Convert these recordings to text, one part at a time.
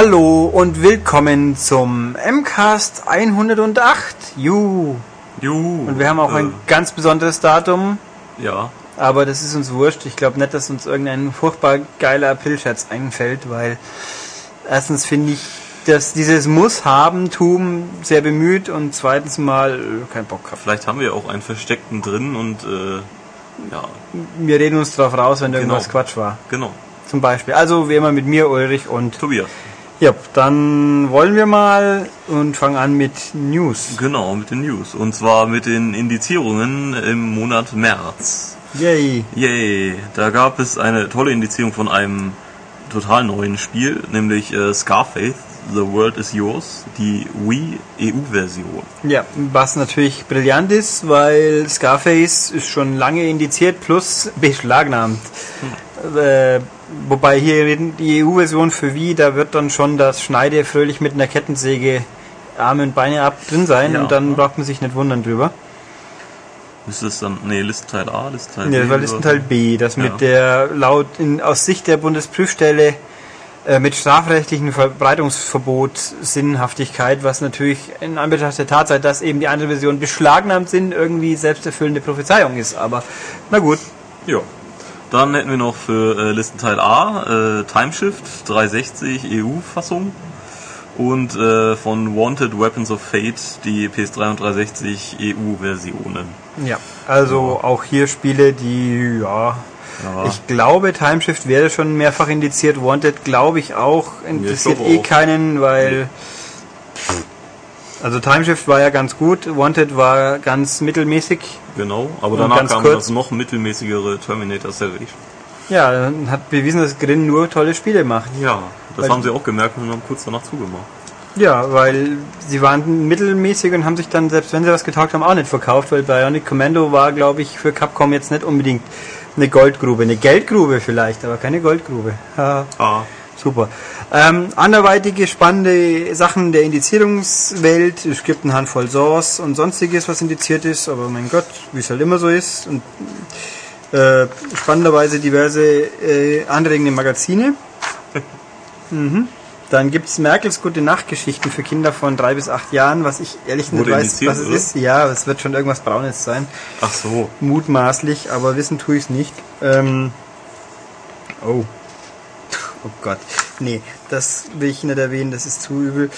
Hallo und willkommen zum MCAST 108. Juhu. Juhu. Und wir haben auch äh, ein ganz besonderes Datum, Ja, aber das ist uns wurscht. Ich glaube nicht, dass uns irgendein furchtbar geiler Aprilscherz einfällt, weil erstens finde ich, dass dieses Muss-Haben-Tum sehr bemüht und zweitens mal äh, kein Bock habe. vielleicht haben wir auch einen versteckten drin und äh, ja, Wir reden uns drauf raus, wenn irgendwas Genau. Quatsch war. genau. Zum Beispiel. Also wie immer mit mir, Ulrich und Tobias. Ja, dann wollen wir mal und fangen an mit News. Genau, mit den News. Und zwar mit den Indizierungen im Monat März. Yay. Yay, da gab es eine tolle Indizierung von einem total neuen Spiel, nämlich äh, Scarface, The World is Yours, die Wii EU-Version. Ja, was natürlich brillant ist, weil Scarface ist schon lange indiziert plus beschlagnahmt. Äh, wobei hier die EU-Version für Wii, da wird dann schon das Schneide fröhlich mit einer Kettensäge Arme und Beine ab drin sein Ja. und dann braucht man sich nicht wundern drüber. Ist das dann, nee, Listenteil A, Listenteil Ja, B? das war Listenteil? B, das mit Ja. der laut in, aus Sicht der Bundesprüfstelle äh, mit strafrechtlichem Verbreitungsverbot Sinnhaftigkeit, was natürlich in Anbetracht der Tatsache, dass eben die andere Version beschlagnahmt sind, irgendwie selbsterfüllende Prophezeiung ist. Aber na gut, Ja. Dann hätten wir noch für äh, Listenteil A äh, Timeshift 360 EU-Fassung und äh, von Wanted Weapons of Fate die PS3 und 360 EU-Versionen. ja, also auch hier Spiele, die ja. Ja. Ich glaube, Timeshift wäre schon mehrfach indiziert. Wanted glaube ich auch. Interessiert glaube eh auch. keinen, weil. Also Timeshift war ja ganz gut. Wanted war ganz mittelmäßig. Genau, aber Und danach kam kurz- das noch mittelmäßigere Terminator Salvation. Ja, hat bewiesen, dass Grin nur tolle Spiele macht. Ja, das Weil- haben sie auch gemerkt und haben kurz danach zugemacht. Ja, weil sie waren mittelmäßig und haben sich dann, selbst wenn sie was getaugt haben, auch nicht verkauft, weil Bionic Commando war, glaube ich, für Capcom jetzt nicht unbedingt eine Goldgrube. Eine Geldgrube vielleicht, aber keine Goldgrube. Ah, super. Ähm, anderweitige spannende Sachen der Indizierungswelt. Es gibt eine Handvoll Source und sonstiges, was indiziert ist, aber mein Gott, wie es halt immer so ist. Und äh, spannenderweise diverse äh, anregende Magazine. mhm. Dann gibt es Merkels gute Nachtgeschichten für Kinder von drei bis acht Jahren, was ich ehrlich nicht Wurde weiß, indiziert, was es oder? ist. Ja, es wird schon irgendwas Braunes sein. ach so. Mutmaßlich, aber wissen tue ich es nicht. Ähm, oh. Oh Gott. Nee, das will ich nicht erwähnen, das ist zu übel.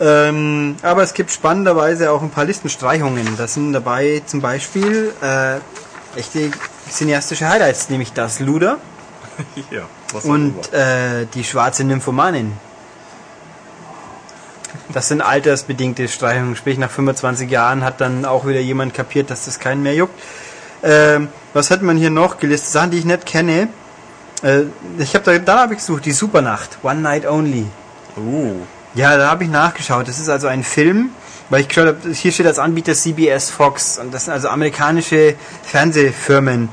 Ähm, aber es gibt spannenderweise auch ein paar Listenstreichungen. Da sind dabei zum Beispiel äh, echte cineastische Highlights, nämlich das Luder ja, und äh, die schwarze Nymphomanin. Das sind altersbedingte Streichungen, sprich nach 25 Jahren hat dann auch wieder jemand kapiert, dass das keinen mehr juckt. Ähm, was hat man hier noch gelistet? Sachen, die ich nicht kenne. Äh, ich habe da, da habe ich gesucht, die Supernacht, One Night Only. Uh, Ja, da habe ich nachgeschaut. Das ist also ein Film, weil ich geschaut habe, hier steht als Anbieter CBS Fox und das sind also amerikanische Fernsehfirmen.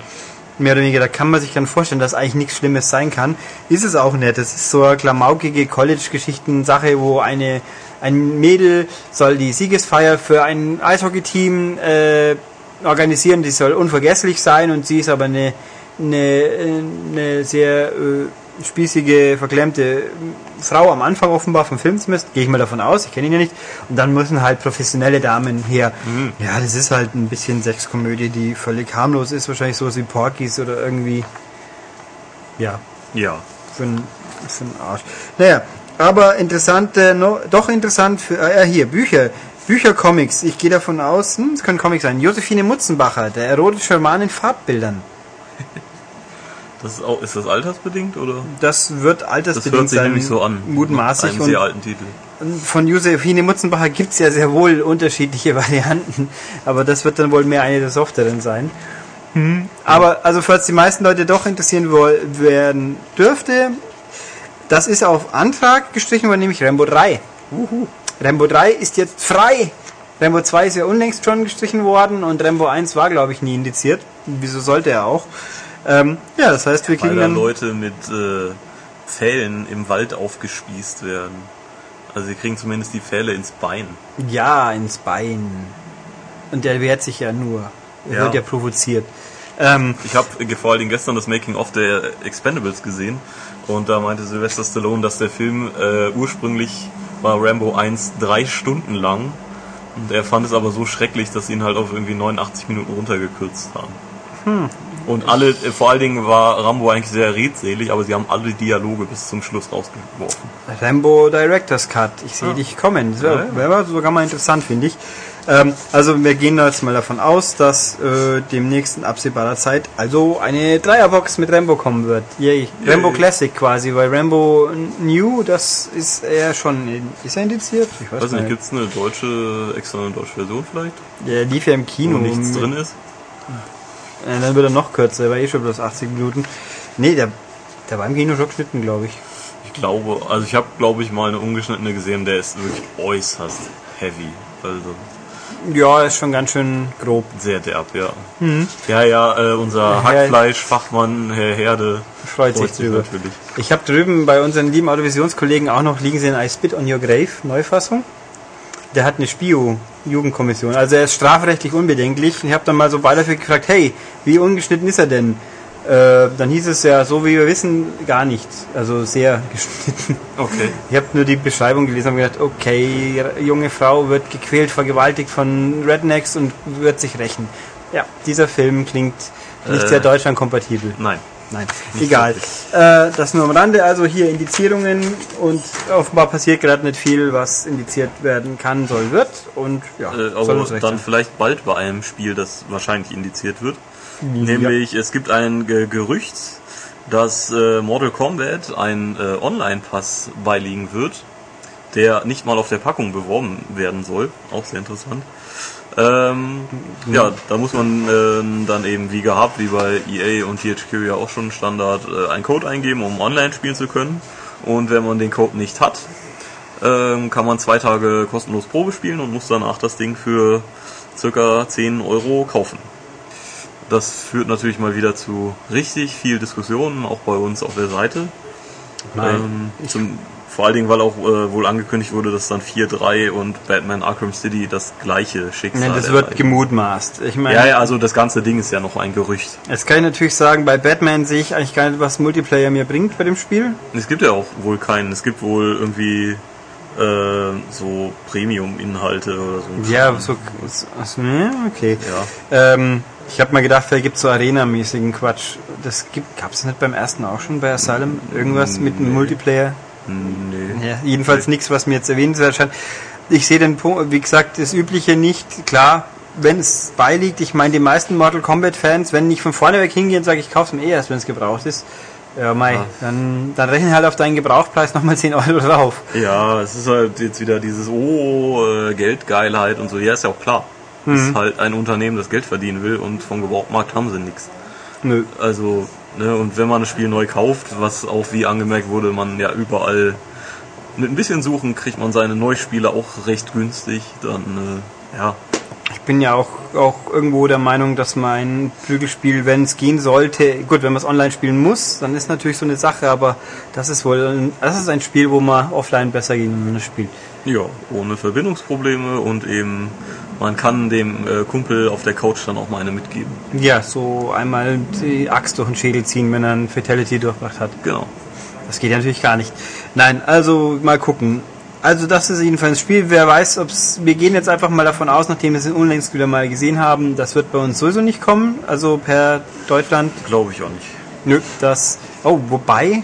Mehr oder weniger, da kann man sich dann vorstellen, dass eigentlich nichts Schlimmes sein kann. Ist es auch nicht. Das ist so eine klamaukige College-Geschichten-Sache, wo eine, ein Mädel soll die Siegesfeier für ein Eishockey-Team äh, organisieren. Die soll unvergesslich sein und sie ist aber eine, eine, eine sehr äh, spießige, verklemmte Frau am Anfang offenbar vom Film zumindest, gehe ich mal davon aus, ich kenne ihn ja nicht. Und dann müssen halt professionelle Damen her. Ja, das ist halt ein bisschen Sexkomödie, die völlig harmlos ist, wahrscheinlich sowas wie Porkies oder irgendwie, ja, ja. für einen für einen Arsch. Naja, aber interessant, äh, no, doch interessant für, äh, hier, Bücher. Bücher, Comics. Ich gehe davon aus, hm, es können Comics sein. Josephine Mutzenbacher, der erotische Roman in Farbbildern. Das ist, auch, ist das altersbedingt oder? Das wird Das altersbedingt hört sich sein. nämlich so an. Mutmaßlich. Einem Und sehr alten Titel. von Josephine Mutzenbacher gibt es ja sehr wohl unterschiedliche Varianten, aber das wird dann wohl mehr eine der softeren sein. Aber also falls die meisten Leute doch interessieren werden dürfte, das ist auf Antrag gestrichen worden, nämlich Rambo 3. Rambo 3 ist jetzt frei. Rambo 2 ist ja unlängst schon gestrichen worden und Rambo 1 war, glaube ich, nie indiziert. Wieso sollte er auch? Ähm, ja, das heißt, wir Weil kriegen da dann... Leute mit äh, Pfählen im Wald aufgespießt werden. Also sie kriegen zumindest die Pfähle ins Bein. Ja, ins Bein. Und der wehrt sich ja nur. Er Ja. wird ja provoziert. Ähm, ich habe vor allen Dingen gestern das Making-of der Expendables gesehen und da meinte Sylvester Stallone, dass der Film äh, ursprünglich war Rambo 1 drei Stunden lang und er fand es aber so schrecklich, dass sie ihn halt auf irgendwie 89 Minuten runtergekürzt haben. Hm. Und alle, äh, vor allen Dingen war Rambo eigentlich sehr redselig, aber sie haben alle Dialoge bis zum Schluss rausgeworfen. Rambo Director's Cut, ich sehe ja. dich kommen. Das wäre ja, sogar mal interessant, finde ich. Ähm, also wir gehen da jetzt mal davon aus, dass äh, demnächst in absehbarer Zeit also eine Dreierbox mit Rambo kommen wird. Yay. Yay. Rambo Classic quasi, weil Rambo New, das ist er schon, ist er indiziert? Ich weiß also nicht. Gibt es eine deutsche, extra eine deutsche Version vielleicht? Ja, lief ja im Kino. Wo nichts drin ist? Ja, dann wird er noch kürzer, er war eh schon bloß 80 Minuten. Nee, der, der war im Kino schon geschnitten, glaube ich. Ich glaube, also ich habe, glaube ich, mal eine ungeschnittene gesehen, der ist wirklich äußerst heavy. Also ja, ist schon ganz schön grob. Sehr derb, ja. Mhm. Ja, ja, äh, unser Hackfleischfachmann, Herr Herde, freut, freut sich drüber. Natürlich. Ich habe drüben bei unseren lieben Autovisionskollegen auch noch liegen sehen I Spit on Your Grave, Neufassung. Der hat eine Spio-Jugendkommission. Also er ist strafrechtlich unbedenklich. Ich habe dann mal so beiläufig gefragt, hey, wie ungeschnitten ist er denn? Äh, dann hieß es ja, so wie wir wissen, gar nichts. Also sehr geschnitten. Okay. Ich habe nur die Beschreibung gelesen und gedacht, okay, junge Frau wird gequält, vergewaltigt von Rednecks und wird sich rächen. Ja, dieser Film klingt nicht äh, sehr deutschlandkompatibel. Nein. Nein, egal. Äh, das nur am Rande, also hier Indizierungen und offenbar passiert gerade nicht viel, was indiziert werden kann, soll, wird und ja. Äh, aber dann sein. vielleicht bald bei einem Spiel, das wahrscheinlich indiziert wird. Nämlich, es gibt ein Ge Gerücht, dass äh, Mortal Kombat ein äh, Online-Pass beiliegen wird, der nicht mal auf der Packung beworben werden soll. Auch sehr interessant. Ähm, mhm. Ja, da muss man äh, dann eben wie gehabt, wie bei EA und THQ ja auch schon Standard, äh, einen Code eingeben, um online spielen zu können. Und wenn man den Code nicht hat, ähm, kann man zwei Tage kostenlos Probe spielen und muss danach das Ding für circa 10 Euro kaufen. Das führt natürlich mal wieder zu richtig viel Diskussionen, auch bei uns auf der Seite. Ähm, zum, vor allen Dingen, weil auch äh, wohl angekündigt wurde, dass dann 4.3 und Batman Arkham City das gleiche Schicksal Nein, das wird gemutmaßt. Ich meine, ja, ja, also das ganze Ding ist ja noch ein Gerücht. Jetzt kann ich natürlich sagen, bei Batman sehe ich eigentlich gar nicht, was Multiplayer mir bringt bei dem Spiel. Es gibt ja auch wohl keinen. Es gibt wohl irgendwie äh, so Premium-Inhalte oder so. Ja, so, so okay. Ja. Ähm, ich habe mal gedacht, vielleicht gibt es so Arena-mäßigen Quatsch. Das gibt, gab es nicht beim ersten auch schon bei Asylum? Irgendwas mit einem Multiplayer? Nee. Ja, jedenfalls nichts, was mir jetzt erwähnenswert scheint. Ich sehe den Punkt, wie gesagt, das Übliche nicht. Klar, wenn es beiliegt, ich meine, die meisten Mortal Kombat-Fans, wenn ich von vorne weg hingehe und sage, ich kaufe es mir eh erst, wenn es gebraucht ist, ja, Mai, ah. dann, dann rechnen halt auf deinen Gebrauchpreis nochmal 10 Euro drauf. Ja, es ist halt jetzt wieder dieses, oh, äh, Geldgeilheit und so. Ja, ist ja auch klar. Mhm. Ist halt ein Unternehmen, das Geld verdienen will und vom Gebrauchmarkt haben sie nichts. Nö. Also, ne, und wenn man das Spiel neu kauft, was auch wie angemerkt wurde, man ja überall mit ein bisschen Suchen kriegt man seine Neuspiele auch recht günstig, dann, äh, ja. Ich bin ja auch, auch irgendwo der Meinung, dass mein Prügelspiel, wenn es gehen sollte, gut, wenn man es online spielen muss, dann ist natürlich so eine Sache, aber das ist wohl, das ist ein Spiel, wo man offline besser gehen, wenn man es spielt. Ja, ohne Verbindungsprobleme und eben man kann dem äh, Kumpel auf der Couch dann auch mal eine mitgeben. Ja, so einmal die Axt durch den Schädel ziehen, wenn er ein Fatality durchbracht hat. Genau. Das geht ja natürlich gar nicht. Nein, also mal gucken. Also das ist jedenfalls ein Spiel. Wer weiß, ob es. Wir gehen jetzt einfach mal davon aus, nachdem wir es unlängst wieder mal gesehen haben, das wird bei uns sowieso nicht kommen. Also per Deutschland. Glaube ich auch nicht. Nö, das. Oh, wobei.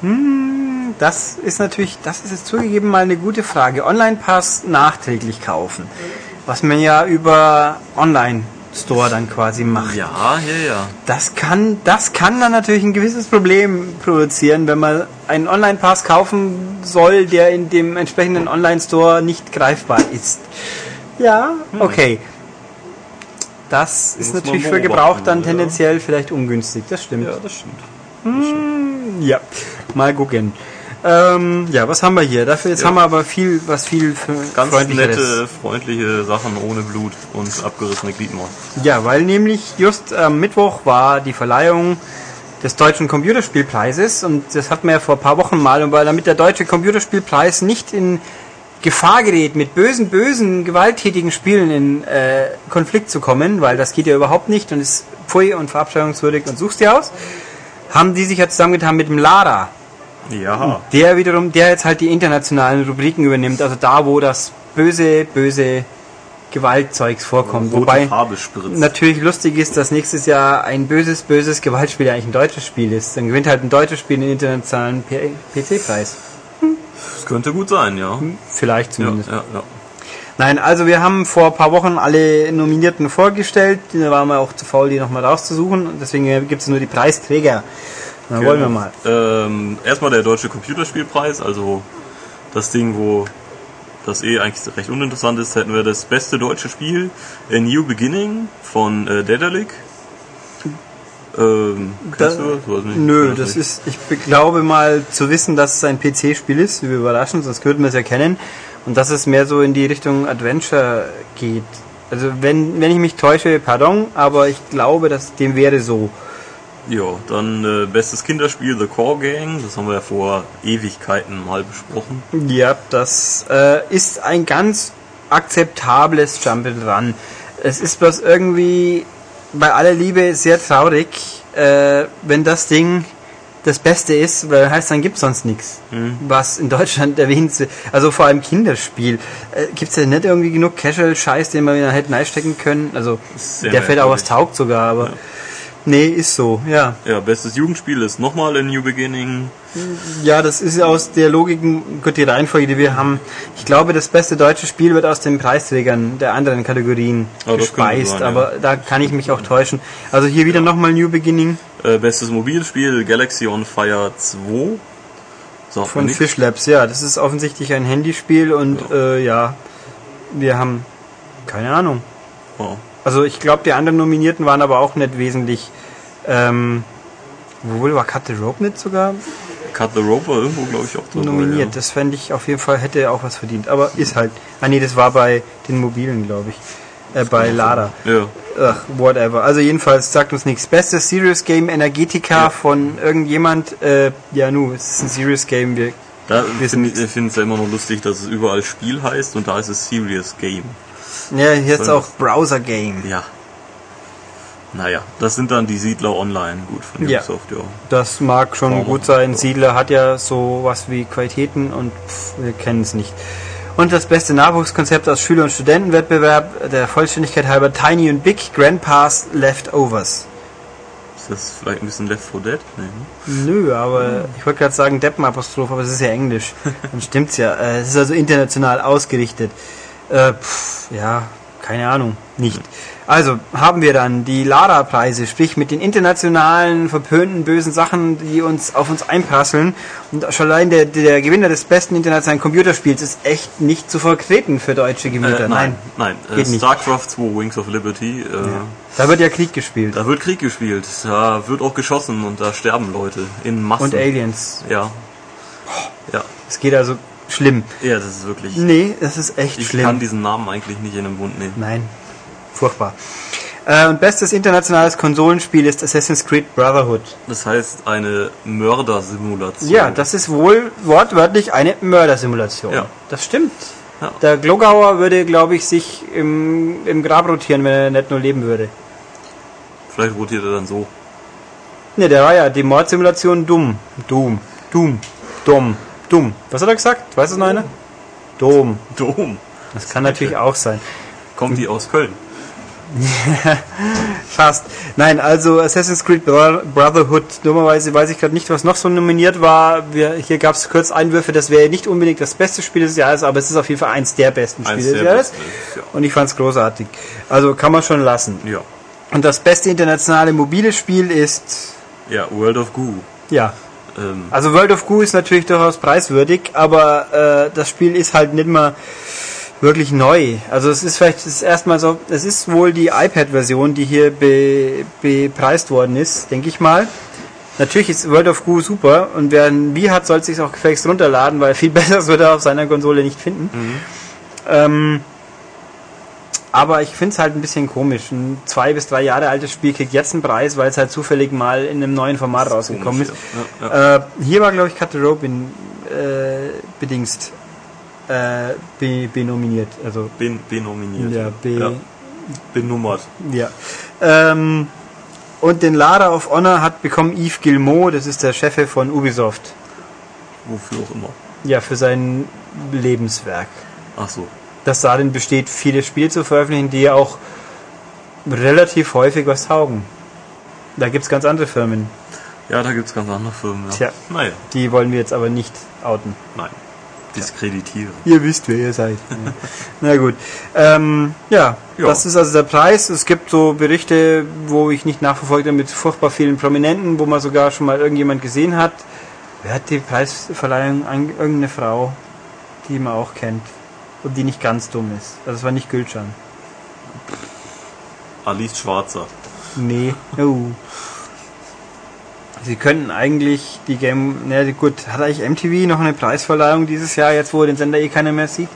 Hm, das ist natürlich, das ist jetzt zugegeben mal eine gute Frage. Online-Pass nachträglich kaufen. Was man ja über Online Store dann quasi macht. Ja, ja, ja. Das kann, das kann dann natürlich ein gewisses Problem produzieren, wenn man einen Online-Pass kaufen soll, der in dem entsprechenden Online-Store nicht greifbar ist. Ja, hm. okay. Das ist natürlich für Gebrauch dann tendenziell vielleicht ungünstig, das stimmt. Ja, das stimmt. Hm, ja, mal gucken. Ähm, ja, was haben wir hier? Dafür jetzt ja. haben wir aber viel, was viel ganz nette, freundliche Sachen ohne Blut und abgerissene Gliedmaßen. Ja, weil nämlich just am Mittwoch war die Verleihung des deutschen Computerspielpreises und das hatten wir ja vor ein paar Wochen mal und weil damit der deutsche Computerspielpreis nicht in Gefahr gerät, mit bösen, bösen, gewalttätigen Spielen in äh, Konflikt zu kommen, weil das geht ja überhaupt nicht und ist pfui und verabscheuungswürdig und suchst dir aus, haben die sich ja zusammengetan mit dem Lara. Ja. Der wiederum, der jetzt halt die internationalen Rubriken übernimmt, also da, wo das böse, böse Gewaltzeugs vorkommt. Wobei natürlich lustig ist, dass nächstes Jahr ein böses, böses Gewaltspiel ja eigentlich ein deutsches Spiel ist. Dann gewinnt halt ein deutsches Spiel den internationalen PC-Preis. Das könnte gut sein, ja. Vielleicht Ja, zumindest. ja, ja. Nein, also wir haben vor ein paar Wochen alle Nominierten vorgestellt. Da waren wir auch zu faul, die nochmal rauszusuchen. Und Deswegen gibt es nur die Preisträger. Na, wollen wir mal. Ähm, erstmal der deutsche Computerspielpreis, also das Ding, wo das eh eigentlich recht uninteressant ist, hätten wir das beste deutsche Spiel, A New Beginning von äh, Dedalic. Ähm, Da- du das? Nicht. Nö, das nicht. ist, ich be- glaube mal zu wissen, dass es ein PC-Spiel ist, wir überraschen, sonst würden wir es ja kennen. Und dass es mehr so in die Richtung Adventure geht. Also wenn, wenn ich mich täusche, pardon, aber ich glaube, dass dem wäre so. Ja, dann äh, bestes Kinderspiel The Core Gang, das haben wir ja vor Ewigkeiten mal besprochen. Ja, das äh, ist ein ganz akzeptables Jump'n'Run. Es ist bloß irgendwie bei aller Liebe sehr traurig, äh, wenn das Ding das Beste ist, weil heißt, dann gibt's sonst nichts, was in Deutschland erwähnt wird. Also vor allem Kinderspiel. Äh, gibt's ja nicht irgendwie genug Casual-Scheiß, den wir wieder hätten einstecken können? Also der fällt auch was taugt sogar, aber Ja. Nee, ist so, ja. Ja, bestes Jugendspiel ist nochmal A New Beginning. Ja, das ist ja aus der Logik, gut, die Reihenfolge, die wir haben. Ich glaube, das beste deutsche Spiel wird aus den Preisträgern der anderen Kategorien Ja, könnte gespeist, sein, ja. aber da kann ich mich auch täuschen. Also hier wieder nochmal New Beginning Äh, bestes Mobilspiel Galaxy on Fire 2. Sagt von. Fish Labs. Ja, das ist offensichtlich ein Handyspiel und ja, äh, ja wir haben keine Ahnung. Oh. Also ich glaube, die anderen Nominierten waren aber auch nicht wesentlich. Ähm, wohl war Cut the Rope nicht sogar Cut the Rope war irgendwo, glaube ich, auch dabei. nominiert. Das fände ich auf jeden Fall, hätte auch was verdient. Aber ist halt. Ah nee, das war bei den Mobilen, glaube ich. Äh, bei Lada. Ja. ja. Ach, whatever. Also jedenfalls sagt uns nichts. Bestes Serious Game Energetica Ja. von irgendjemand. Äh, ja, nu, es ist ein Serious Game. Wir, Da finde ich es ja immer noch lustig, dass es überall Spiel heißt und da ist es Serious Game. ja, hier ist auch Browser Game. Ja. Naja, das sind dann die Siedler online, gut von Ja. Ubisoft, ja. Das mag schon Warum? gut sein. Siedler hat ja so was wie Qualitäten und pff, wir kennen es nicht. Und das beste Nachwuchskonzept aus Schüler- und Studentenwettbewerb, der Vollständigkeit halber Tiny und Big, Grandpa's Leftovers. Ist das vielleicht ein bisschen Left 4 Dead? Nee, ne? Nö, aber ich wollte gerade sagen Deppenapostroph, aber es ist ja Englisch. Dann stimmt's ja. Äh, Es ist also international ausgerichtet. Äh, pff, ja, keine Ahnung, nicht. Also haben wir dann die Lara-Preise, sprich mit den internationalen verpönten bösen Sachen, die uns auf uns einprasseln. Und schon allein der, der Gewinner des besten internationalen Computerspiels ist echt nicht zu vertreten für deutsche Gemüter. Äh, nein, nein. Äh, Geht nicht. StarCraft 2 Wings of Liberty. Äh, Da wird ja Krieg gespielt. Da wird Krieg gespielt, da wird auch geschossen und da sterben Leute in Massen. Und Aliens. Ja. Ja. Es geht also schlimm. Ja, das ist wirklich. Nee, das ist echt Ich schlimm. kann diesen Namen eigentlich nicht in den Mund nehmen. Nein, furchtbar. Äh, bestes internationales Konsolenspiel ist Assassin's Creed Brotherhood. Das heißt eine Mördersimulation. Ja, das ist wohl wortwörtlich eine Mördersimulation. Ja. Das stimmt. Ja. Der Glogauer würde, glaube ich, sich im, im Grab rotieren, wenn er nicht nur leben würde. Vielleicht rotiert er dann so. Ne, der war ja die Mordsimulation dumm. Dumm. Dumm. Dumm. Dumm. Was hat er gesagt? Weiß es noch einer? Dumm. Dom. Das kann natürlich auch sein. Kommt die aus Köln? Fast. Nein, also Assassin's Creed Bro- Brotherhood, dummerweise weiß ich gerade nicht, was noch so nominiert war. Wir, hier gab es kurz Einwürfe, das wäre nicht unbedingt das beste Spiel des Jahres, aber es ist auf jeden Fall eins der besten Spiele des Jahres. ja. Und ich fand es großartig. Also kann man schon lassen. Ja. Und das beste internationale mobile Spiel ist, Ja, World of Goo. ja, Ähm, also World of Goo ist natürlich durchaus preiswürdig, aber äh, das Spiel ist halt nicht mal wirklich neu. Also es ist vielleicht das erstmal so, es ist wohl die iPad-Version, die hier be, bepreist worden ist, denke ich mal. Natürlich ist World of Goo super und wer ein Wii hat, soll sich auch gefälligst runterladen, weil viel besseres wird er auf seiner Konsole nicht finden. Ähm, aber ich finde es halt ein bisschen komisch. Ein zwei bis drei Jahre altes Spiel kriegt jetzt einen Preis, weil es halt zufällig mal in einem neuen Format rausgekommen ist. komisch, ja. Ja, ja. Äh, hier war, glaube ich, Cut the Rope in, äh, bedingst. Äh, be, benominiert. Also Bin, benominiert. ja, be, ja. Benummert. Ja. Ähm, und den Lara of Honor hat bekommen Yves Guillemot, das ist der Chef von Ubisoft. Wofür auch immer. Ja, für sein Lebenswerk. Ach so. Das darin besteht, viele Spiele zu veröffentlichen, die ja auch relativ häufig was taugen. Da gibt's ganz andere Firmen. Ja, da gibt's ganz andere Firmen. Ja. Tja. Naja, Die wollen wir jetzt aber nicht outen. nein. Diskreditieren. Ihr wisst, wer ihr seid. Ja. Na gut. Ähm, ja, Ja. das ist also der Preis. Es gibt so Berichte, wo ich nicht nachverfolgt habe, mit furchtbar vielen Prominenten, wo man sogar schon mal irgendjemand gesehen hat. Wer hat die Preisverleihung an irgendeine Frau, die man auch kennt und die nicht ganz dumm ist? Also es war nicht Gülcan. Alice Schwarzer. Nee. Oh. Sie könnten eigentlich die Game. Na ja, gut, hat eigentlich MTV noch eine Preisverleihung dieses Jahr, jetzt wo den Sender eh keiner mehr sieht?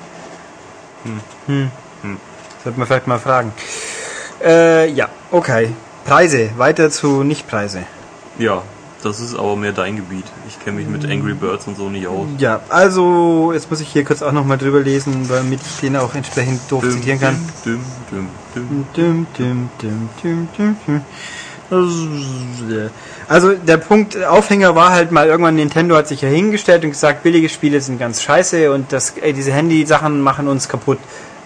Hm. Hm. Sollte man vielleicht mal fragen. Äh, ja, okay. Preise. Weiter zu Nicht-Preise. Ja, das ist aber mehr dein Gebiet. Ich kenne mich mit Angry Birds und so nicht aus. Ja, also, jetzt muss ich hier kurz auch nochmal drüber lesen, damit ich den auch entsprechend doof zitieren kann. Düm, düm, düm. Düm, düm, düm, düm, düm, düm. Also der Punkt Aufhänger war halt mal irgendwann Nintendo hat sich ja hingestellt und gesagt, billige Spiele sind ganz scheiße und das, ey, diese Handy-Sachen machen uns kaputt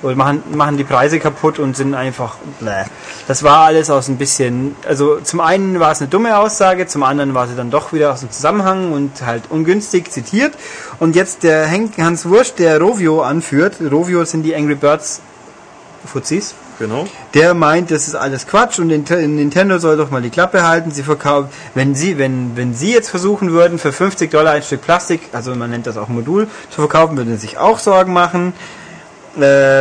und machen, machen die Preise kaputt und sind einfach bläh. Das war alles aus ein bisschen, also zum einen war es eine dumme Aussage, zum anderen war sie dann doch wieder aus dem Zusammenhang und halt ungünstig zitiert. Und jetzt der Hans Wurst, der Rovio anführt, Rovio sind die Angry Birds Fuzis. Genau. Der meint, das ist alles Quatsch und Nint- Nintendo soll doch mal die Klappe halten. Sie verkaufen, wenn sie, wenn, wenn sie jetzt versuchen würden, für 50 Dollar ein Stück Plastik, also man nennt das auch Modul, zu verkaufen, würden sie sich auch Sorgen machen. Äh,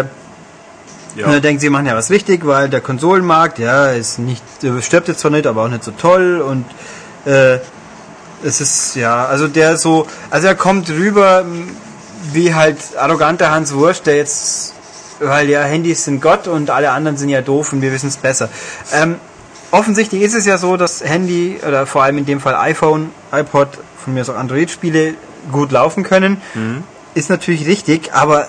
Ja. und dann denken sie, machen ja was richtig, weil der Konsolenmarkt, ja, ist nicht, stirbt jetzt zwar nicht, aber auch nicht so toll und äh, es ist, ja, also der so, also er kommt rüber wie halt arroganter Hans Wurst, der jetzt, weil ja, Handys sind Gott und alle anderen sind ja doof und wir wissen es besser. Ähm, offensichtlich ist es ja so, dass Handy oder vor allem in dem Fall iPhone, iPod, von mir aus auch Android-Spiele gut laufen können. Ist natürlich richtig, aber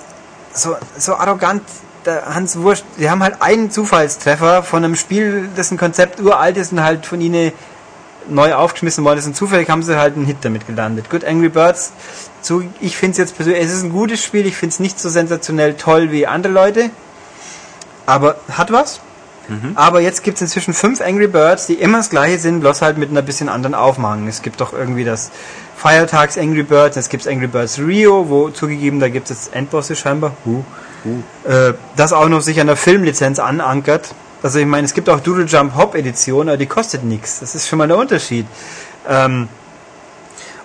so, so arrogant, der Hans Wurst, die haben halt einen Zufallstreffer von einem Spiel, dessen Konzept uralt ist und halt von ihnen neu aufgeschmissen worden ist und zufällig haben sie halt einen Hit damit gelandet. Good Angry Birds, zu, ich finde es jetzt persönlich, es ist ein gutes Spiel, ich finde es nicht so sensationell toll wie andere Leute, aber hat was. Aber jetzt gibt es inzwischen fünf Angry Birds, die immer das gleiche sind, bloß halt mit einer bisschen anderen Aufmachung. Es gibt doch irgendwie das Feiertags Angry Birds, es gibt Angry Birds Rio, wo zugegeben, da gibt es jetzt Endbosse scheinbar, huh. Äh, das auch noch sich an der Filmlizenz anankert. Also ich meine, es gibt auch Doodle Jump Hop Edition, aber die kostet nichts. Das ist schon mal der Unterschied. Ähm,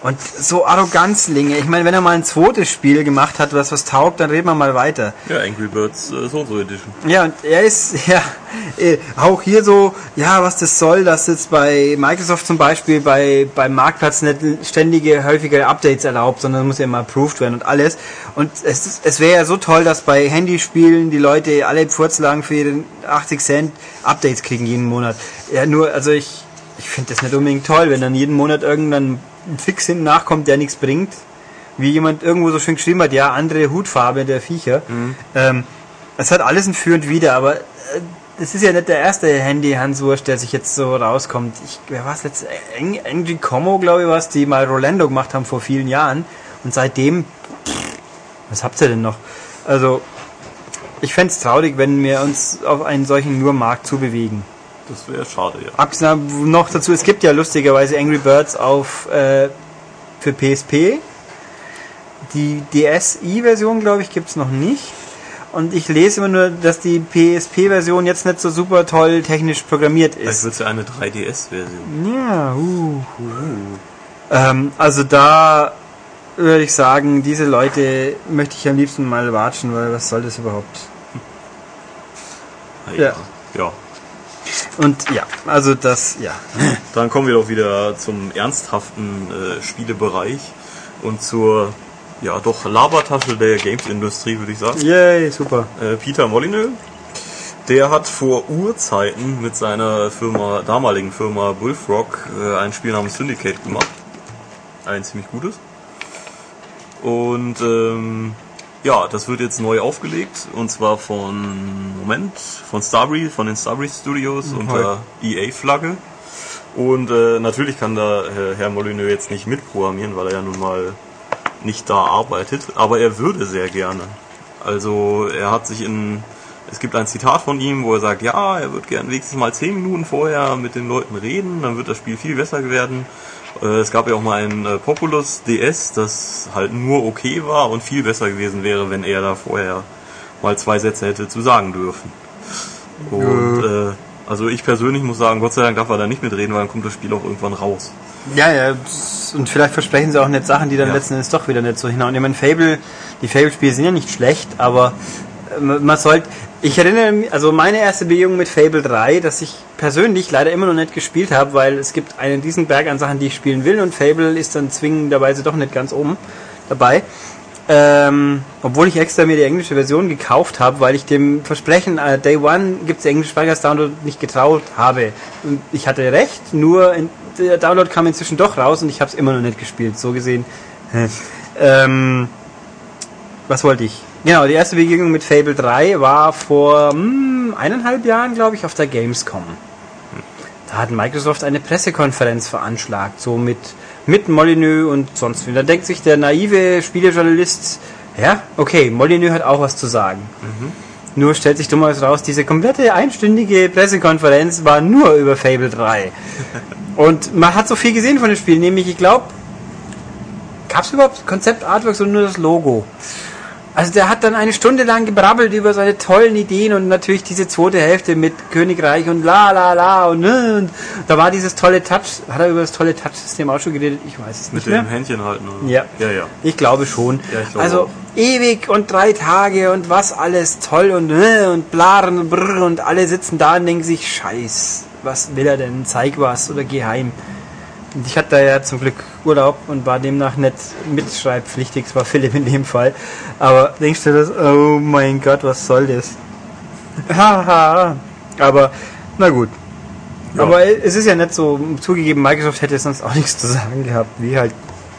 und so Arroganzlinge. Ich meine, wenn er mal ein zweites Spiel gemacht hat, was was taugt, dann reden wir mal weiter. Ja, Angry Birds äh, so und so Edition. Ja, und er ist ja äh, auch hier so, ja, was das soll, dass jetzt bei Microsoft zum Beispiel bei beim Marktplatz nicht ständige, häufige Updates erlaubt, sondern muss ja immer approved werden und alles. Und es, es wäre ja so toll, dass bei Handyspielen die Leute alle Pfurzlagen für ihre 80 Cent Updates kriegen jeden Monat. Ja, nur, also ich, ich finde das nicht unbedingt toll, wenn dann jeden Monat irgendein Fix hinten nachkommt, der nichts bringt. Wie jemand irgendwo so schön geschrieben hat, ja, andere Hutfarbe der Viecher. Ähm, es hat alles ein Für und Wider, aber äh, das ist ja nicht der erste Handy Hans Wurst, der sich jetzt so rauskommt. Ich, wer war es letzt? Ang- Angry Como, glaube ich, was, die mal Rolando gemacht haben vor vielen Jahren. Und seitdem, was habt ihr denn noch? Also, ich fänd's traurig, wenn wir uns auf einen solchen nur Markt zubewegen. Das wäre schade, ja. Abgesehen noch dazu, es gibt ja lustigerweise Angry Birds auf äh, für PSP. Die DSi-Version, glaube ich, gibt's noch nicht. Und ich lese immer nur, dass die PSP-Version jetzt nicht so super toll technisch programmiert Vielleicht ist. wird es ja eine 3DS-Version. Ja, uh, ähm, also da würde ich sagen, diese Leute möchte ich am liebsten mal watschen, weil was soll das überhaupt? Ja. ja. Und ja, also das, ja. Dann kommen wir doch wieder zum ernsthaften äh, Spielebereich und zur ja doch Labertasche der Games-Industrie, würde ich sagen. Yay, super. Äh, Peter Molyneux, der hat vor Urzeiten mit seiner Firma, damaligen Firma Bullfrog, äh, ein Spiel namens Syndicate gemacht. Ein ziemlich gutes. Und ähm, Ja, das wird jetzt neu aufgelegt und zwar von Moment von Starbreeze, von den Starbreeze Studios Mhm, unter EA-Flagge. Und äh, natürlich kann da äh, Herr Molyneux jetzt nicht mitprogrammieren, weil er ja nun mal nicht da arbeitet, aber er würde sehr gerne. Also er hat sich in es gibt ein Zitat von ihm, wo er sagt, ja, er wird gern wenigstens mal zehn Minuten vorher mit den Leuten reden, dann wird das Spiel viel besser werden. Äh, Es gab ja auch mal ein äh, Populous DS, das halt nur okay war und viel besser gewesen wäre, wenn er da vorher mal zwei Sätze hätte zu sagen dürfen. Und äh, also ich persönlich muss sagen, Gott sei Dank darf er da nicht mitreden, weil dann kommt das Spiel auch irgendwann raus. Ja, ja, und vielleicht versprechen sie auch nicht Sachen, die dann Ja. letzten Endes doch wieder nicht so hinhauen. Ich meine, Fable, die Fable-Spiele sind ja nicht schlecht, aber äh, man sollte, ich erinnere mich, also meine erste Begegnung mit Fable 3, dass ich persönlich leider immer noch nicht gespielt habe, weil es gibt einen diesen Berg an Sachen, die ich spielen will und Fable ist dann zwingenderweise doch nicht ganz oben dabei. Ähm, obwohl ich extra mir die englische Version gekauft habe, weil ich dem Versprechen, äh, Day One gibt's Englisch Speichers Download nicht getraut habe. Und ich hatte recht, nur in, der Download kam inzwischen doch raus und ich habe es immer noch nicht gespielt. So gesehen. ähm, was wollte ich? Genau, die erste Begegnung mit Fable 3 war vor hm, eineinhalb Jahren, glaube ich, auf der Gamescom. Da hat Microsoft eine Pressekonferenz veranschlagt, so mit, mit Molyneux und sonst wie. Da denkt sich der naive Spielejournalist, ja, okay, Molyneux hat auch was zu sagen. Nur stellt sich dummerweise raus, diese komplette einstündige Pressekonferenz war nur über Fable 3. und man hat so viel gesehen von dem Spiel, nämlich, ich glaube, gab es überhaupt Konzept-Artworks oder nur das Logo? Also der hat dann eine Stunde lang gebrabbelt über seine tollen Ideen und natürlich diese zweite Hälfte mit Königreich und la la la und, ne, und da war dieses tolle Touch. Hat er über das tolle Touch-System auch schon geredet? Ich weiß es Mit nicht mehr. dem Händchen halten, oder? Ja. Ja, ja. Ich glaube schon. Ja, ich glaube also auch. ewig und drei Tage und was alles toll und äh, und blaren und brr und alle sitzen da und denken sich, scheiß, was will er denn? Zeig was oder geh heim. Und ich hatte da ja zum Glück Urlaub und war demnach nicht mitschreibpflichtig, es war Philipp in dem Fall. Aber denkst du das, oh mein Gott, was soll das? Haha. Aber, na gut. Ja. Aber es ist ja nicht so, zugegeben, Microsoft hätte sonst auch nichts zu sagen gehabt, wie halt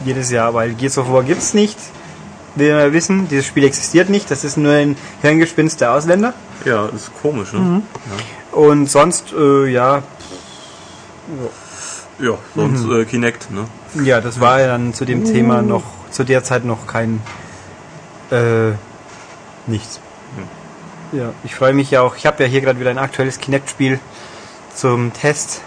jedes Jahr, weil Gears of War gibt's nicht. Wir ja wissen, dieses Spiel existiert nicht, das ist nur ein Hirngespinst der Ausländer. Ja, ist komisch, ne? Mhm. Und sonst, äh, ja, Ja, ja sonst Mhm. äh, Kinect, ne? ja, das war ja dann zu dem Thema noch, zu der Zeit noch kein, äh, nichts. Ja, ich freue mich ja auch, ich habe ja hier gerade wieder ein aktuelles Kinect-Spiel zum Test.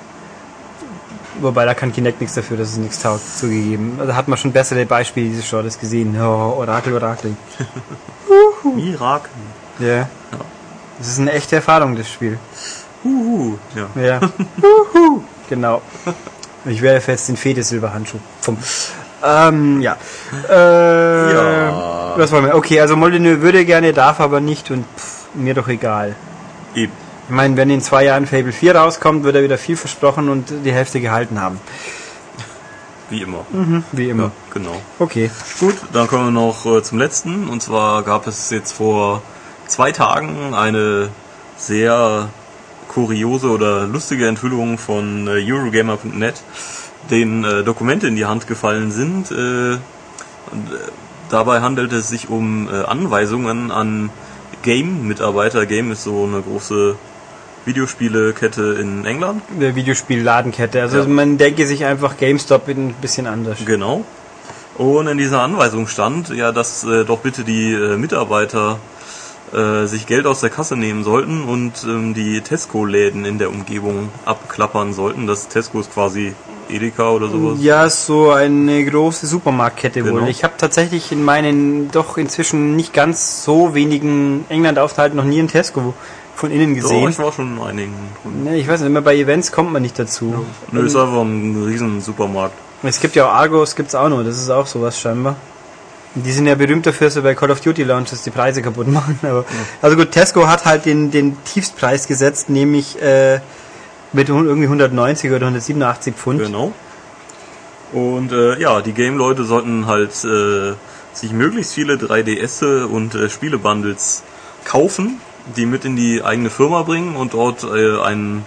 Wobei da kann Kinect nichts dafür, dass es nichts taugt, zugegeben. Also hat man schon bessere Beispiele dieses Genres gesehen. Oh, Orakel, Orakel. Mirakel. Ja. Das ist eine echte Erfahrung, das Spiel. Huhu. Ja. Ja. Juhu. genau. Ich werde fest den Fete Silberhandschuh. Pum. Ähm, ja. Äh, Ja. Was wollen wir? Okay, also Molyneux würde gerne, darf aber nicht und pff, mir doch egal. Eben. Ich meine, wenn in zwei Jahren Fable 4 rauskommt, wird er wieder viel versprochen und die Hälfte gehalten haben. Wie immer. Wie immer. Ja, genau. Okay. Gut, dann kommen wir noch äh, zum letzten. Und zwar gab es jetzt vor zwei Tagen eine sehr kuriose oder lustige Enthüllung von äh, Eurogamer.net, denen äh, Dokumente in die Hand gefallen sind. Äh, äh, dabei handelt es sich um äh, Anweisungen an Game-Mitarbeiter. Game ist so eine große Videospielekette in England. Der Videospielladenkette. Also Ja. man denke sich einfach GameStop ein bisschen anders. Genau. Und in dieser Anweisung stand, ja, dass äh, doch bitte die äh, Mitarbeiter äh, sich Geld aus der Kasse nehmen sollten und ähm, die Tesco-Läden in der Umgebung abklappern sollten. Das Tesco ist quasi Edeka oder sowas. Ja, so eine große Supermarktkette Genau. wohl. Ich habe tatsächlich in meinen doch inzwischen nicht ganz so wenigen England-Aufenthalten noch nie ein Tesco von innen gesehen. ich war schon in einigen. Ne, ich weiß nicht, immer bei Events kommt man nicht dazu. Nö, ist einfach ein riesen Supermarkt. Es gibt ja auch Argos, gibt's auch noch, das ist auch sowas scheinbar. Die sind ja berühmt dafür, dass sie bei Call of Duty Launches die Preise kaputt machen. Aber, Also gut, Tesco hat halt den, den Tiefstpreis gesetzt, nämlich äh, mit irgendwie 190 oder 187 Pfund. Genau. Und äh, ja, die Game-Leute sollten halt äh, sich möglichst viele 3DS und äh, Spielebundles kaufen, die mit in die eigene Firma bringen und dort äh, einen,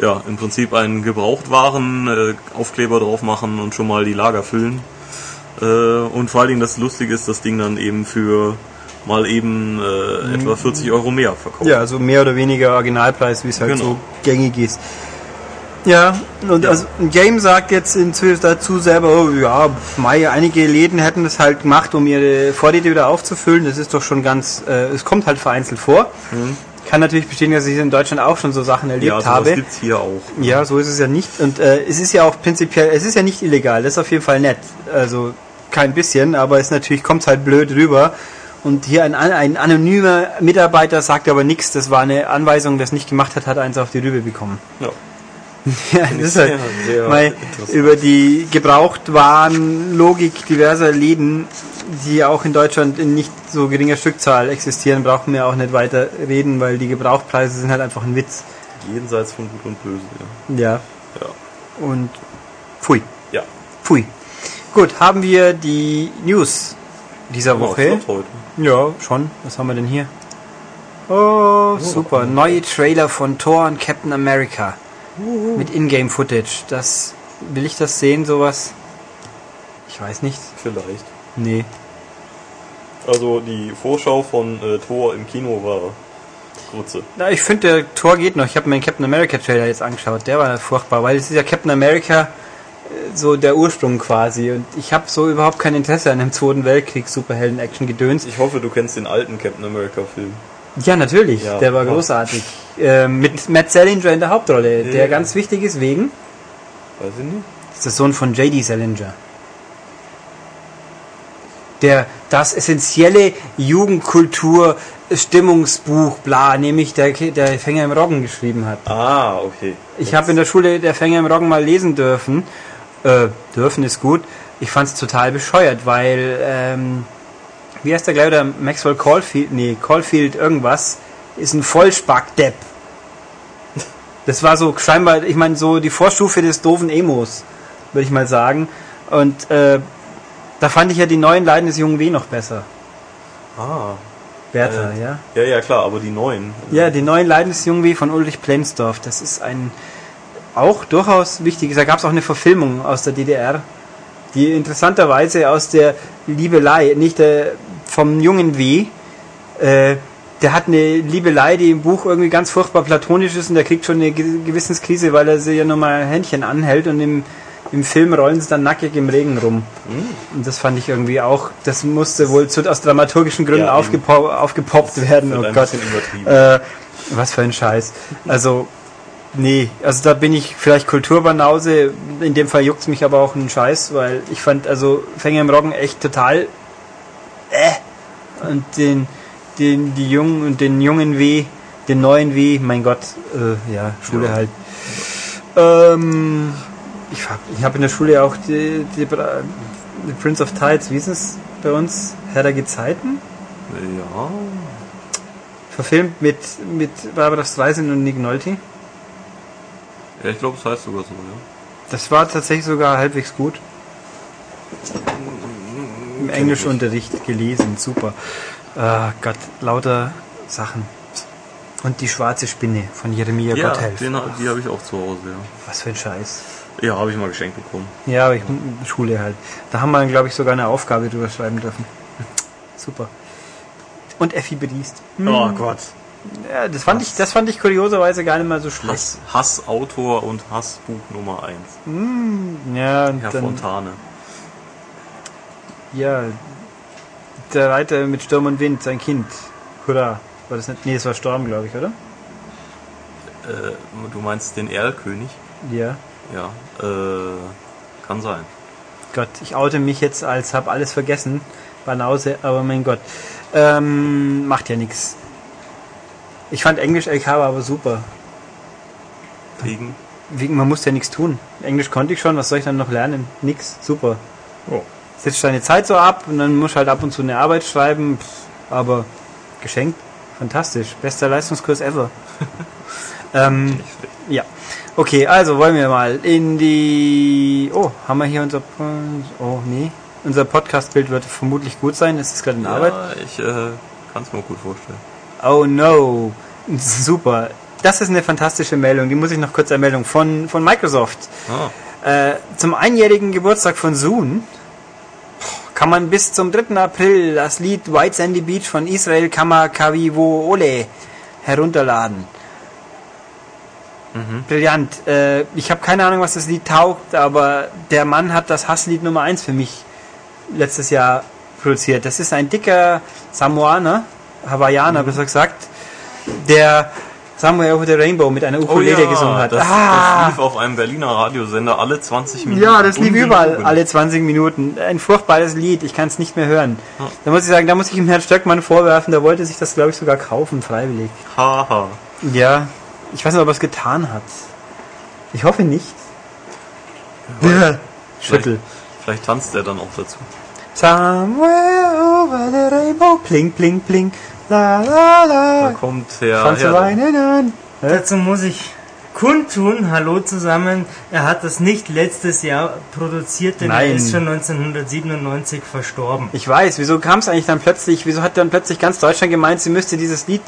ja, im Prinzip einen Gebrauchtwaren äh, Aufkleber drauf machen und schon mal die Lager füllen. Äh, und vor allen Dingen das Lustige ist, das Ding dann eben für mal eben äh, etwa 40 Euro mehr verkauft. Ja, also mehr oder weniger Originalpreis, wie es halt Genau. so gängig ist. Ja, und Ja. also ein Game sagt jetzt inzwischen dazu selber, oh, ja, Mai, einige Läden hätten das halt gemacht, um ihre Vorräte wieder aufzufüllen. Das ist doch schon ganz, äh, es kommt halt vereinzelt vor. Kann natürlich bestätigen, dass ich in Deutschland auch schon so Sachen erlebt Mhm. ja, habe. gibt's hier auch. Ja, so ist es ja nicht. Und äh, es ist ja auch prinzipiell, es ist ja nicht illegal, das ist auf jeden Fall nett. Also kein bisschen, aber es natürlich kommt halt blöd rüber. Und hier ein, ein anonymer Mitarbeiter sagt aber nichts, das war eine Anweisung, das nicht gemacht hat, hat eins auf die Rübe bekommen. Ja. Ja, das ist halt Sehr, weil über die Gebrauchtwarenlogik diverser Läden, die auch in Deutschland in nicht so geringer Stückzahl existieren, brauchen wir auch nicht weiter reden, weil die Gebrauchtpreise sind halt einfach ein Witz. Jenseits von Gut und Böse, ja. Ja. Ja. Und pfui. Ja. Pfui. Gut, haben wir die News dieser Woche? Ja, schon. Was haben wir denn hier? Oh, super. Neue Trailer von Thor und Captain America. Mit Ingame-Footage. Das, will ich das sehen, sowas? Ich weiß nicht. Vielleicht. Nee. Also die Vorschau von äh, Thor im Kino war Grütze. Na, ich finde, der Tor geht noch. Ich habe mir den Captain America Trailer jetzt angeschaut. Der war furchtbar, weil es ist ja Captain America so der Ursprung quasi. Und ich habe so überhaupt kein Interesse an dem Zweiten Weltkrieg Superhelden-Action-Gedöns. Ich hoffe, du kennst den alten Captain America Film. Ja, natürlich. Ja. der war Ja. großartig. Ähm, mit Matt Salinger in der Hauptrolle, der Ja. ganz wichtig ist wegen. Weiß ich nicht. Das ist der Sohn von J.D. Salinger. Der das essentielle Jugendkultur Stimmungsbuch, bla, nämlich der, der Fänger im Roggen geschrieben hat. Ah, okay. Ich habe in der Schule der Fänger im Roggen mal lesen dürfen. Äh, dürfen ist gut. Ich fand es total bescheuert, weil, ähm, wie heißt der gleich, der Maxwell Caulfield, nee, Caulfield irgendwas, ist ein Vollspackdepp. Das war so scheinbar, ich meine, so die Vorstufe des doofen Emos, würde ich mal sagen. Und äh, da fand ich ja die neuen Leiden des jungen W noch besser. Ah. Bertha, Äh, ja. Ja, ja, klar, aber die neuen. Ja, die neuen Leiden des jungen W von Ulrich Plenzdorf. Das ist ein auch durchaus wichtiges. Da gab es auch eine Verfilmung aus der DDR, die interessanterweise aus der Liebelei, nicht der, vom jungen W, äh, der hat eine Liebelei, die im Buch irgendwie ganz furchtbar platonisch ist und der kriegt schon eine Ge- Gewissenskrise, weil er sie ja nur mal Händchen anhält und im, im Film rollen sie dann nackig im Regen rum. Und das fand ich irgendwie auch, das musste wohl zu, aus dramaturgischen Gründen Ja, aufgepo aufgepoppt werden. Oh Gott. Äh, was für ein Scheiß. Also, nee, also da bin ich vielleicht Kulturbanause. In dem Fall juckt's mich aber auch einen Scheiß, weil ich fand also Fänger im Roggen echt total äh. Und den, den, die Jungen und den jungen W, den neuen W, mein Gott, äh, ja, Schule Ja. halt. Ähm, ich habe ich hab in der Schule ja auch die, die, die Prince of Tides, wie ist es bei uns? Herr der Gezeiten? Ja. Verfilmt mit, mit Barbara Streisand und Nick Nolte. Ja, ich glaube, es heißt sogar so, ja. Das war tatsächlich sogar halbwegs gut. Im Englischunterricht gelesen, super. Ah Gott, lauter Sachen. Und die schwarze Spinne von Jeremia Ja, Gotthelf. den, die habe ich auch zu Hause, ja. Was für ein Scheiß. Ja, habe ich mal geschenkt bekommen. Ja, aber ich Schule halt. Da haben wir, glaube ich, sogar eine Aufgabe drüber schreiben dürfen. Super. Und Effi Briest. Oh Gott. Ja, das fand ich, das fand ich kurioserweise gar nicht mal so schlecht. Hass, Hassautor und Hassbuch Nummer 1. Ja, und Herr dann, Fontane. ja, der Reiter mit Sturm und Wind, sein Kind. Hurra. War das nicht? Nee, das war Storm, glaube ich, oder? Äh, du meinst den Erlkönig? Ja. Ja, äh, kann sein. Gott, ich oute mich jetzt als hab alles vergessen. Banause, aber mein Gott. Ähm, macht ja nichts. Ich fand Englisch LK aber super. Wegen. Wegen, man muss ja nichts tun. Englisch konnte ich schon, was soll ich dann noch lernen? Nix, super. Oh. Setzt deine Zeit so ab und dann musst du halt ab und zu eine Arbeit schreiben, pff, aber geschenkt, fantastisch. Bester Leistungskurs ever. ähm, ja. Okay, also wollen wir mal in die. Oh, haben wir hier unser. Oh, nee. Unser Podcast-Bild wird vermutlich gut sein. Es ist gerade in Arbeit. Ja, ich äh, kann es mir gut vorstellen. Oh no. Super. Das ist eine fantastische Meldung. Die muss ich noch kurz ermeldung von, von Microsoft. Ah, Äh, zum einjährigen Geburtstag von Zoom. Kann man bis zum 3. April das Lied White Sandy Beach von Israel Kamakawiwo Ole herunterladen. Brillant. Äh, ich habe keine Ahnung, was das Lied taugt, aber der Mann hat das Hasslied Nummer 1 für mich letztes Jahr produziert. Das ist ein dicker Samoaner, Hawaiianer besser gesagt, der Somewhere Over the Rainbow mit einer Ukulele gesungen hat. Oh Das, Ah! das lief auf einem Berliner Radiosender alle 20 Minuten. Ja, das lief überall, alle 20 Minuten. Ein furchtbares Lied, ich kann es nicht mehr hören. Da muss ich sagen, da muss ich ihm Herrn Stöckmann vorwerfen, der wollte sich das, glaube ich, sogar kaufen, freiwillig. Haha. Ja, ich weiß nicht, ob er es getan hat. Ich hoffe nicht. Ja. Schüttel. Vielleicht tanzt er dann auch dazu. Somewhere over the rainbow, pling, pling, pling, la, la, Da la. kommt Herr Herder. weinen an. Dazu muss ich kundtun, hallo zusammen, er hat das nicht letztes Jahr produziert, denn Nein. er ist schon 1997 verstorben. Ich weiß, wieso kam es eigentlich dann plötzlich, wieso hat dann plötzlich ganz Deutschland gemeint, sie müsste dieses Lied,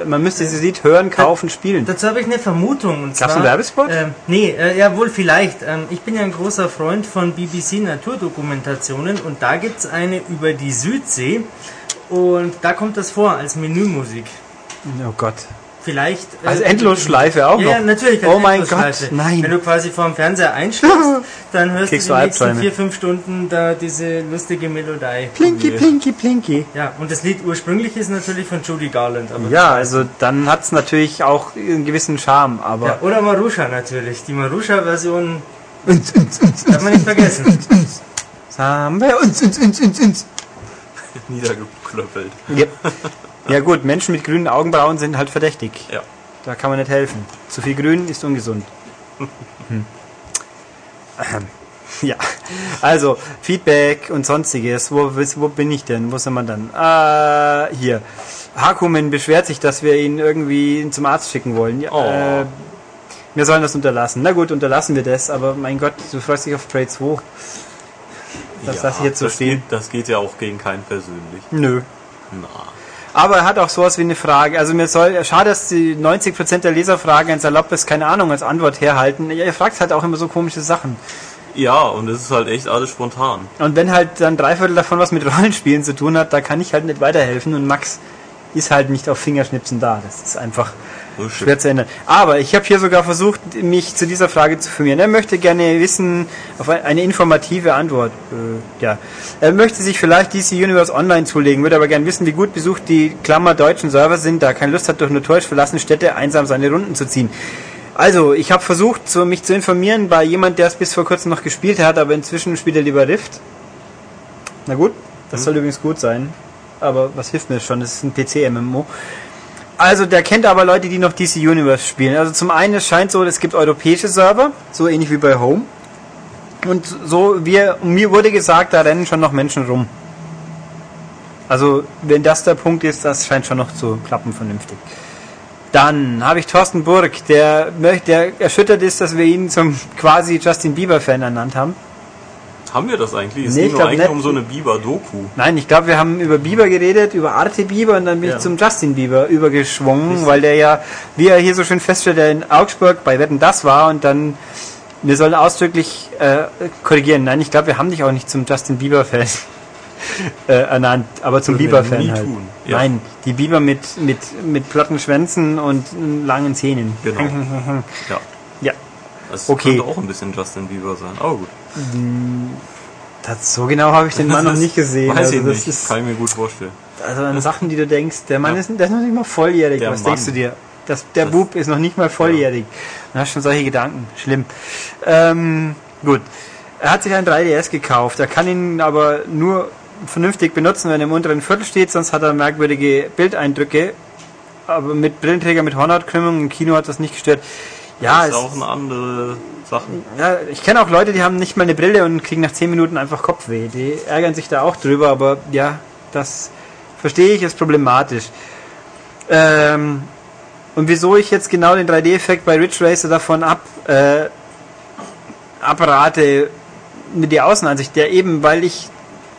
äh, man müsste dieses Lied hören, kaufen, spielen. Dazu habe ich eine Vermutung. Und Gab's zwar, einen Werbespot? Ähm, nee, äh, ja wohl vielleicht. Ähm, ich bin ja ein großer Freund von BBC Naturdokumentationen und da gibt's eine über die Südsee und da kommt das vor als Menümusik. Oh Gott. Vielleicht. äh, Also Endlosschleife auch ja, noch. Ja, natürlich. als Oh mein. Gott, nein. Wenn du quasi vorm Fernseher einschläfst, dann hörst Kriegst du die nächsten Albträume. vier, fünf Stunden da diese lustige Melodie. Plinky, plinky, plinky. Ja, und das Lied ursprünglich ist natürlich von Judy Garland. Ja, also dann hat es natürlich auch einen gewissen Charme, aber Ja, oder Marusha natürlich. Die Marusha-Version darf man nicht vergessen. Somewhere uns, uns, uns, uns, uns. Niedergeklöppelt. Yep. Ja gut, Menschen mit grünen Augenbrauen sind halt verdächtig. Ja. Da kann man nicht helfen. Zu viel Grün ist ungesund. Hm. Ja, also Feedback und sonstiges. Wo, wo bin ich denn? Wo sind wir dann? Äh, hier. Hakumen beschwert sich, dass wir ihn irgendwie zum Arzt schicken wollen. Ja, Oh. äh, wir sollen das unterlassen. Na gut, unterlassen wir das, aber mein Gott, du freust dich auf Trade 2. Das lasse ich jetzt so das stehen. Geht, das geht ja auch gegen keinen persönlich. Nö. Na. Aber er hat auch sowas wie eine Frage. Also mir soll, schade, dass die 90% der Leserfragen ein saloppes, keine Ahnung, als Antwort herhalten. Ja, Ihr fragt halt auch immer so komische Sachen. Ja, und es ist halt echt alles spontan. Und wenn halt dann drei Viertel davon was mit Rollenspielen zu tun hat, da kann ich halt nicht weiterhelfen und Max ist halt nicht auf Fingerschnipsen da. Das ist einfach So schwer zu ändern. Aber ich habe hier sogar versucht, mich zu dieser Frage zu formieren. Er möchte gerne wissen, auf ein- eine informative Antwort. Äh, ja. Er möchte sich vielleicht DC Universe Online zulegen, würde aber gerne wissen, wie gut besucht die Klammer deutschen Server sind, da keine Lust hat, durch notorisch verlassene Städte einsam seine Runden zu ziehen. Also, ich habe versucht, so mich zu informieren bei jemand, der es bis vor kurzem noch gespielt hat, aber inzwischen spielt er lieber Rift. Na gut, das soll übrigens gut sein. Aber was hilft mir das schon? Das ist ein PC-MMO. Also, der kennt aber Leute, die noch DC Universe spielen. Also, zum einen, es scheint so, es gibt europäische Server, so ähnlich wie bei Home. Und so, wir, mir wurde gesagt, da rennen schon noch Menschen rum. Also, wenn das der Punkt ist, das scheint schon noch zu klappen vernünftig. Dann habe ich Thorsten Burg, der, der erschüttert ist, dass wir ihn zum quasi Justin Bieber-Fan ernannt haben. Haben wir das eigentlich? Es Nee, ging ich nur eigentlich nicht. um so eine Biber-Doku. Nein, ich glaube, wir haben über Bieber geredet, über Arte Bieber und dann bin Ja. ich zum Justin Bieber übergeschwungen, weil der ja, wie er hier so schön feststellt, der in Augsburg bei Wetten das war und dann, wir sollen ausdrücklich äh, korrigieren. Nein, ich glaube, wir haben dich auch nicht zum Justin Bieber-Fan äh, ernannt, aber zum Bieber-Fan halt. ja. Nein, die Biber mit, mit, mit platten Schwänzen und langen Zähnen. Genau. Ja. Ja, Das Okay. könnte auch ein bisschen Justin Bieber sein. Aber gut. Das, so genau habe ich den Mann noch nicht gesehen. Weiß also ich das nicht. ist Kann ich mir gut vorstellen. Also an Sachen, die du denkst, der Mann Ja. ist, der ist noch nicht mal volljährig. Der Was Mann. denkst du dir? Das, der Das- Bub ist noch nicht mal volljährig. Du hast schon solche Gedanken. Schlimm. Ähm, gut. Er hat sich ein 3DS gekauft. Er kann ihn aber nur vernünftig benutzen, wenn er im unteren Viertel steht, sonst hat er merkwürdige Bildeindrücke. Aber mit Brillenträger mit Hornhautkrümmung im Kino hat das nicht gestört. Ja, ist auch eine andere Sache. ja, ich kenne auch Leute, die haben nicht mal eine Brille und kriegen nach 10 Minuten einfach Kopfweh. Die ärgern sich da auch drüber, aber ja, das verstehe ich, ist problematisch. Ähm, und wieso ich jetzt genau den 3D-Effekt bei Ridge Racer davon ab, äh, abrate mit der Außenansicht, der eben, weil ich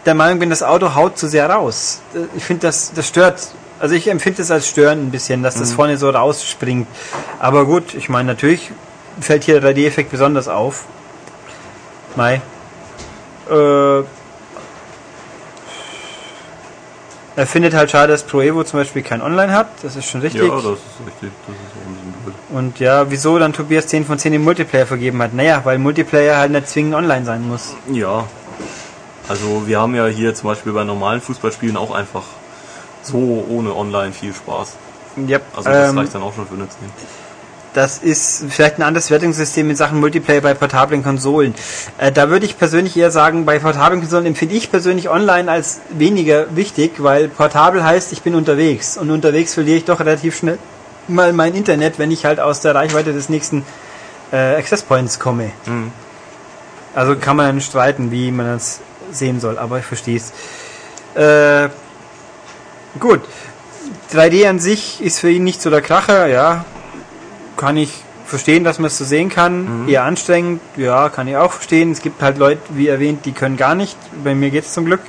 der Meinung bin, das Auto haut zu sehr raus. Äh, Ich finde, das, das stört. Also ich empfinde es als störend ein bisschen, dass das vorne so rausspringt. Aber gut, ich meine, natürlich fällt hier der 3D-Effekt besonders auf. Mai. Äh, Er findet halt schade, dass Pro Evo zum Beispiel kein Online hat. Das ist schon richtig. Ja, das ist richtig. Das ist. Und ja, wieso dann Tobias 10 von 10 im Multiplayer vergeben hat? Naja, weil Multiplayer halt nicht zwingend online sein muss. Ja. Also wir haben ja hier zum Beispiel bei normalen Fußballspielen auch einfach so ohne Online viel Spaß. Ja, Also das ähm, reicht dann auch schon für eine 10. das ist vielleicht ein anderes Wertungssystem in Sachen Multiplayer bei portablen Konsolen. Äh, da würde ich persönlich eher sagen, bei portablen Konsolen empfinde ich persönlich online als weniger wichtig, weil portabel heißt, ich bin unterwegs. Und unterwegs verliere ich doch relativ schnell mal mein Internet, wenn ich halt aus der Reichweite des nächsten äh, Access Points komme. Mhm. Also kann man dann streiten, wie man das sehen soll, aber ich verstehe es. Äh, gut. 3D an sich ist für ihn nicht so der Kracher, ja. Kann ich verstehen, dass man es so sehen kann. Eher anstrengend, ja, kann ich auch verstehen. Es gibt halt Leute, wie erwähnt, die können gar nicht. Bei mir geht es zum Glück.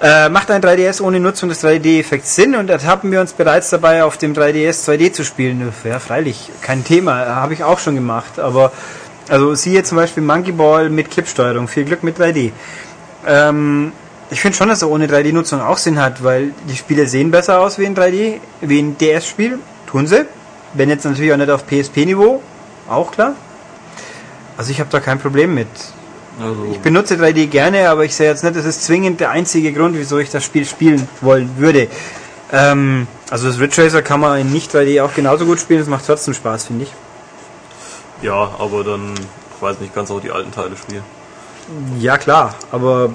Äh, macht ein 3DS ohne Nutzung des 3D-Effekts Sinn und ertappen wir uns bereits dabei, auf dem 3DS 2D zu spielen? Ja, freilich, kein Thema, habe ich auch schon gemacht, aber also siehe zum Beispiel Monkey Ball mit Clipsteuerung, viel Glück mit 3D. Ähm, ich finde schon, dass er ohne 3D-Nutzung auch Sinn hat, weil die Spiele sehen besser aus wie in 3D, wie ein DS-Spiel, tun sie. Wenn jetzt natürlich auch nicht auf PSP-Niveau, auch klar. Also ich habe da kein Problem mit. Also Ich benutze 3D gerne, aber ich sehe jetzt nicht, das ist zwingend der einzige Grund, wieso ich das Spiel spielen wollen würde. Ähm, also das Ridge Racer kann man in nicht 3D auch genauso gut spielen, das macht trotzdem Spaß, finde ich. ja, aber dann, ich weiß nicht, kannst auch die alten Teile spielen. Ja klar, aber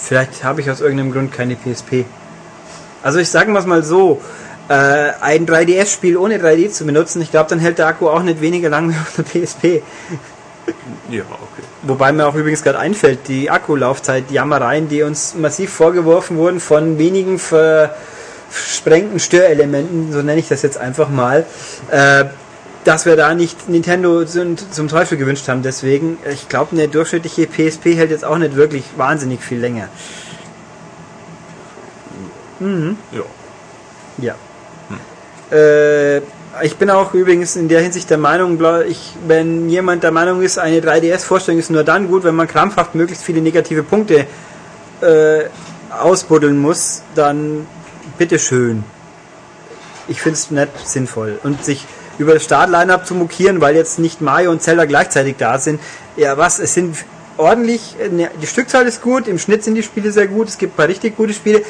vielleicht habe ich aus irgendeinem Grund keine PSP. Also ich sage mal so, äh, ein 3DS-Spiel ohne 3D zu benutzen, ich glaube, dann hält der Akku auch nicht weniger lang wie auf der PSP. Ja, okay. Wobei mir auch übrigens gerade einfällt, die Akkulaufzeit, Jammereien, die uns massiv vorgeworfen wurden von wenigen versprengten Störelementen, so nenne ich das jetzt einfach mal, äh, dass wir da nicht Nintendo zum, Teufel gewünscht haben. Deswegen, ich glaube, eine durchschnittliche PSP hält jetzt auch nicht wirklich wahnsinnig viel länger. Ja. Ja. Äh, ich bin auch übrigens in der Hinsicht der Meinung, ich, wenn jemand der Meinung ist, eine 3DS-Vorstellung ist nur dann gut, wenn man krampfhaft möglichst viele negative Punkte äh, ausbuddeln muss, dann bitteschön. Ich finde es nicht sinnvoll. Und sich über das Start-Line-Up zu mokieren, weil jetzt nicht Mario und Zelda gleichzeitig da sind, ja was, es sind ordentlich, ne, die Stückzahl ist gut, im Schnitt sind die Spiele sehr gut, es gibt ein paar richtig gute Spiele.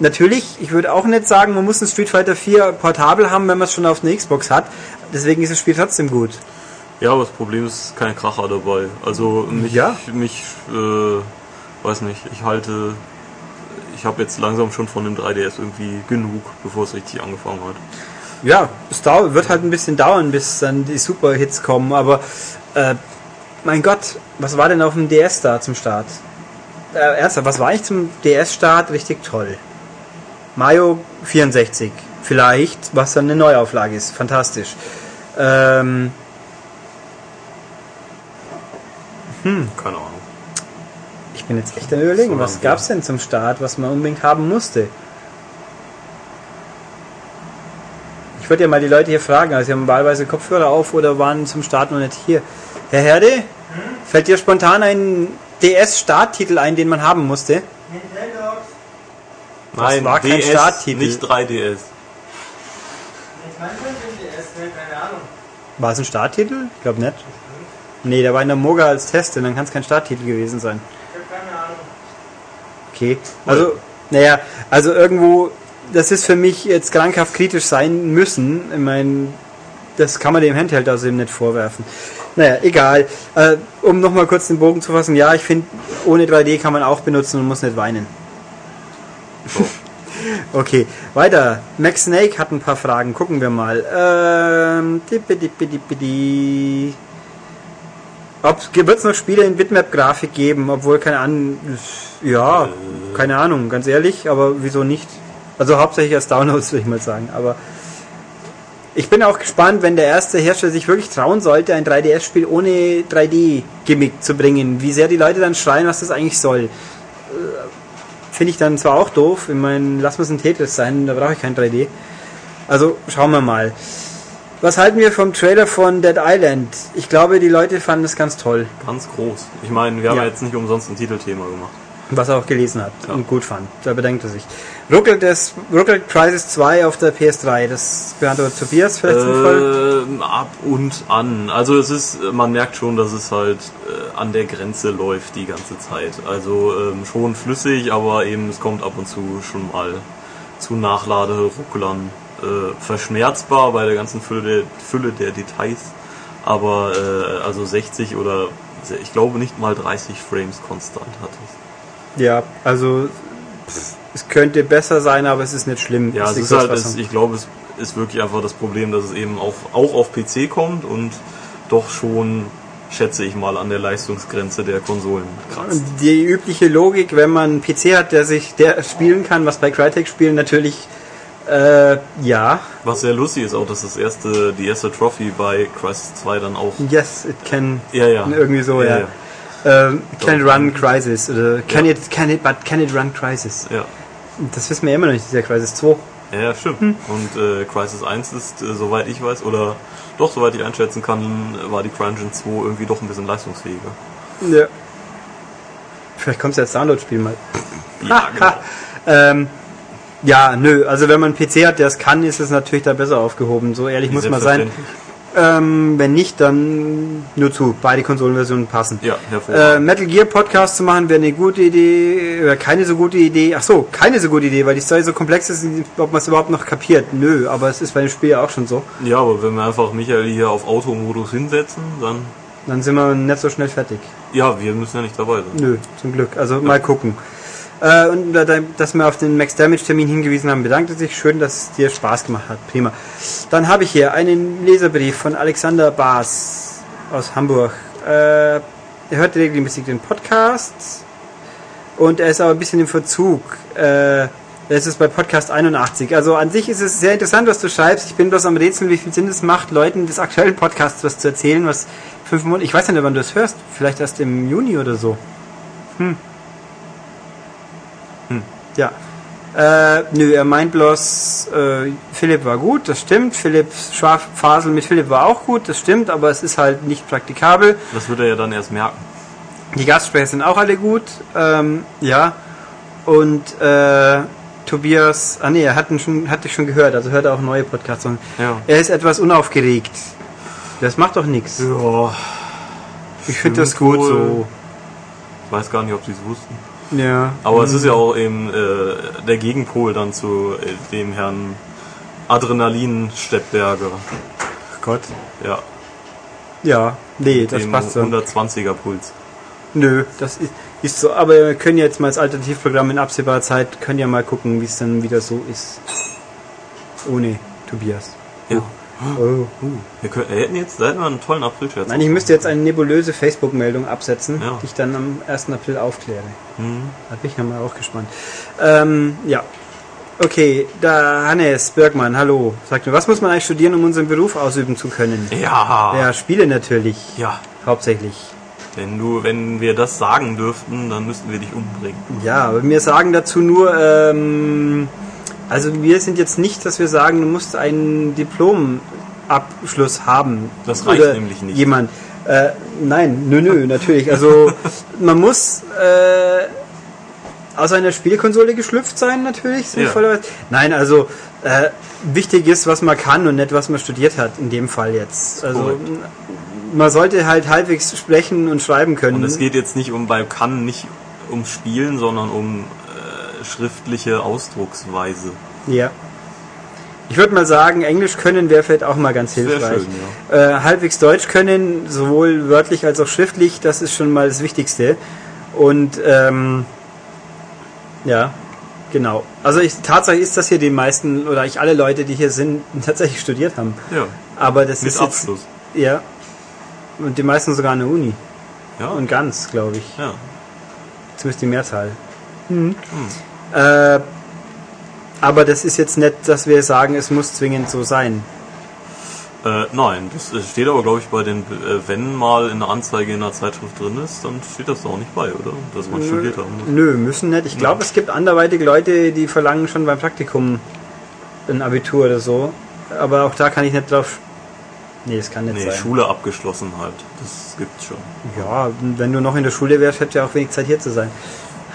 Natürlich, ich würde auch nicht sagen, man muss ein Street Fighter 4 portabel haben, wenn man es schon auf einer Xbox hat. Deswegen ist das Spiel trotzdem gut. Ja, aber das Problem ist kein Kracher dabei. Also mich, Ja. mich äh, weiß nicht, ich halte, ich habe jetzt langsam schon von dem 3DS irgendwie genug, bevor es richtig angefangen hat. Ja, es wird halt ein bisschen dauern, bis dann die Super-Hits kommen, aber äh, mein Gott, was war denn auf dem DS da zum Start? Äh, ernsthaft, was war ich zum DS-Start richtig toll? Mario 64, vielleicht, was dann eine Neuauflage ist, fantastisch. Ähm, Keine Ahnung. ich bin jetzt echt am überlegen, was lange gab's denn zum Start, was man unbedingt haben musste? Ich würde ja mal die Leute hier fragen, also sie haben wahlweise Kopfhörer auf oder waren zum Start noch nicht hier. Herr Herde, fällt dir spontan ein DS-Starttitel ein, den man haben musste? Nein, war kein DS, Starttitel. nicht 3DS. War es ein Starttitel? Ich glaube nicht. Nee, der war in der Moga als Test, dann kann es kein Starttitel gewesen sein. Okay, also, naja, also irgendwo, das ist für mich jetzt krankhaft kritisch sein müssen. Ich meine, das kann man dem Handheld also eben nicht vorwerfen. Naja, egal. Äh, um nochmal kurz den Bogen zu fassen, ja, ich finde, ohne 3D kann man auch benutzen und muss nicht weinen. okay, weiter. Max Snake hat ein paar Fragen, gucken wir mal. Ähm, dippidi-dippidi-dippidi. Ob wird es noch Spiele in Bitmap-Grafik geben, obwohl keine Ahnung, ja, keine Ahnung, ganz ehrlich, aber wieso nicht? Also hauptsächlich als Downloads würde ich mal sagen, aber ich bin auch gespannt, wenn der erste Hersteller sich wirklich trauen sollte, ein 3DS-Spiel ohne 3D-Gimmick zu bringen, wie sehr die Leute dann schreien, was das eigentlich soll. Äh, Finde ich dann zwar auch doof, ich meine, lass mal ein Tetris sein, da brauche ich kein 3D. Also schauen wir mal. Was halten wir vom Trailer von Dead Island? Ich glaube, die Leute fanden es ganz toll. Ganz groß. Ich meine, wir haben Ja. ja jetzt nicht umsonst ein Titelthema gemacht. Was er auch gelesen hat und gut fand. Da bedenkt er sich. Ruckelt, das, ruckelt Crisis 2 auf der PS3. Das beantwortet Tobias vielleicht sinnvoll. Ähm, ab und an. Also es ist, man merkt schon, dass es halt äh, an der Grenze läuft die ganze Zeit. Also ähm, schon flüssig, aber eben es kommt ab und zu schon mal zu Nachladerucklern. Äh, verschmerzbar bei der ganzen Fülle der, Fülle der Details. Aber äh, also 60 oder ich glaube nicht mal 30 Frames konstant hat es. Ja, also es könnte besser sein, aber es ist nicht schlimm. Ja, es ist halt, es, ich glaube, es ist wirklich einfach das Problem, dass es eben auf, auch auf PC kommt und doch schon, schätze ich mal, an der Leistungsgrenze der Konsolen kratzt. die übliche Logik, wenn man einen PC hat, der sich der spielen kann, was bei Crytek-Spielen natürlich äh, ja, Was sehr lustig ist auch, dass das erste, die erste Trophy bei Crisis 2 dann auch. yes, it can Ja, ja. irgendwie so, ja. Ja, Ähm, can it run Crisis oder can Ja. it can it but can it run Crisis? Ja. Das wissen wir immer noch nicht, dieser Crisis 2. Ja, stimmt. Hm. Und äh, Crisis 1 ist, äh, soweit ich weiß, oder doch, soweit ich einschätzen kann, war die CryEngine 2 irgendwie doch ein bisschen leistungsfähiger. Ja. Vielleicht kommt es als Download-Spiel mal. Ja, genau. Ähm, ja, nö, also wenn man einen PC hat, der es kann, ist es natürlich da besser aufgehoben. So ehrlich muss man sein. Ähm, wenn nicht, dann nur zu. Beide Konsolenversionen passen. Ja, Äh, hervorragend. Metal Gear Podcast zu machen wäre eine gute Idee, oder keine so gute Idee. Ach so, keine so gute Idee, weil die Story so komplex ist, ob man es überhaupt noch kapiert. Nö, aber es ist bei dem Spiel ja auch schon so. ja, aber wenn wir einfach Michael hier auf Automodus hinsetzen, dann. Dann sind wir nicht so schnell fertig. Ja, wir müssen ja nicht dabei sein. Nö, zum Glück. Also mal gucken. Äh, und da- da- dass wir auf den Max Damage Termin hingewiesen haben, bedankte sich. Schön, dass es dir Spaß gemacht hat. Prima. Dann habe ich hier einen Leserbrief von Alexander Baas aus Hamburg. Äh, er hört regelmäßig den Podcast und er ist aber ein bisschen im Verzug. Äh, es ist bei Podcast 81. Also an sich ist es sehr interessant, was du schreibst. Ich bin bloß am Rätseln, wie viel Sinn es macht, Leuten des aktuellen Podcasts was zu erzählen, was fünf Monate. Ich weiß nicht, wann du es hörst. Vielleicht erst im Juni oder so. Hm. Ja. Äh, nö, er meint bloß, äh, Philipp war gut, das stimmt. Philipps Schwarzfasel mit Philipp war auch gut, das stimmt, aber es ist halt nicht praktikabel. Das wird er ja dann erst merken. Die Gastsprecher sind auch alle gut, ähm, ja. Und äh, Tobias, ah nee, er hat, schon, hat dich schon gehört, also hört er auch neue Podcasts. Und Ja. Er ist etwas unaufgeregt. Das macht doch nichts. Ja. Ich finde das gut wohl. so. Ich weiß gar nicht, ob sie es wussten. Ja. Aber es ist ja auch eben äh, der Gegenpol dann zu äh, dem Herrn Adrenalin Steppberger. Gott. Ja, Ja, nee, das dem passt so. 120er Puls. Nö, das ist, ist so. Aber wir können jetzt mal als Alternativprogramm in absehbarer Zeit, können ja mal gucken, wie es dann wieder so ist. Ohne Tobias. Ja. Oh. Wir, können, wir hätten jetzt, da hätten wir einen tollen April-Scherz. Nein, ich müsste jetzt eine nebulöse Facebook-Meldung absetzen, Ja. die ich dann am 1. April aufkläre. Mhm. Da bin ich ja mal auch gespannt. Ähm, ja. Okay, da Hannes Bergmann, hallo. Sagt mir, was muss man eigentlich studieren, um unseren Beruf ausüben zu können? Ja. Ja, Spiele natürlich. Ja. Hauptsächlich. Wenn du, wenn wir das sagen dürften, dann müssten wir dich umbringen. Ja, aber wir sagen dazu nur, ähm, also wir sind jetzt nicht, dass wir sagen, du musst einen Diplomabschluss haben. Das reicht Oder nämlich nicht. Jemand. Äh, nein, nö, nö, natürlich. Also man muss äh, aus einer Spielkonsole geschlüpft sein, natürlich. sinnvollerweise. Nein, also äh, wichtig ist, was man kann und nicht, was man studiert hat, in dem Fall jetzt. Also Korrekt. man sollte halt halbwegs sprechen und schreiben können. Und es geht jetzt nicht um, bei kann nicht ums Spielen, sondern um schriftliche Ausdrucksweise. Ja. Ich würde mal sagen, Englisch können wäre vielleicht auch mal ganz hilfreich. schön, äh, halbwegs Deutsch können, sowohl wörtlich als auch schriftlich, das ist schon mal das Wichtigste. Und ähm, ja, genau. Also ich, Tatsache ist, dass hier die meisten oder eigentlich alle Leute, die hier sind, tatsächlich studiert haben. Ja. Aber das Mit ist jetzt, Abschluss. ja. Und die meisten sogar an der Uni. Ja. Und ganz, glaube ich. ja. Zumindest die Mehrzahl. Äh, aber das ist jetzt nicht, dass wir sagen, es muss zwingend so sein. Äh, nein, das äh, steht aber, glaube ich, bei den, äh, wenn mal in der Anzeige in der Zeitschrift drin ist, dann steht das da auch nicht bei, oder? Dass man studiert haben muss. Nö, müssen nicht. Ich glaube, es gibt anderweitig Leute, die verlangen schon beim Praktikum ein Abitur oder so. Aber auch da kann ich nicht drauf. Nee, das kann nicht Nee, sein. Schule abgeschlossen halt. Das gibt's schon. Ja, wenn du noch in der Schule wärst, hättest du ja auch wenig Zeit hier zu sein.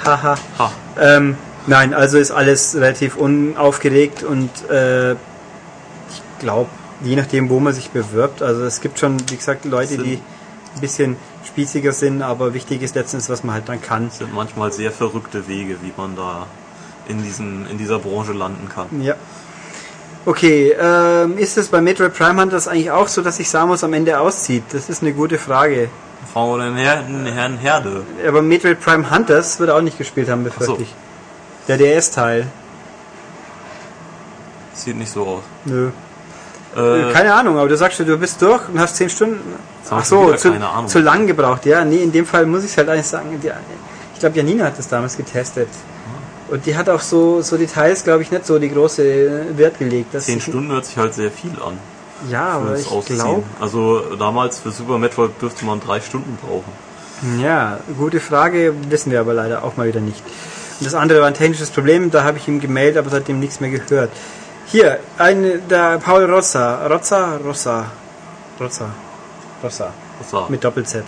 Haha. Ha. Ähm, nein, also ist alles relativ unaufgeregt und äh, ich glaube, je nachdem, wo man sich bewirbt, also es gibt schon, wie gesagt, Leute, Sind- die ein bisschen spießiger sind, aber wichtig ist letztens, was man halt dann kann. Das sind manchmal sehr verrückte Wege, wie man da in, diesem, in dieser Branche landen kann. Ja. Okay, ähm, ist es bei Metroid Prime Hunters eigentlich auch so, dass sich Samus am Ende auszieht? Das ist eine gute Frage. Fragen wir den Herrn, Herrn Herde. Aber Metroid Prime Hunters wird er auch nicht gespielt haben, befürchte Ach so. Der DS-Teil. Sieht nicht so aus. Nö. Äh, Keine Ahnung, aber du sagst, du bist durch und hast 10 Stunden. Ach so, zu, zu lang gebraucht. Ja, nee, in dem Fall muss ich es halt eigentlich sagen. Die, ich glaube, Janina hat das damals getestet. Und die hat auch so, so Details, glaube ich, nicht so die große Wert gelegt. Das 10 ist- Stunden hört sich halt sehr viel an. Ja, aber ich glaube, Also damals für Super Metroid dürfte man drei Stunden brauchen. Ja, gute Frage, wissen wir aber leider auch mal wieder nicht. Und das andere war ein technisches Problem, da habe ich ihm gemeldet, aber seitdem nichts mehr gehört. Hier, eine, der Paul Rossa, Rossa, Rossa, Rossa, Rossa, war mit Doppel-Z.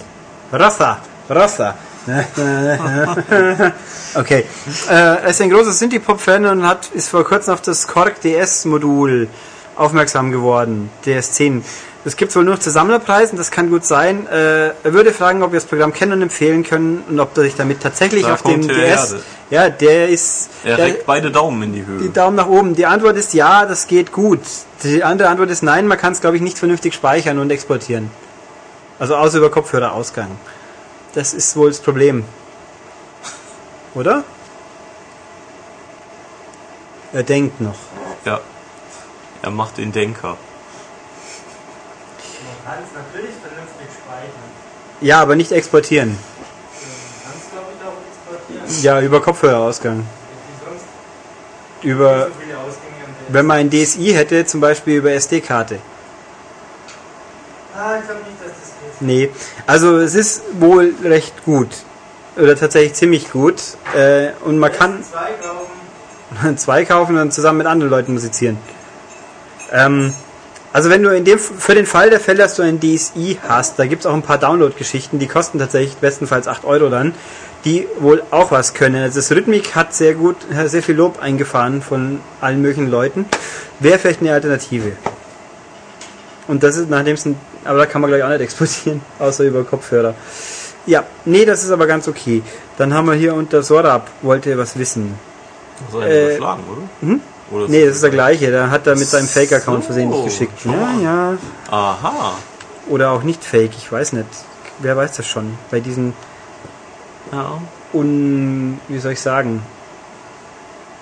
Rossa, Rossa. okay. Äh, er ist ein großer Synthie-Pop-Fan und hat, ist vor kurzem auf das Korg DS-Modul aufmerksam geworden. DS10. Das gibt es wohl nur noch zu Sammlerpreisen, das kann gut sein. Äh, er würde fragen, ob wir das Programm kennen und empfehlen können und ob du dich damit tatsächlich Da auf dem DS. Ja, der ist. er der, reckt beide Daumen in die Höhe. die Daumen nach oben. Die Antwort ist ja, das geht gut. Die andere Antwort ist nein, man kann es glaube ich nicht vernünftig speichern und exportieren. Also außer über Kopfhörerausgang. Das ist wohl das Problem. Oder? Er denkt noch. Ja. Er macht den Denker. Kann es natürlich vernünftig speichern. Ja, aber nicht exportieren. Man kann es, glaube ich, auch exportieren. Ja, über Kopfhörerausgang. Wie sonst Über, so wenn man ein DSI hätte, zum Beispiel über SD-Karte. Ah, ich glaube nicht, dass das geht. Nee, also es ist wohl recht gut. Oder tatsächlich ziemlich gut. Äh, und man kann Zwei kaufen. zwei kaufen und dann zusammen mit anderen Leuten musizieren. Ähm, also wenn du in dem für den Fall der Fälle, dass du ein DSI hast, da gibt es auch ein paar Download-Geschichten, die kosten tatsächlich bestenfalls 8 Euro dann, die wohl auch was können. Also das Rhythmik hat sehr gut, hat sehr viel Lob eingefahren von allen möglichen Leuten. Wäre vielleicht eine Alternative. Und das ist, nachdem es ein, aber da kann man gleich auch nicht exportieren, außer über Kopfhörer. Ja, nee, das ist aber ganz okay. Dann haben wir hier unter Sorab, wollte was wissen. Das ist Äh, überschlagen, oder? hm? Oder Nee, das ist der gleiche. Da hat er mit seinem So, Fake-Account versehentlich geschickt. Ja, ja. Aha. Oder auch nicht Fake, ich weiß nicht. Wer weiß das schon? Bei diesen Ja. un... wie soll ich sagen?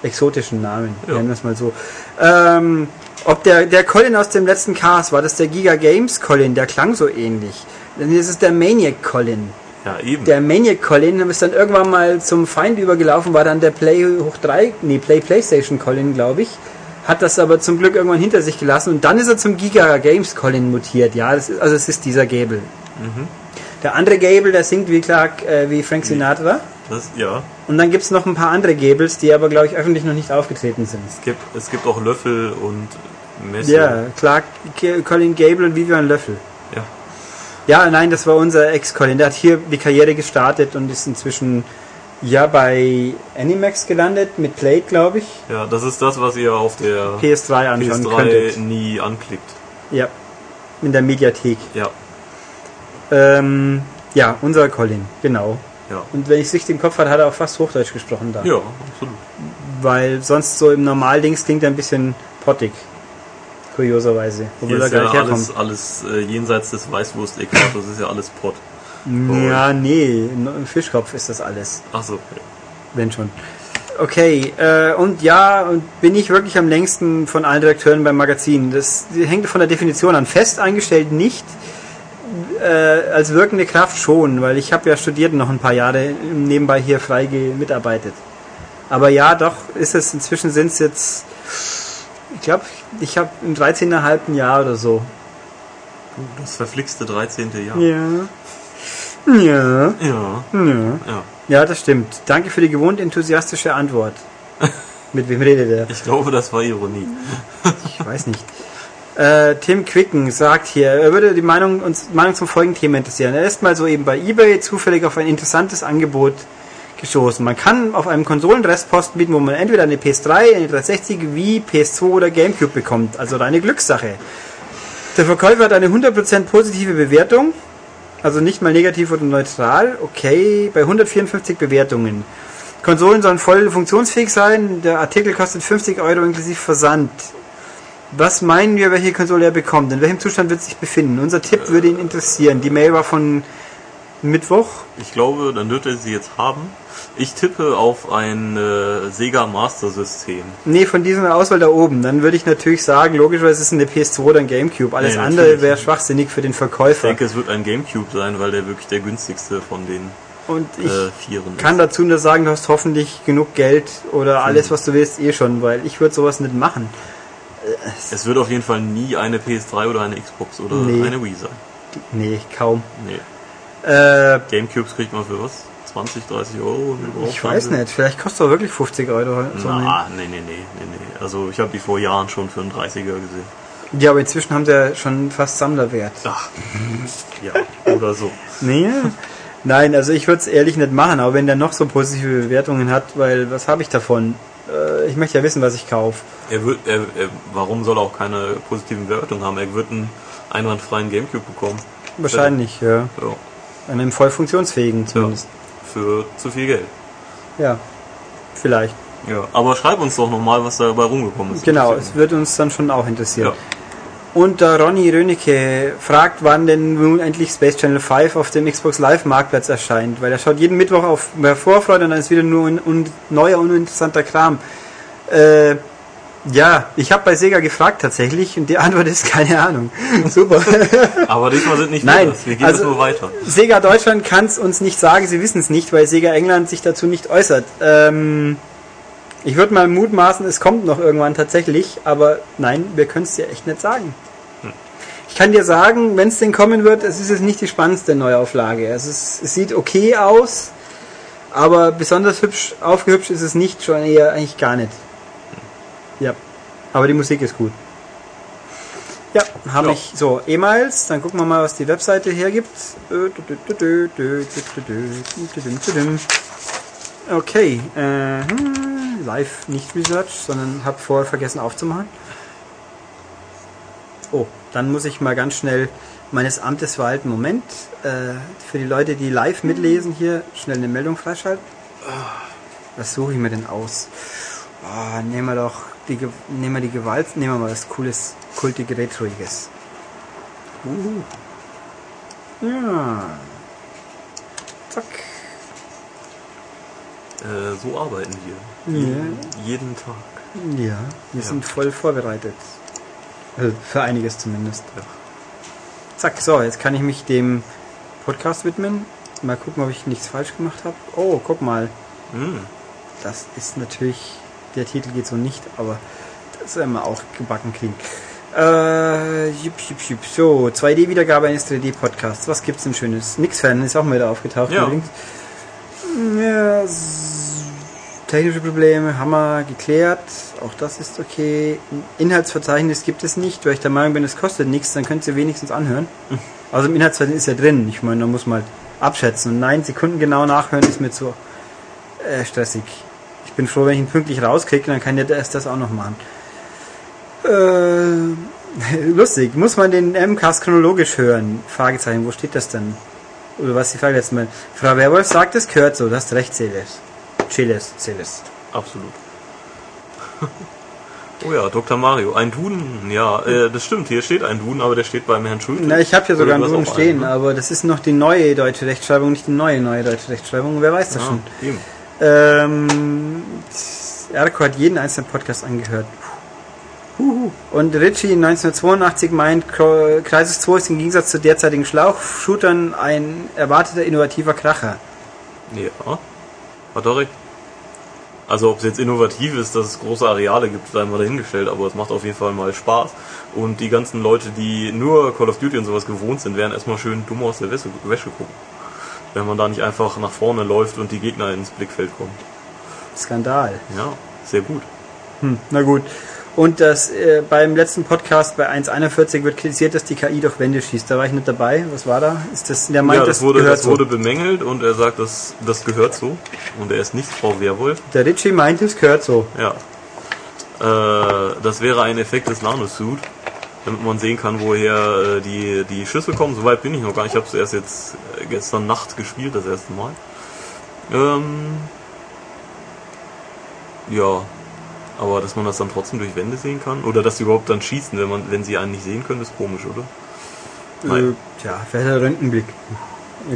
exotischen Namen, Ja. nennen wir es mal so. Ähm, ob der, der Colin aus dem letzten Cast, war das der Giga Games Colin? Der klang so ähnlich. Denn das ist der Maniac Colin. Ja, eben. Der Maniac Colin ist dann irgendwann mal zum Feind übergelaufen, war dann der Play hoch 3, nee, Play Playstation Colin, glaube ich. Hat das aber zum Glück irgendwann hinter sich gelassen und dann ist er zum Giga Games Colin mutiert. Ja, ist, also es ist dieser Gable. Der andere Gable, der singt wie Clark, äh, wie Frank Sinatra. das, ja. Und dann gibt es noch ein paar andere Gables, die aber, glaube ich, öffentlich noch nicht aufgetreten sind. Es gibt, es gibt auch Löffel und Messer. Ja, Clark, Colin Gable und Vivian Löffel. Ja. Ja, nein, das war unser Ex-Colin. Der hat hier die Karriere gestartet und ist inzwischen ja bei Animax gelandet, mit Plate, glaube ich. Ja, das ist das, was ihr auf der PS3 anschauen PS3 könntet. nie anklickt. Ja, in der Mediathek. Ja, Ähm, ja, unser Colin, genau. ja. Und wenn ich es richtig im Kopf hatte, hat er auch fast Hochdeutsch gesprochen da. Ja, absolut. Weil sonst so im Normaldings klingt er ein bisschen pottig. Kurioserweise. Hier Obwohl er ist gar ja alles, alles äh, jenseits des Weißwurst-Äquators ist ja alles Pott. Ja, nee, im Fischkopf ist das alles. Achso, ja. Wenn schon. Okay, äh, und ja, und bin ich wirklich am längsten von allen Redakteuren beim Magazin. Das hängt von der Definition an. Fest eingestellt nicht, äh, als wirkende Kraft schon, weil ich habe ja studiert noch ein paar Jahre nebenbei hier frei mitarbeitet. Aber ja, doch, ist es, inzwischen sind es jetzt, ich glaube, ich habe im 13,5 Jahr oder so. das verflixte 13. Jahr. Ja. Ja. Ja, Ja. ja. Das stimmt. Danke für die gewohnt enthusiastische Antwort. Mit wem redet er? Ich glaube, das war Ironie. Ich weiß nicht. Äh, Tim Quicken sagt hier, er würde die Meinung, uns Meinung zum folgenden Thema interessieren. Er ist mal so eben bei eBay zufällig auf ein interessantes Angebot gestoßen. Man kann auf einem Konsolenrestposten bieten, wo man entweder eine PS3, eine 360 wie PS2 oder Gamecube bekommt. Also eine Glückssache. Der Verkäufer hat eine 100% positive Bewertung. Also nicht mal negativ oder neutral. Okay, bei 154 Bewertungen. Konsolen sollen voll funktionsfähig sein. Der Artikel kostet 50 Euro inklusive Versand. Was meinen wir, welche Konsole er bekommt? In welchem Zustand wird sich befinden? Unser Tipp würde ihn interessieren. Die Mail war von Mittwoch. Ich glaube, dann wird er sie jetzt haben. Ich tippe auf ein äh, Sega Master System. Nee, von dieser Auswahl da oben. Dann würde ich natürlich sagen, logischerweise ist es eine PS2 oder ein Gamecube. Alles Nee, andere wäre schwachsinnig für den Ich Verkäufer. denke, es wird ein Gamecube sein, weil der wirklich der günstigste von den Und ich äh, kann dazu nur sagen, du hast hoffentlich genug Geld oder alles, was du willst, eh schon, weil ich würde sowas nicht machen. Es wird auf jeden Fall nie eine PS3 oder eine Xbox oder Nee. eine Wii sein. Nee, kaum. Nee. Äh, Gamecubes kriegt man für was? 20, 30 Euro? ich weiß Gebrauchthandel? nicht, vielleicht kostet er wirklich 50 Euro. So eine- Na, nee, nee, nee, nee, nee. Also ich habe die vor Jahren schon für einen 30er gesehen. Ja, aber inzwischen haben sie ja schon fast Sammlerwert. Ach, ja, oder so. Nee. Nein, also ich würde es ehrlich nicht machen, aber wenn der noch so positive Bewertungen hat, weil was habe ich davon? Äh, ich möchte ja wissen, was ich kaufe. Er wird, er, er, warum soll er auch keine positiven Bewertungen haben? Er wird einen einwandfreien Gamecube bekommen. Wahrscheinlich, ja. Ja, Einem voll funktionsfähigen zumindest. für zu viel Geld. Ja. Vielleicht. Ja, aber schreib uns doch nochmal, was dabei rumgekommen ist. Genau, es wird uns dann schon auch interessieren. Ja. Und der Ronny Rönecke fragt, wann denn nun endlich Space Channel 5 auf dem Xbox Live Marktplatz erscheint, weil er schaut jeden Mittwoch auf mehr Vorfreude und dann ist wieder nur ein, un, neuer, uninteressanter Kram. Äh, ja, ich habe bei Sega gefragt tatsächlich und die Antwort ist keine Ahnung. Super. Aber diesmal sind nicht Nein, wir das. Wir gehen also- es nur weiter. Sega Deutschland kann es uns nicht sagen, sie wissen es nicht, weil Sega England sich dazu nicht äußert. Ähm, ich würde mal mutmaßen, es kommt noch irgendwann tatsächlich, aber nein, wir können es dir echt nicht sagen. Ich kann dir sagen, wenn es denn kommen wird, es ist jetzt nicht die spannendste Neuauflage. Es, ist, es sieht okay aus, aber besonders hübsch aufgehübscht ist es nicht, schon eher eigentlich gar nicht. Ja, aber die Musik ist gut. Ja, habe Ja. ich so E-Mails, dann gucken wir mal, was die Webseite hergibt. Okay, äh, hm, live nicht Research, sondern habe vorher vergessen aufzumachen. Oh, dann muss ich mal ganz schnell meines Amtes verhalten. Moment, äh, für die Leute, die live mitlesen, hier schnell eine Meldung freischalten. Was suche ich mir denn aus? Ah, nehmen wir doch die, nehmen wir die Gewalt, nehmen wir mal was cooles, kultige, retroiges. Uh. Ja. Zack. Äh, so arbeiten wir. Ja. Jeden, Tag. Ja, wir Ja. sind voll vorbereitet. Also für einiges zumindest. Ja. Zack, so, jetzt kann ich mich dem Podcast widmen. Mal gucken, ob ich nichts falsch gemacht habe. Oh, guck mal. Hm. Das ist natürlich, der Titel geht so nicht, aber das werden wir auch gebacken kriegen. Äh, jup, jup, jup. So, 2D-Wiedergabe eines 3D-Podcasts. Was gibt's denn Schönes? Nix-Fan ist auch mal wieder aufgetaucht. Ja. übrigens. Ja, technische Probleme haben wir geklärt. Auch das ist okay. Inhaltsverzeichnis gibt es nicht, weil ich der Meinung bin, es kostet nichts, dann könnt ihr wenigstens anhören. Also im Inhaltsverzeichnis ist ja drin. Ich meine, da muss man halt abschätzen. Und nein, Sekunden genau nachhören ist mir zu äh, stressig. Ich bin froh, wenn ich ihn pünktlich rauskriege, dann kann der erst das auch noch machen. Äh, lustig. Muss man den MCAS chronologisch hören? Fragezeichen. Wo steht das denn? Oder was ist die Frage letztes Mal? Frau Werwolf sagt, es gehört so. Du hast recht, Celes. Celes, Celes. Absolut. oh ja, Dr. Mario. Ein Duden, ja, äh, das stimmt, hier steht ein Duden, aber der steht beim Herrn Schulte. Na, ich habe hier Oder sogar einen Duden stehen, einen, ne? aber das ist noch die neue deutsche Rechtschreibung, nicht die neue neue deutsche Rechtschreibung. Wer weiß das schon. Ja, eben. Ähm, Erko hat jeden einzelnen Podcast angehört. Huhu. Und Ritchie 1982 meint, Crisis 2 ist im Gegensatz zu derzeitigen Schlauchshootern ein erwarteter innovativer Kracher. Ja, hat er recht. Also ob es jetzt innovativ ist, dass es große Areale gibt, sei mal dahingestellt, aber es macht auf jeden Fall mal Spaß. Und die ganzen Leute, die nur Call of Duty und sowas gewohnt sind, werden erstmal schön dumm aus der Wäsche gucken. Wenn man da nicht einfach nach vorne läuft und die Gegner ins Blickfeld kommen. Skandal. Ja, sehr gut. Hm, na gut. Und das äh, beim letzten Podcast bei 1.41 wird kritisiert, dass die KI durch Wände schießt. Da war ich nicht dabei. Was war da? Ist das, der meint, ja, das, wurde, das so. wurde bemängelt und er sagt, das, das gehört so. Und er ist nicht Frau Werwolf. Der Ritchie meint, es gehört so. Ja. Äh, das wäre ein Effekt des Nanosuit, damit man sehen kann, woher äh, die, die Schüsse kommen. Soweit bin ich noch gar nicht. Ich habe es erst jetzt äh, gestern Nacht gespielt, das erste Mal. Ähm, ja, aber dass man das dann trotzdem durch Wände sehen kann oder dass sie überhaupt dann schießen, wenn man, wenn sie einen nicht sehen können, ist komisch, oder? Nein. Äh, tja, der Röntgenblick?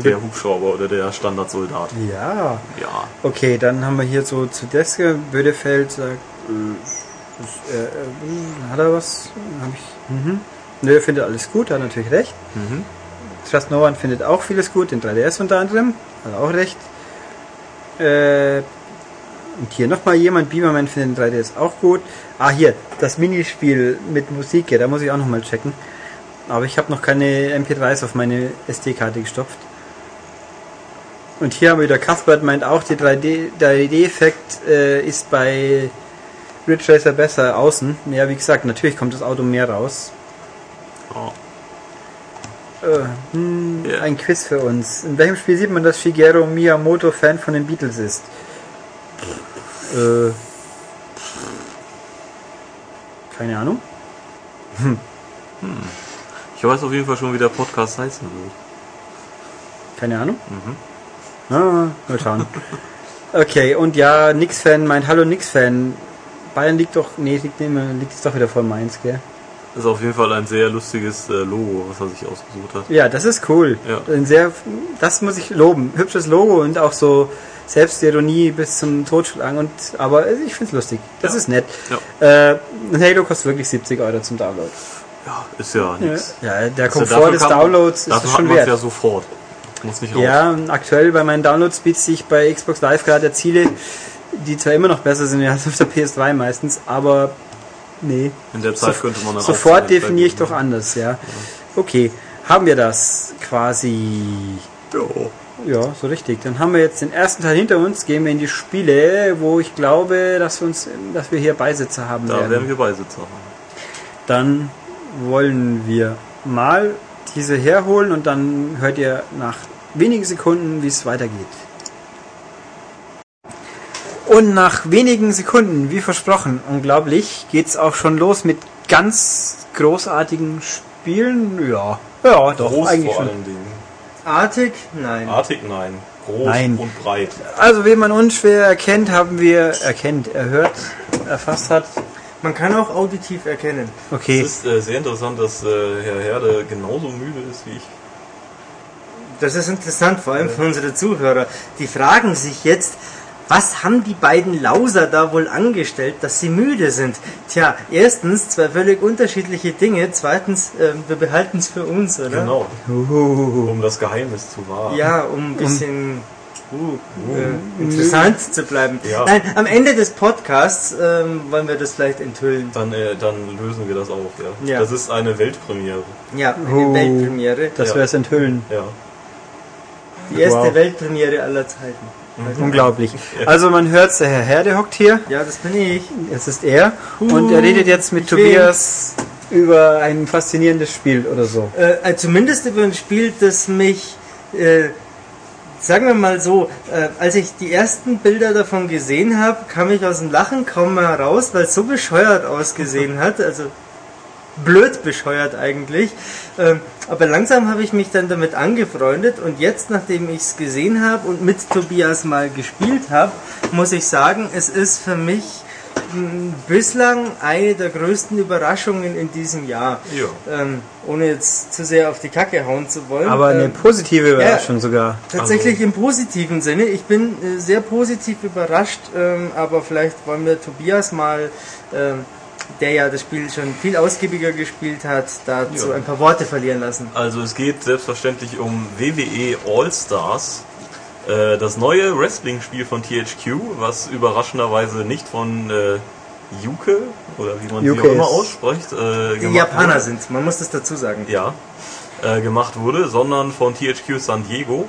Der Hubschrauber oder der Standardsoldat. Ja. Ja. Okay, dann haben wir hier so zu Deske. Bödefeld sagt, äh, das, äh, äh, hat er was? Hab ich. Mhm. Nö, findet alles gut, hat natürlich recht. Mhm. Trust No One findet auch vieles gut, den 3DS unter anderem, hat auch recht. Äh, und hier nochmal jemand, Beamerman findet den 3DS auch gut. Ah, hier, das Minispiel mit Musik, ja, da muss ich auch nochmal checken. Aber ich habe noch keine MP3s auf meine SD-Karte gestopft. Und hier haben wir wieder Cuthbert meint auch, die 3D, 3D-Effekt äh, ist bei Ridge Racer besser außen. Ja, wie gesagt, natürlich kommt das Auto mehr raus. Oh. Äh, hm, Ja. Ein Quiz für uns. In welchem Spiel sieht man, dass Shigeru Miyamoto Fan von den Beatles ist? Äh, keine Ahnung. Ich weiß auf jeden Fall schon, wie der Podcast heißen wird. Keine Ahnung. Mhm. Ah, mal schauen. Okay, und ja, Nix-Fan meint, hallo Nix-Fan. Bayern liegt doch, nee, liegt, nicht mehr, liegt jetzt doch wieder vor Mainz, gell? Ist auf jeden Fall ein sehr lustiges äh, Logo, was er sich ausgesucht hat. Ja, das ist cool. Ja. Ein sehr, das muss ich loben. Hübsches Logo und auch so Selbstironie bis zum Totschlagen. Und, aber ich find's lustig. Das Ja. ist nett. Ja. Äh, ein Halo kostet wirklich 70 Euro zum Download. Ja, ist ja nichts. Ja, der Also Komfort des Downloads ist es hat schon wert. ja sofort. Muss nicht raus. Ja, aktuell bei meinen Download-Speeds, die ich bei Xbox Live gerade erziele, die zwar immer noch besser sind als auf der PS3 meistens, aber nee. In der Zeit Sof- könnte man dann Sofort definiere ich doch anders, ja. Okay, haben wir das quasi. geben. Ja, so richtig. Dann haben wir jetzt den ersten Teil hinter uns, gehen wir in die Spiele, wo ich glaube, dass wir, uns, dass wir hier Beisitzer haben Ja, da werden. werden wir Beisitzer haben. Dann wollen wir mal diese herholen und dann hört ihr nach wenigen Sekunden, wie es weitergeht. Und nach wenigen Sekunden, wie versprochen, unglaublich, geht's auch schon los mit ganz großartigen Spielen. Ja, ja, doch, Groß eigentlich vor schon. allen Dingen. Artig? Nein. Artig, nein. Groß Nein. und breit. Also, wie man unschwer erkennt, haben wir erkennt, erhört, erfasst hat. Man kann auch auditiv erkennen. Okay. Es ist äh, sehr interessant, dass äh, Herr Herde genauso müde ist wie ich. Das ist interessant, vor allem für unsere Zuhörer. Die fragen sich jetzt, was haben die beiden Lauser da wohl angestellt, dass sie müde sind? Tja, erstens zwei völlig unterschiedliche Dinge, zweitens, ähm, wir behalten es für uns, oder? Genau. Uhuhu. Um das Geheimnis zu wahren. Ja, um ein bisschen uh, äh, interessant zu bleiben. Ja. Nein, am Ende des Podcasts ähm, wollen wir das vielleicht enthüllen. Dann, äh, dann lösen wir das auf, ja. Ja. Das ist eine Weltpremiere. Ja, eine Oh. Weltpremiere. Dass Ja. wir es enthüllen. Ja. Die erste Wow. Weltpremiere aller Zeiten. Unglaublich. Also man hört, der Herr Herde hockt hier. Ja, das bin ich. Es ist er. Und er redet jetzt mit ich will- Tobias über ein faszinierendes Spiel oder so. Äh, äh, zumindest über ein Spiel, das mich, äh, sagen wir mal so, äh, als ich die ersten Bilder davon gesehen habe, kam ich aus dem Lachen kaum mehr heraus, weil es so bescheuert ausgesehen hat. Also blöd bescheuert eigentlich. Ähm, aber langsam habe ich mich dann damit angefreundet und jetzt, nachdem ich es gesehen habe und mit Tobias mal gespielt habe, muss ich sagen, es ist für mich mh, bislang eine der größten Überraschungen in diesem Jahr. Ja. Ähm, ohne jetzt zu sehr auf die Kacke hauen zu wollen. Aber eine ähm, positive Überraschung sogar. Tatsächlich im positiven Sinne. Ich bin äh, sehr positiv überrascht, ähm, aber vielleicht wollen wir Tobias mal, ähm, der ja das Spiel schon viel ausgiebiger gespielt hat, dazu Ja. ein paar Worte verlieren lassen. Also es geht selbstverständlich um WWE All-Stars. Äh, das neue Wrestling-Spiel von THQ, was überraschenderweise nicht von äh, Yuke, oder wie man sie Yuke auch immer ausspricht, äh, Die Japaner wurde. sind, man muss das dazu sagen. ja, äh, gemacht wurde, sondern von THQ San Diego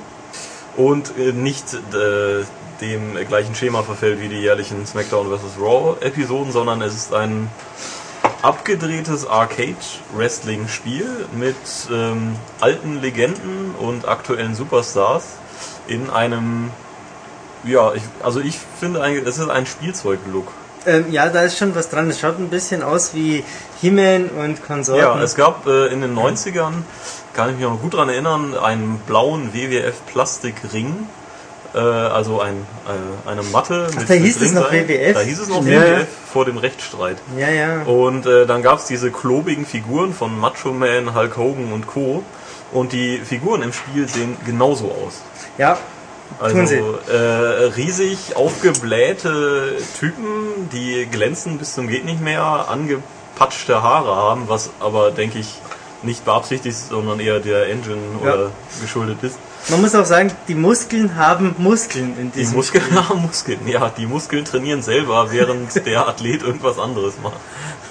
und äh, nicht äh, dem gleichen Schema verfällt wie die jährlichen SmackDown vs. Raw Episoden, sondern es ist ein abgedrehtes Arcade-Wrestling-Spiel mit ähm, alten Legenden und aktuellen Superstars in einem, ja, ich, also ich finde, eigentlich, es ist ein Spielzeug-Look. Ähm, ja, da ist schon was dran. Es schaut ein bisschen aus wie He-Man und Konsorten. Ja, es gab äh, in den 90ern, kann ich mich noch gut dran erinnern, einen blauen WWF-Plastikring. Äh, also ein, äh, eine Matte Ach, da hieß es noch. WWF? Da hieß es noch Ja. WWF vor dem Rechtsstreit. ja, ja. Und äh, dann gab es diese klobigen Figuren von Macho Man, Hulk Hogan und Co. Und die Figuren im Spiel sehen genauso aus. Ja, Also Tun sie. äh, riesig aufgeblähte Typen, die glänzen bis zum geht nicht mehr, angepatschte Haare haben, was aber denke ich nicht beabsichtigt sondern eher der Engine Ja. oder geschuldet ist. Man muss auch sagen, die Muskeln haben Muskeln in Die diesem Muskeln Spiel. haben Muskeln, ja, die Muskeln trainieren selber, während der Athlet irgendwas anderes macht.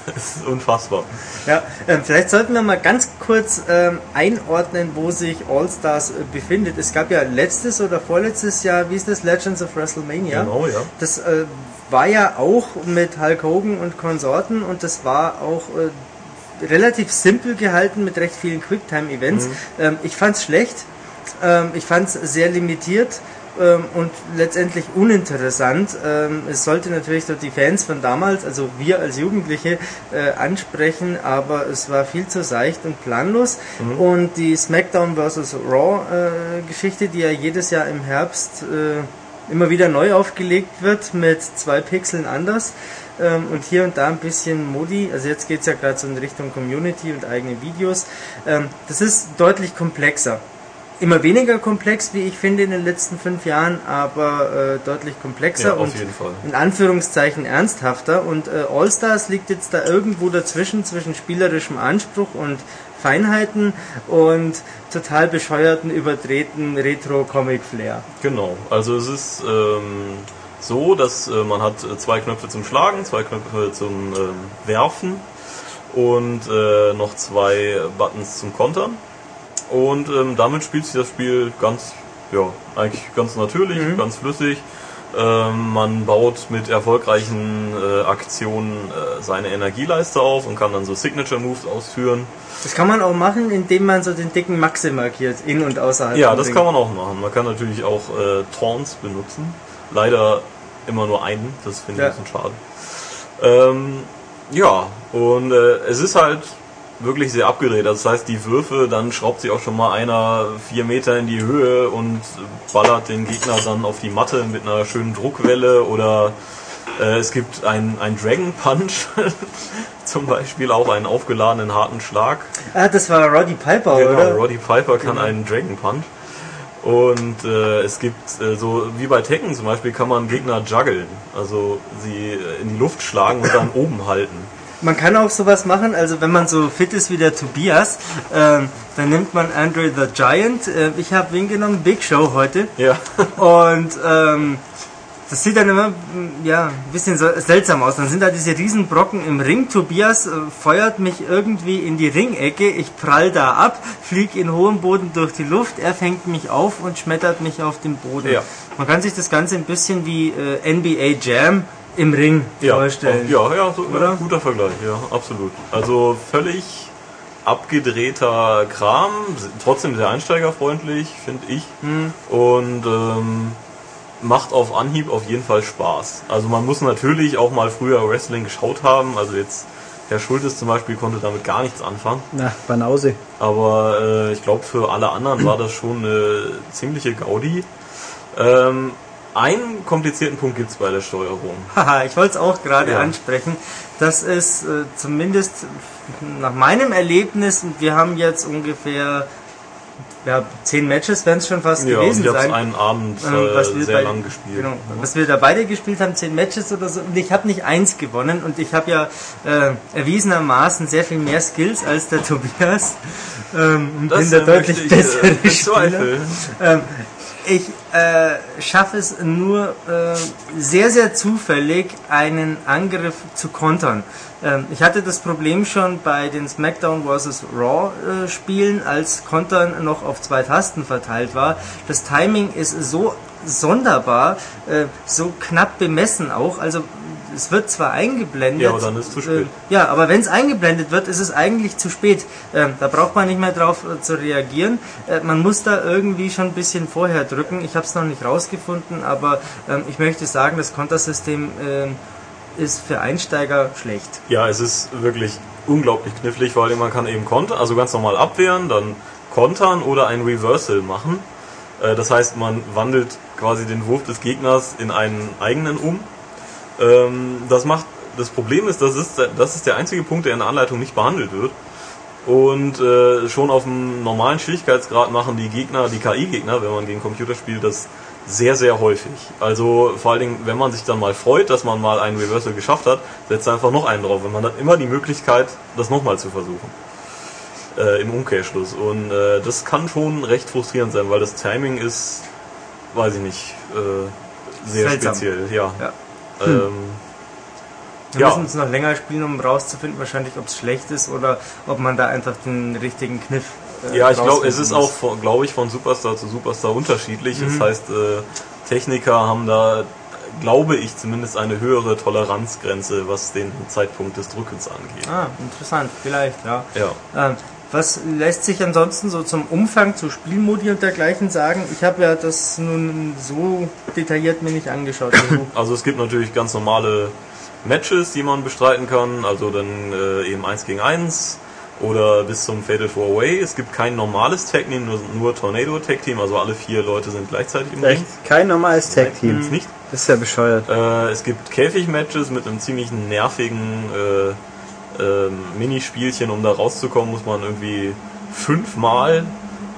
Das ist unfassbar. Ja, ähm, vielleicht sollten wir mal ganz kurz ähm, einordnen, wo sich All Stars äh, befindet. Es gab ja letztes oder vorletztes Jahr, wie ist das, Legends of WrestleMania? Genau, ja. Das äh, war ja auch mit Hulk Hogan und Konsorten und das war auch äh, relativ simpel gehalten mit recht vielen Quicktime-Events. Ähm, ich fand's schlecht, ähm, ich fand's sehr limitiert ähm, und letztendlich uninteressant. Ähm, es sollte natürlich so die Fans von damals, also wir als Jugendliche, äh, ansprechen, aber es war viel zu seicht und planlos. Und die SmackDown vs. Raw äh, Geschichte, die ja jedes Jahr im Herbst äh, immer wieder neu aufgelegt wird mit zwei Pixeln anders ähm, und hier und da ein bisschen Modi. Also jetzt geht's ja gerade so in Richtung Community und eigene Videos. Ähm, das ist deutlich komplexer. Immer weniger komplex, wie ich finde, in den letzten fünf Jahren, aber äh, deutlich komplexer Ja, und in Anführungszeichen ernsthafter. Und äh, All-Stars liegt jetzt da irgendwo dazwischen, zwischen spielerischem Anspruch und Feinheiten und total bescheuerten, überdrehten Retro-Comic-Flair. Genau, also es ist ähm, so, dass äh, man hat äh, zwei Knöpfe zum Schlagen, zwei Knöpfe zum ähm, Werfen und äh, noch zwei Buttons zum Kontern. Und ähm, damit spielt sich das Spiel ganz, ja, eigentlich ganz natürlich, ganz flüssig. Ähm, man baut mit erfolgreichen äh, Aktionen äh, seine Energieleiste auf und kann dann so Signature Moves ausführen. Das kann man auch machen, indem man so den dicken Maxi markiert, in- und außerhalb. Ja, das Ring. kann man auch machen. Man kann natürlich auch äh, Taunts benutzen. Leider immer nur einen, das finde ich Ja. ein bisschen schade. Ähm, ja, und äh, es ist halt wirklich sehr abgedreht. Das heißt, die Würfe, dann schraubt sich auch schon mal einer vier Meter in die Höhe und ballert den Gegner dann auf die Matte mit einer schönen Druckwelle oder äh, es gibt einen Dragon Punch, zum Beispiel auch einen aufgeladenen harten Schlag. Ah, das war Roddy Piper, Genau, oder? Roddy Piper kann einen Dragon Punch. Und äh, es gibt äh, so wie bei Tekken zum Beispiel kann man Gegner juggeln, also sie in die Luft schlagen und dann oben halten. Man kann auch sowas machen, also wenn man so fit ist wie der Tobias, ähm, dann nimmt man Andre the Giant. Äh, ich habe wen genommen? Big Show heute. Ja, Und ähm, das sieht dann immer mm, ja, ein bisschen so seltsam aus. Dann sind da diese riesen Brocken im Ring. Tobias äh, feuert mich irgendwie in die Ringecke. Ich prall da ab, flieg in hohem Boden durch die Luft. Er fängt mich auf und schmettert mich auf den Boden. Ja. Man kann sich das Ganze ein bisschen wie äh, NBA Jam im Ring ja, vorstellen. ja, ja, so, Oder? guter Vergleich, ja, absolut. Also völlig abgedrehter Kram, trotzdem sehr einsteigerfreundlich, finde ich. Hm. Und ähm, macht auf Anhieb auf jeden Fall Spaß. Also man muss natürlich auch mal früher Wrestling geschaut haben. Also jetzt Herr Schultes zum Beispiel konnte damit gar nichts anfangen. Na, Banause. Aber äh, ich glaube, für alle anderen war das schon eine ziemliche Gaudi. Ähm, einen komplizierten Punkt gibt's bei der Steuerung. Haha, ich wollte es auch gerade Ja. ansprechen. Das ist äh, zumindest nach meinem Erlebnis, und wir haben jetzt ungefähr ja, zehn Matches, werden es schon fast Ja, gewesen sein. einen Abend Ähm, äh, was wir sehr bei- lang gespielt. Genau, was wir da beide gespielt haben, zehn Matches oder so. Und ich habe nicht eins gewonnen und ich habe ja äh, erwiesenermaßen sehr viel mehr Skills als der Tobias. Ähm, und bin der äh, deutlich ich, bessere äh, Spieler. Ähm, ich äh, schaffe es nur äh, sehr, sehr zufällig, einen Angriff zu kontern. Ähm, ich hatte das Problem schon bei den SmackDown vs. Raw äh, Spielen, als Kontern noch auf zwei Tasten verteilt war. Das Timing ist so sonderbar, äh, so knapp bemessen auch. Also es wird zwar eingeblendet. Ja, aber dann ist es zu spät. Äh, ja, aber wenn es eingeblendet wird, ist es eigentlich zu spät. Ähm, da braucht man nicht mehr drauf äh, zu reagieren. Äh, man muss da irgendwie schon ein bisschen vorher drücken. Ich habe es noch nicht rausgefunden, aber ähm, ich möchte sagen, das Kontersystem ähm, ist für Einsteiger schlecht. Ja, es ist wirklich unglaublich knifflig, weil man kann eben kontern, also ganz normal abwehren, dann kontern oder ein Reversal machen. Äh, Das heißt, man wandelt quasi den Wurf des Gegners in einen eigenen um. Ähm, Das macht, das Problem ist, das ist, das ist der einzige Punkt, der in der Anleitung nicht behandelt wird. Und äh, schon auf einem normalen Schwierigkeitsgrad machen die Gegner, die KI-Gegner, wenn man gegen Computer spielt, das sehr, sehr häufig. Also vor allen Dingen, wenn man sich dann mal freut, dass man mal einen Reversal geschafft hat, setzt einfach noch einen drauf. Und man hat immer die Möglichkeit, das nochmal zu versuchen. Äh, Im Umkehrschluss. Und äh, das kann schon recht frustrierend sein, weil das Timing ist, weiß ich nicht, äh, sehr Seltsam. speziell. Ja. Ja. Ähm, Wir Ja. müssen es noch länger spielen, um rauszufinden, wahrscheinlich, ob es schlecht ist oder ob man da einfach den richtigen Kniff. äh, Ja, ich glaube, es ist muss. auch, von- glaube ich, von Superstar zu Superstar unterschiedlich. Mhm. Das heißt, äh, Techniker haben da, glaube ich, zumindest eine höhere Toleranzgrenze, was den Zeitpunkt des Drückens angeht. Ah, interessant, vielleicht, ja. Ja. Ähm, was lässt sich ansonsten so zum Umfang, zu Spielmodi und dergleichen sagen? Ich habe ja das nun so detailliert mir nicht angeschaut. Also, Also es gibt natürlich ganz normale Matches, die man bestreiten kann, also dann äh, eben 1 gegen 1 oder bis zum Fatal Four Away. Es gibt kein normales Tag Team, nur, nur Tornado Tag Team, also alle vier Leute sind gleichzeitig im Ring. Echt? Kein normales Tag-Team. Gibt's nicht. Das ist ja bescheuert. Äh, es gibt Käfig-Matches mit einem ziemlich nervigen äh, ähm, Minispielchen. Um da rauszukommen, muss man irgendwie fünfmal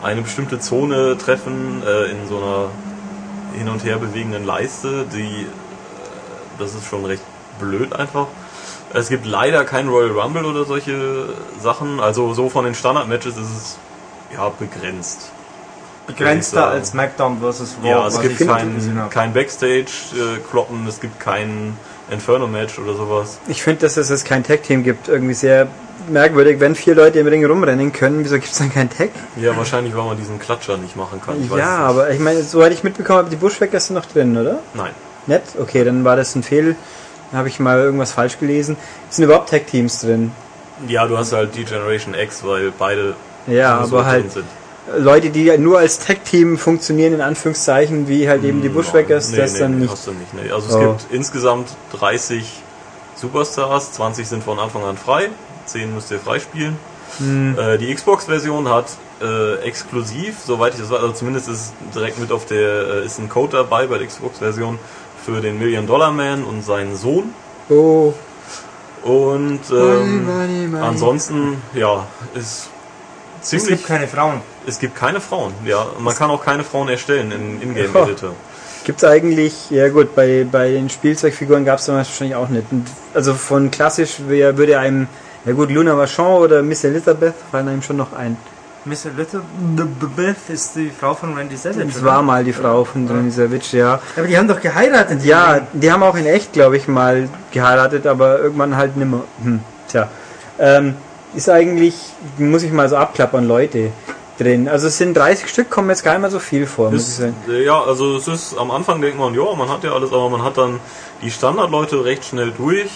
eine bestimmte Zone treffen äh, in so einer hin und her bewegenden Leiste. Die, äh, das ist schon recht blöd einfach. Es gibt leider kein Royal Rumble oder solche Sachen. Also so von den Standard-Matches ist es ja begrenzt. begrenzter als SmackDown vs. Raw. Ja, es gibt kein, kein Backstage-Kloppen, es gibt kein Inferno-Match oder sowas. Ich finde, dass es kein Tag-Team gibt, irgendwie sehr merkwürdig. Wenn vier Leute im Ring rumrennen können, wieso gibt es dann kein Tag? Ja, wahrscheinlich, weil man diesen Klatscher nicht machen kann. Ich Ja, aber ich meine, soweit ich mitbekommen habe, die Bushwackers sind noch drin, oder? Nein. Nett? Okay, dann war das ein Fehl. Dann habe ich mal irgendwas falsch gelesen. Sind überhaupt Tag-Teams drin? Ja, du hast halt die Generation X, weil beide Ja, so aber halt sind. Leute, die nur als Tag-Team funktionieren, in Anführungszeichen, wie halt eben die Bushwackers, nee, das nee, dann nee, nicht. Hast du nicht nee. Also es Oh. gibt insgesamt 30 Superstars, 20 sind von Anfang an frei, 10 müsst ihr freispielen. Hm. Äh, die Xbox-Version hat äh, exklusiv, soweit ich das weiß, also zumindest ist direkt mit auf der, äh, ist ein Code dabei bei der Xbox-Version für den Million Dollar Man und seinen Sohn. Oh, Und Money, ähm, money, money. ansonsten, ja, ist Es ziemlich. gibt keine Frauen. Es gibt keine Frauen, ja. Man kann auch keine Frauen erstellen in Ja. Ingame-Editor. Gibt's eigentlich, ja gut, bei, bei den Spielzeugfiguren gab's dann wahrscheinlich auch nicht. Also von klassisch wär, würde einem, ja gut, Luna Vachon oder Miss Elizabeth fallen einem schon noch ein. Miss Elizabeth ist die Frau von Randy Savage. Das war mal die Frau von Randy Savage, ja. Aber die haben doch geheiratet. Ja, die haben auch in echt, glaube ich, mal geheiratet, aber irgendwann halt nimmer. Hm, tja. Ähm, ist eigentlich, muss ich mal so abklappern, Leute drin. Also es sind 30 Stück, kommen jetzt gar nicht mehr so viel vor, muss ich Ist, sagen. äh, ja, also es ist am Anfang denkt man, ja, man hat ja alles, aber man hat dann die Standardleute recht schnell durch.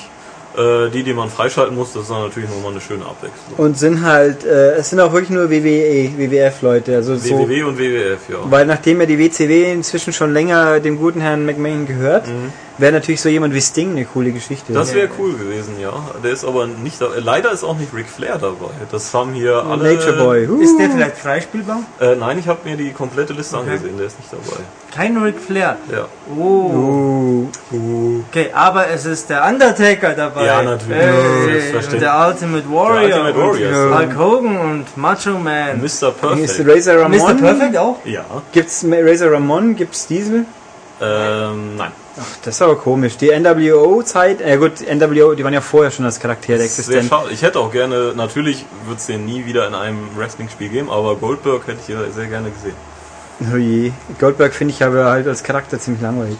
Äh, die, die man freischalten muss, das ist dann natürlich nochmal eine schöne Abwechslung. Und sind halt, äh, es sind auch wirklich nur WWE, WWF-Leute, also so. WWW und WWF, ja. Weil nachdem ja die WCW inzwischen schon länger dem guten Herrn McMahon gehört, wäre natürlich so jemand wie Sting eine coole Geschichte. Das wäre cool gewesen, ja. Der ist aber nicht da. Leider ist auch nicht Ric Flair dabei. Das haben hier alle. Nature Boy. Huh. Ist der vielleicht freispielbar? Äh, nein, ich habe mir die komplette Liste Okay. angesehen, der ist nicht dabei. Kein Ric Flair. Ja. Oh. Uh. Okay, aber es ist der Undertaker dabei. Ja, natürlich. Hey, der Ultimate Warrior. Der Ultimate Warrior. Hulk Hogan und Macho Man. Mr. Ist Perfect. Razor Ramon? Mr. Perfect auch? Ja. Gibt's Razor Ramon? Gibt's Diesel? Ähm, nein. Ach, das ist aber komisch. Die NWO-Zeit, äh gut, NWO, die waren ja vorher schon als Charaktere Sehr existent. schade. Ich hätte auch gerne, natürlich wird es den nie wieder in einem Wrestling-Spiel geben, aber Goldberg hätte ich ja sehr gerne gesehen. Oh je. Goldberg finde ich aber halt als Charakter ziemlich langweilig.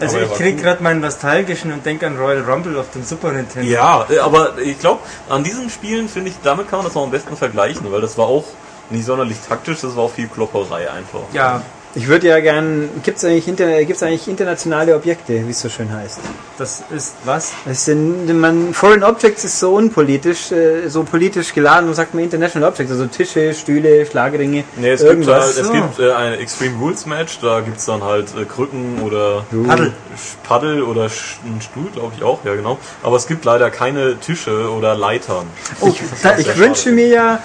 Also Aber ich krieg gerade meinen nostalgischen und denke an Royal Rumble auf dem Super Nintendo. Ja, äh, aber ich glaube, an diesen Spielen finde ich, damit kann man das noch am besten vergleichen, weil das war auch nicht sonderlich taktisch, das war auch viel Klopperei einfach. Ja, Ich würde ja gern. Gibt es eigentlich, interna gibt's eigentlich internationale Objekte, wie es so schön heißt? Das ist was? Das sind, man, Foreign Objects ist so unpolitisch, äh, so politisch geladen und sagt man International Objects, also Tische, Stühle, Schlagringe, Nee, es gibt, irgendwas. halt, es So. gibt äh, ein Extreme Rules Match, da gibt's dann halt äh, Krücken oder Paddel. Paddel oder Sch- einen Stuhl, glaube ich auch, ja genau. Aber es gibt leider keine Tische oder Leitern. Oh, da, ich wünsche mir ja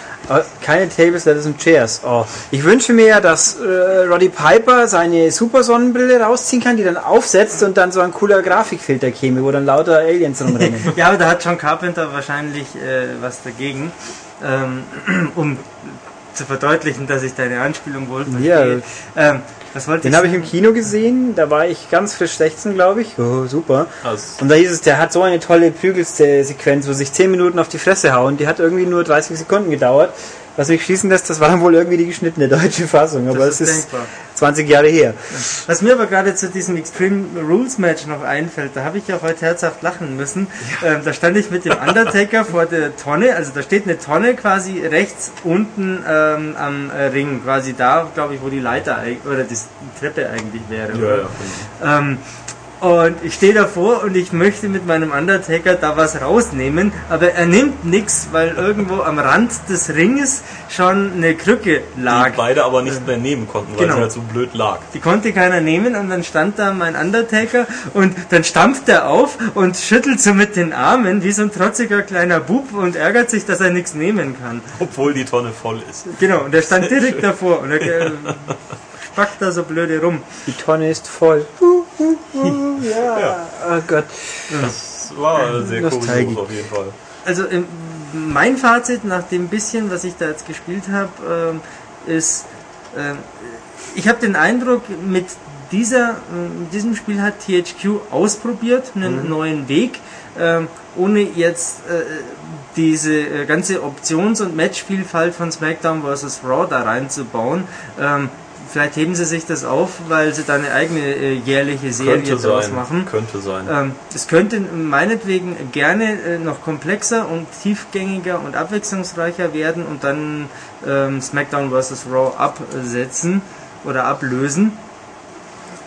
keine Tables, Ladders und Chairs. Oh, ich wünsche mir ja, dass äh, Roddy Piper seine Super Sonnenbrille rausziehen kann, die dann aufsetzt und dann so ein cooler Grafikfilter käme, wo dann lauter Aliens rumrennen. Ja, aber da hat John Carpenter wahrscheinlich äh, was dagegen, ähm, um zu verdeutlichen, dass ich deine Anspielung wohl verstehe. Ähm, was wollte Den habe ich im Kino gesehen, da war ich ganz frisch 16, glaube ich. Oh, super. Und da hieß es, der hat so eine tolle Prügelsequenz, wo sich 10 Minuten auf die Fresse hauen. Die hat irgendwie nur 30 Sekunden gedauert. Was mich schließen lässt, das war dann wohl irgendwie die geschnittene deutsche Fassung. Aber Das es ist denkbar. 20 Jahre her. Was mir aber gerade zu diesem Extreme Rules Match noch einfällt, da habe ich ja heute herzhaft lachen müssen. Ähm, da stand ich mit dem Undertaker vor der Tonne, also da steht eine Tonne quasi rechts unten ähm, am äh, Ring, quasi da, glaube ich, wo die Leiter oder die Treppe eigentlich wäre. ja, ja. Ähm, und ich stehe davor und ich möchte mit meinem Undertaker da was rausnehmen, aber er nimmt nichts, weil irgendwo am Rand des Ringes schon eine Krücke lag. Die beide aber nicht mehr nehmen konnten, weil Genau. sie halt so blöd lag. Die konnte keiner nehmen und dann stand da mein Undertaker und dann stampft er auf und schüttelt so mit den Armen wie so ein trotziger kleiner Bub und ärgert sich, dass er nichts nehmen kann. Obwohl die Tonne voll ist. Genau, und er stand direkt davor und er spackt da so blöde rum. Die Tonne ist voll. Uh, uh, uh, ja. Oh Gott. Das war sehr Nostalgie. auf jeden Fall. Also mein Fazit nach dem bisschen, was ich da jetzt gespielt habe, ähm, ist, ähm, ich habe den Eindruck, mit dieser, ähm, mit diesem Spiel hat THQ ausprobiert, einen neuen Weg, ohne jetzt äh, diese äh, ganze Options- und Matchvielfalt von SmackDown vs. Raw da reinzubauen. Ähm, vielleicht heben sie sich das auf, weil sie da eine eigene äh, jährliche Serie Könnte draus sein. machen. Könnte sein. Ähm, es könnte meinetwegen gerne äh, noch komplexer und tiefgängiger und abwechslungsreicher werden und dann ähm, SmackDown vs. Raw absetzen oder ablösen,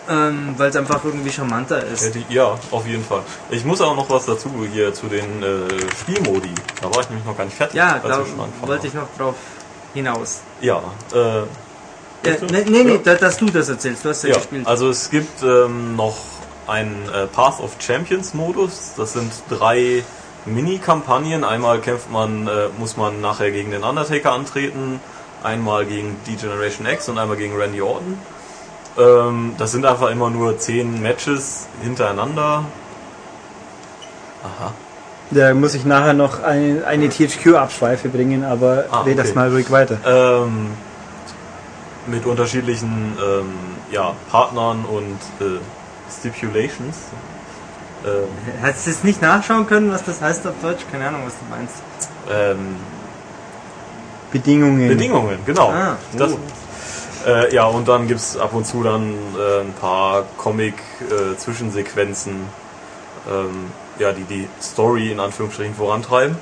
ähm, weil es einfach irgendwie charmanter ist. ja, auf jeden Fall. Ich muss aber noch was dazu hier zu den äh, Spielmodi. Da war ich nämlich noch gar nicht fertig. Ja, da wollte ich noch drauf hinaus. Ja, äh, Äh, nee, nee, nee Ja. da, dass du das erzählst, du hast ja, ja, gespielt. also es gibt ähm, noch einen äh, Path of Champions Modus. Das sind drei Mini-Kampagnen. Einmal kämpft man, äh, muss man nachher gegen den Undertaker antreten, einmal gegen D-Generation X und einmal gegen Randy Orton. Ähm, das sind einfach immer nur zehn Matches hintereinander. Aha. Da muss ich nachher noch eine, eine THQ-Abschweife bringen, aber Ah, red das okay. mal ruhig weiter. Ähm, mit unterschiedlichen ähm, ja, Partnern und äh, Stipulations. Ähm, Hättest du jetzt nicht nachschauen können, was das heißt auf Deutsch? Keine Ahnung, was du meinst. ähm, Bedingungen. Bedingungen, genau. Ah, das, oh. äh, ja, und dann gibt es ab und zu dann äh, ein paar Comic-Zwischensequenzen, ähm, ja, die die Story in Anführungsstrichen vorantreiben.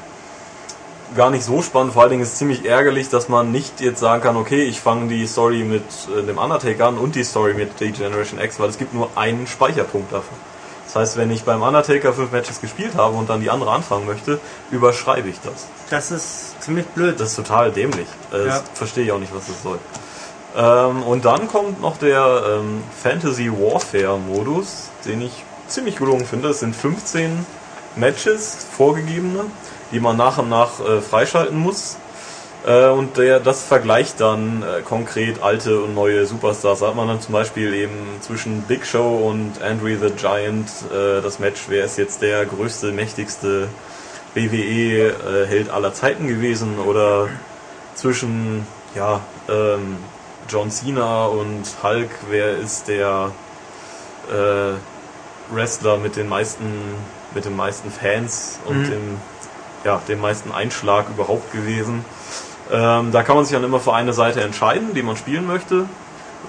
Gar nicht so spannend, vor allen Dingen ist es ziemlich ärgerlich, dass man nicht jetzt sagen kann, okay, ich fange die Story mit äh, dem Undertaker an und die Story mit The Generation X, weil es gibt nur einen Speicherpunkt dafür. Das heißt, wenn ich beim Undertaker fünf Matches gespielt habe und dann die andere anfangen möchte, überschreibe ich das. Das ist ziemlich blöd. Das ist total dämlich. Äh, Ja. Verstehe ich auch nicht, was das soll. Ähm, und dann kommt noch der ähm, Fantasy Warfare Modus, den ich ziemlich gelungen finde. Es sind 15 Matches, vorgegebene, die man nach und nach äh, freischalten muss. Äh, und der, das vergleicht dann äh, konkret alte und neue Superstars. Da hat man dann zum Beispiel eben zwischen Big Show und Andre the Giant äh, das Match, wer ist jetzt der größte, mächtigste WWE-Held aller Zeiten gewesen oder zwischen ja, ähm, John Cena und Hulk, wer ist der äh, Wrestler mit den meisten mit den meisten Fans und Mhm. dem ja, dem meisten Einschlag überhaupt gewesen. Ähm, da kann man sich dann immer für eine Seite entscheiden, die man spielen möchte.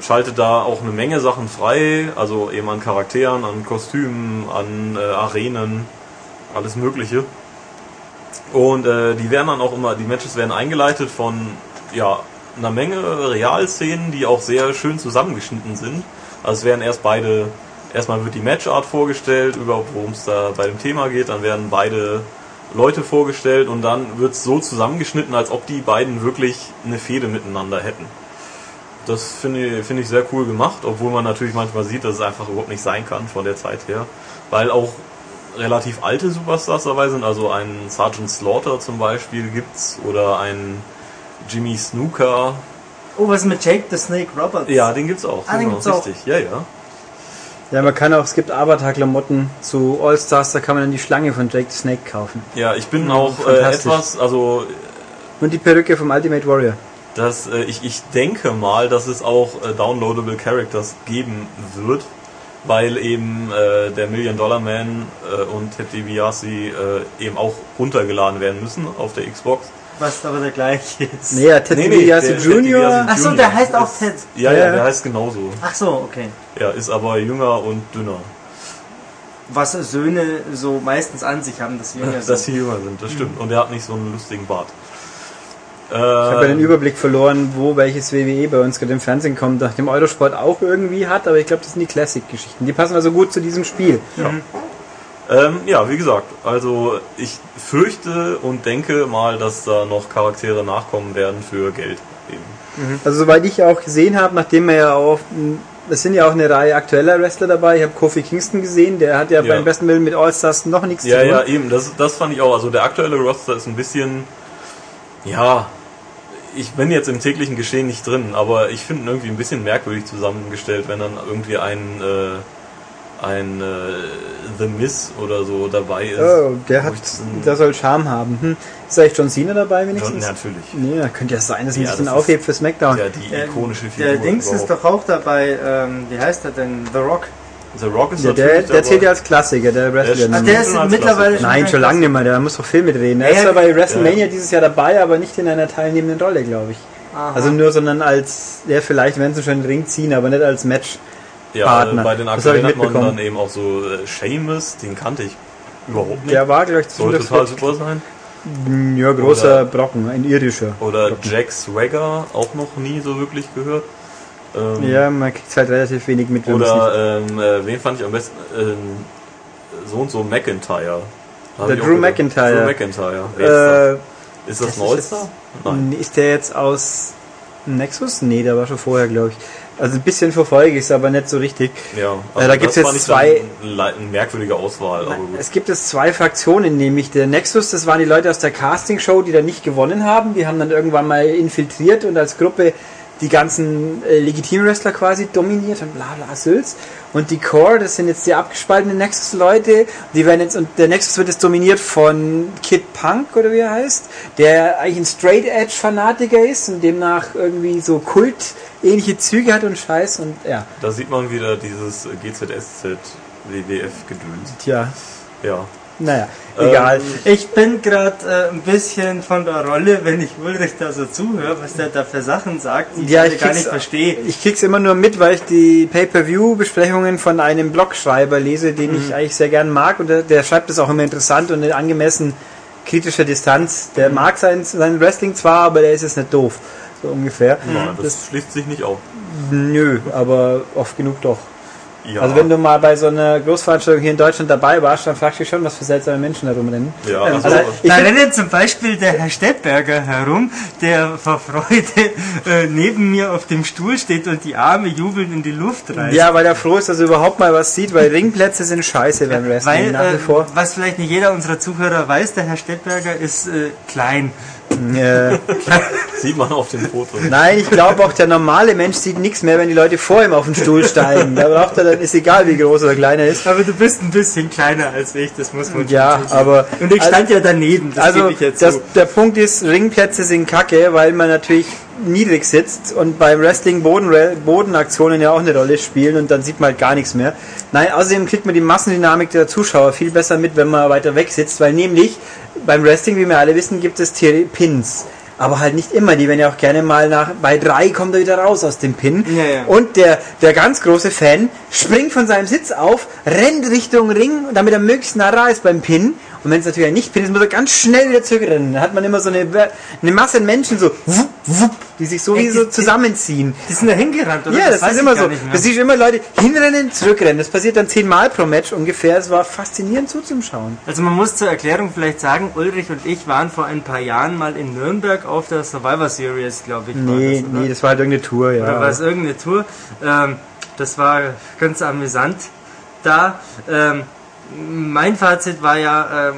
Schaltet da auch eine Menge Sachen frei, also eben an Charakteren, an Kostümen, an äh, Arenen, alles Mögliche. Und äh, die werden dann auch immer, die Matches werden eingeleitet von ja, einer Menge Realszenen, die auch sehr schön zusammengeschnitten sind. Also es werden erst beide, erstmal wird die Matchart vorgestellt, überhaupt worum es da bei dem Thema geht, dann werden beide Leute vorgestellt und dann wird es so zusammengeschnitten, als ob die beiden wirklich eine Fehde miteinander hätten. Das finde ich, finde ich sehr cool gemacht, obwohl man natürlich manchmal sieht, dass es einfach überhaupt nicht sein kann von der Zeit her. Weil auch relativ alte Superstars dabei sind, also ein Sergeant Slaughter zum Beispiel gibt's oder ein Jimmy Snooker. Oh, was ist mit Jake the Snake Roberts? Ja, den gibt's auch. Ah, den gibt's auch. richtig. Ja, ja. Ja, man kann auch, es gibt Avatar-Klamotten zu All-Stars, da kann man dann die Schlange von Jake the Snake kaufen. Ja, ich bin auch äh, etwas, also Und die Perücke vom Ultimate Warrior. dass äh, ich, ich denke mal, dass es auch äh, downloadable Characters geben wird, weil eben äh, der Million Dollar Man äh, und Ted DiBiase äh, eben auch runtergeladen werden müssen auf der Xbox. Was aber der gleiche ist. Nee, ja, Ted Nee, nee, DiBiase Junior der heißt auch Ted. Ja, Ja, ja, ja. der heißt genauso. Ach so, okay. Ja, ist aber jünger und dünner. Was Söhne so meistens an sich haben, dass Jünger Dass sind. sie jünger sind, das stimmt. Und er hat nicht so einen lustigen Bart. Ich habe ja den Äh, Überblick verloren, wo welches WWE bei uns gerade im Fernsehen kommt, nachdem Eurosport auch irgendwie hat, aber ich glaube, das sind die Classic-Geschichten. Die passen also gut zu diesem Spiel. Ähm, ja, wie gesagt, also ich fürchte und denke mal, dass da noch Charaktere nachkommen werden für Geld. Eben. Also soweit ich auch gesehen habe, nachdem wir ja auch, es sind ja auch eine Reihe aktueller Wrestler dabei, ich habe Kofi Kingston gesehen, der hat ja, Ja. beim besten Willen mit All-Stars noch nichts Ja, zu tun. ja, eben, das, das fand ich auch. Also der aktuelle Roster ist ein bisschen, ja, ich bin jetzt im täglichen Geschehen nicht drin, aber ich finde ihn irgendwie ein bisschen merkwürdig zusammengestellt, wenn dann irgendwie ein, äh, ein äh, The Miz oder so dabei ist. Oh, der hat, der soll Charme haben. Hm. Ist eigentlich John Cena dabei John, wenigstens? natürlich. Nee, da könnte ja sein, dass er Ja, ein bisschen das ist- aufhebt für SmackDown. Ja, die Der- ikonische Figur. Der Dings ist überhaupt. doch auch dabei, ähm, wie heißt er denn? The Rock. The Rock ist Ja, der, natürlich der zählt ja als Klassiker, der Wrestler. Ah, Mhm. der ist Als mittlerweile Klassiker. Nein, schon lange nicht mehr, der muss doch viel mitreden. Er Ja, ist ja. ja bei WrestleMania Ja. dieses Jahr dabei, aber nicht in einer teilnehmenden Rolle, glaube ich. Aha. Also nur, sondern als, der vielleicht, wenn sie schon den Ring ziehen, aber nicht als Match. Ja, Partner. äh, bei den aktuellen hat man dann eben auch so äh, Seamus, den kannte ich überhaupt nicht. Der war, glaube ich, Soll total super sein. Ja, großer Oder- Brocken, ein irdischer. Oder Jack Swagger, auch noch nie so wirklich gehört. Ähm, Ja, man kriegt halt relativ wenig mit. Oder ähm, äh, wen fand ich am besten? Ähm, so und so McIntyre. Der Drew. McIntyre. Drew McIntyre. Wer ist das? Äh, Ist das ein All-Star? Nein. Ist der jetzt aus Nexus? Nee, der war schon vorher, glaube ich. Also ein bisschen verfolge ich es, aber nicht so richtig. Ja, Äh, da gibt's das jetzt zwei- Eine, merkwürdige Auswahl, gut. Es gibt es zwei Fraktionen, nämlich der Nexus, das waren die Leute aus der Castingshow, die da nicht gewonnen haben. Die haben dann irgendwann mal infiltriert und als Gruppe die ganzen äh, legitimen Wrestler quasi dominiert und bla bla Sülz. Und die Core, das sind jetzt die abgespaltenen Nexus-Leute. Die werden jetzt, und der Nexus wird jetzt dominiert von Kid Punk, oder wie er heißt, der eigentlich ein Straight-Edge-Fanatiker ist und demnach irgendwie so Kult-ähnliche Züge hat und Scheiß und ja, Da sieht man wieder dieses GZSZ WWF-Gedöns. tja, Ja. Naja, Ähm, egal. Ich bin gerade äh, ein bisschen von der Rolle, wenn ich Ulrich da so zuhöre, was der da für Sachen sagt, die Ja, ich ich gar nicht verstehe. Ich krieg's immer nur mit, weil ich die Pay-Per-View-Besprechungen von einem Blogschreiber lese, den ich eigentlich sehr gern mag und der, der schreibt das auch immer interessant und in angemessen kritischer Distanz. Der mag sein, sein Wrestling zwar, aber der ist jetzt nicht doof. So ungefähr. Ja, das, schließt sich nicht auf. Nö, aber oft genug doch. Ja. Also wenn du mal bei so einer Großveranstaltung hier in Deutschland dabei warst, dann fragst du dich schon, was für seltsame Menschen da rumrennen. ja, Ähm, also, also ich da rennt zum Beispiel der Herr Stettberger herum, der vor Freude äh, neben mir auf dem Stuhl steht und die Arme jubelnd in die Luft reißt. Ja, weil er froh ist, dass er überhaupt mal was sieht, weil Ringplätze sind scheiße beim Wrestling Weil, nach wie äh, vor. was vielleicht nicht jeder unserer Zuhörer weiß, der Herr Stettberger ist äh, klein. Äh, sieht man auf dem Foto. Nein, ich glaube auch der normale Mensch sieht nichts mehr, wenn die Leute vor ihm auf den Stuhl steigen. Da braucht er dann, ist egal wie groß oder klein er ist. Aber du bist ein bisschen kleiner als ich, das muss man Ja, schon zugeben. aber Und ich stand ja daneben, das also gebe ich jetzt das, zu. der Punkt ist, Ringplätze sind kacke, weil man natürlich niedrig sitzt und beim Wrestling Boden, Bodenaktionen ja auch eine Rolle spielen und dann sieht man halt gar nichts mehr. Nein, außerdem kriegt man die Massendynamik der Zuschauer viel besser mit, wenn man weiter weg sitzt, weil nämlich beim Wrestling, wie wir alle wissen, gibt es Tier- Pins. Aber halt nicht immer, die werden ja auch gerne mal nach, bei drei kommt er wieder raus aus dem Pin. Ja, ja. Und der, der ganz große Fan springt von seinem Sitz auf, rennt Richtung Ring, damit er möglichst nah ist beim Pin Und wenn es natürlich nicht pinnt, muss er ganz schnell wieder zurückrennen. Dann hat man immer so eine, eine Masse an Menschen so, wupp, wupp, die sich so wie Echt? so Die- zusammenziehen. Die sind da hingerannt, oder? Ja, das, weiß ist immer so. Das siehst du immer Leute hinrennen, zurückrennen. Das passiert dann zehnmal pro Match ungefähr. Es war faszinierend zuzuschauen. Also man muss zur Erklärung vielleicht sagen, Ulrich und ich waren vor ein paar Jahren mal in Nürnberg auf der Survivor Series, glaube ich. Nee, das, nee, das war halt irgendeine Tour, ja. Oder war es irgendeine Tour? Ähm, das war ganz amüsant da. Ähm, mein Fazit war ja, ähm,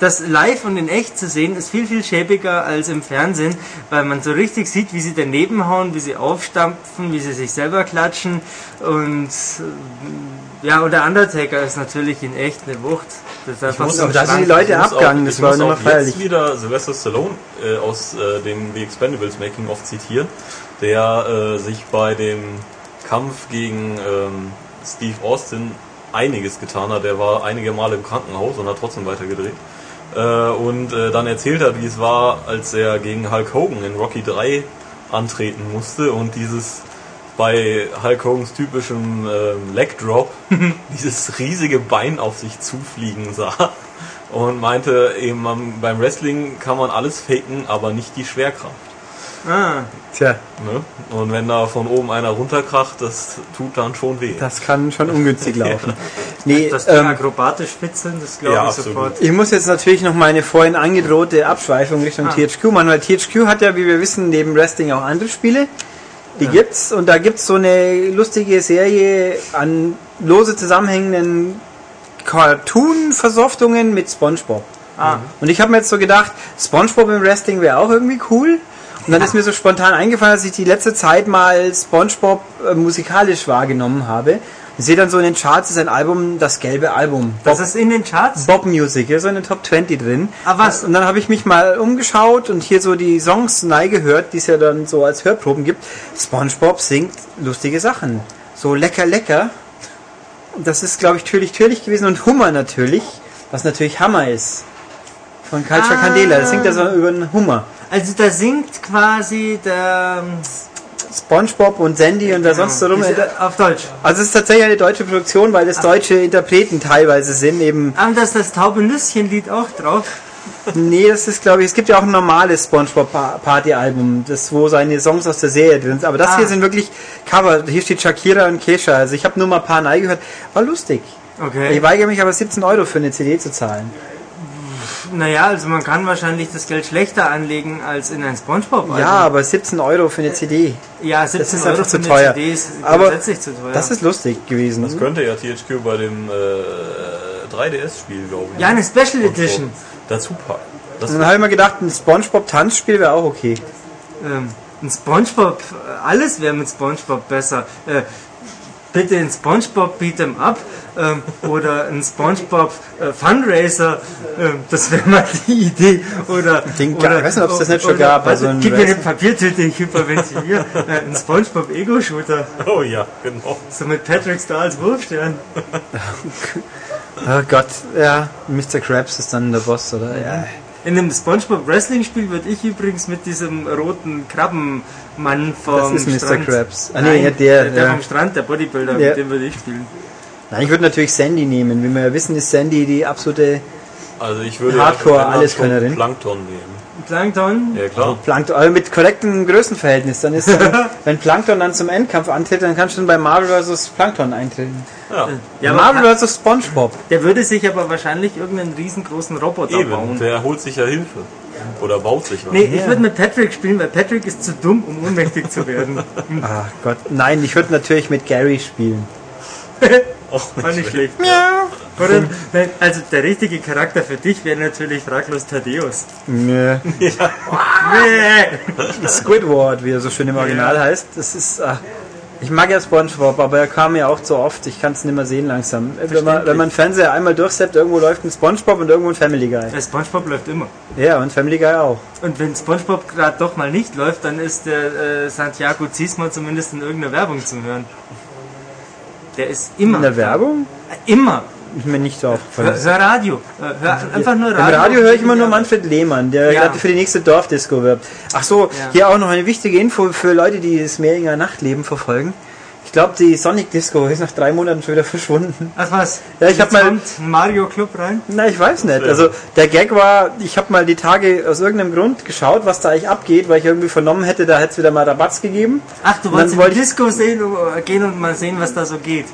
das live und in echt zu sehen ist viel, viel schäbiger als im Fernsehen, weil man so richtig sieht, wie sie daneben hauen, wie sie aufstampfen, wie sie sich selber klatschen und äh, ja, und der Undertaker ist natürlich in echt eine Wucht. Das ist einfach muss da sind die. Leute Ich abgegangen, das ich war muss nochmal feierlich. jetzt wieder Sylvester Stallone äh, aus äh, dem The Expendables Making of zitieren, der äh, sich bei dem Kampf gegen ähm, Steve Austin einiges getan hat. Der war einige Male im Krankenhaus und hat trotzdem weitergedreht. Äh, und äh, dann erzählt hat, wie es war, als er gegen Hulk Hogan in Rocky 3 antreten musste und dieses bei Hulk Hogans typischem ähm, Leg Drop dieses riesige Bein auf sich zufliegen sah und meinte eben beim Wrestling kann man alles faken, aber nicht die Schwerkraft. Ah, Tja, Ne? Und wenn da von oben einer runterkracht, das tut dann schon weh. das kann schon ungünstig laufen. Nee, das ähm, akrobatisch spitzeln, das glaube Ja, ich absolut. sofort. Ich muss jetzt natürlich noch meine vorhin angedrohte Abschweifung Richtung Ah. THQ machen, weil THQ hat ja, wie wir wissen, neben Wrestling auch andere Spiele. Die Ja. gibt's und da gibt's so eine lustige Serie an lose zusammenhängenden Cartoon-Versoftungen mit Spongebob. Ah, Und ich habe mir jetzt so gedacht, Spongebob im Wrestling wäre auch irgendwie cool. Und dann ist mir so spontan eingefallen, dass ich die letzte Zeit mal Spongebob äh, musikalisch wahrgenommen habe. Ich sehe dann so in den Charts ist ein Album, das gelbe Album. das ist in den Charts? Bob Music, hier ist so in den Top 20 drin. Ah, was? Und dann habe ich mich mal umgeschaut und hier so die Songs neu gehört, die es ja dann so als Hörproben gibt. SpongeBob singt lustige Sachen. So lecker, lecker. Und das ist, glaube ich, Türlich, Türlich gewesen und Hummer natürlich, was natürlich Hammer ist. Von Culture Ah. Candela. Das singt er so über einen Hummer. Also da singt quasi der... SpongeBob und Sandy und da sonst so rum. Diese- Auf Deutsch. Also es ist tatsächlich eine deutsche Produktion, weil das deutsche Interpreten teilweise sind, eben Ah, da ist das taube Nüsschen-Lied auch drauf. Nee, das ist glaube ich, es gibt ja auch ein normales SpongeBob Pa- Party Album, das wo seine Songs aus der Serie drin sind, aber das Ah. hier sind wirklich Cover. Hier steht Shakira und Kesha. Also ich habe nur mal ein paar Nei gehört. War lustig. Okay. Ich weigere mich aber 17 Euro für eine CD zu zahlen. Naja, also man kann wahrscheinlich das Geld schlechter anlegen als in ein Spongebob. Ja, aber 17 Euro für eine CD. ja 17 das ist Euro einfach für zu eine teuer. CD ist Aber grundsätzlich zu teuer. Das ist lustig gewesen. Das könnte ja THQ bei dem äh, 3DS-Spiel, glaube ich. ja, eine Special Edition. Dazu packen. Das dann habe ich mir gedacht, ein SpongeBob Tanzspiel wäre auch okay. Ähm, ein Spongebob, äh, alles wäre mit Spongebob besser. Äh, bitte ein Spongebob Beat'em Up ähm, oder ein Spongebob äh, Fundraiser, ähm, das wäre mal die Idee. Oder, Den- oder ich weiß nicht, ob es das nicht schon oder- gab, also ein gib mir eine Papiertüte, ich hyperventiliere. äh, ein Spongebob Ego Shooter, oh ja, genau. so mit Patrick Star als Wurfstern. Oh Gott, ja, Mr. Krabs ist dann der Boss, oder? Ja. In einem Spongebob Wrestling Spiel würde ich übrigens mit diesem roten Krabbenmann vom Das ist Mr. Strand. Krabs. Ah, nee, Nein, ja, der, der ja. vom Strand, der Bodybuilder, Ja. mit dem würde ich spielen. Nein, ich würde natürlich Sandy nehmen. Wie wir ja wissen, ist Sandy die absolute Also ich würde Hardcore, schon Plankton nehmen. Plankton? Ja klar. Plankton, aber mit korrektem Größenverhältnis. Dann ist, dann, wenn Plankton dann zum Endkampf antritt, dann kannst du bei Marvel vs. Plankton eintreten. Ja, Ja, Marvel vs. SpongeBob. der würde sich aber wahrscheinlich irgendeinen riesengroßen Roboter eben. bauen. Der holt sich ja Hilfe. Oder baut sich was. Nee, ich würde mit Patrick spielen, weil Patrick ist zu dumm, um ohnmächtig zu werden. Ach Gott, nein, ich würde natürlich mit Gary spielen. Oh, War nicht schlecht. Oder, nein, also der richtige Charakter für dich wäre natürlich fraglos Thaddeus. Nö. Nee. Squidward, wie er so schön im Original heißt. Das ist. Ach, ich mag ja SpongeBob, aber er kam ja auch zu oft. Ich kann es nicht mehr sehen langsam. Wenn man, wenn man Fernseher einmal durchsetzt, irgendwo läuft ein SpongeBob und irgendwo ein Family Guy. Der Spongebob läuft immer. Ja, und Family Guy auch. Und wenn Spongebob gerade doch mal nicht läuft, dann ist der äh, Santiago Ziesmer zumindest in irgendeiner Werbung zu hören. Der ist immer. In der Werbung? Äh, Immer. Ist mir nicht so Hör, aufgefallen. hör Radio. Äh, Hör einfach nur Im Radio. Radio höre ich immer nur Manfred Lehmann, der Ja. gerade für die nächste Dorfdisco wirbt. Ach so, Ja. hier auch noch eine wichtige Info für Leute, die das Mehringer Nachtleben verfolgen. Ich glaube, die Sonic Disco ist nach drei Monaten schon wieder verschwunden. Ach was? Ja, ich hab Jetzt mal- kommt ein Mario Club rein. Na, ich weiß nicht. Also der Gag war, ich habe mal die Tage aus irgendeinem Grund geschaut, was da eigentlich abgeht, weil ich irgendwie vernommen hätte, da hätte es wieder mal Rabatz gegeben. Ach, du wolltest in die ich- Disco sehen, gehen und mal sehen, was da so geht.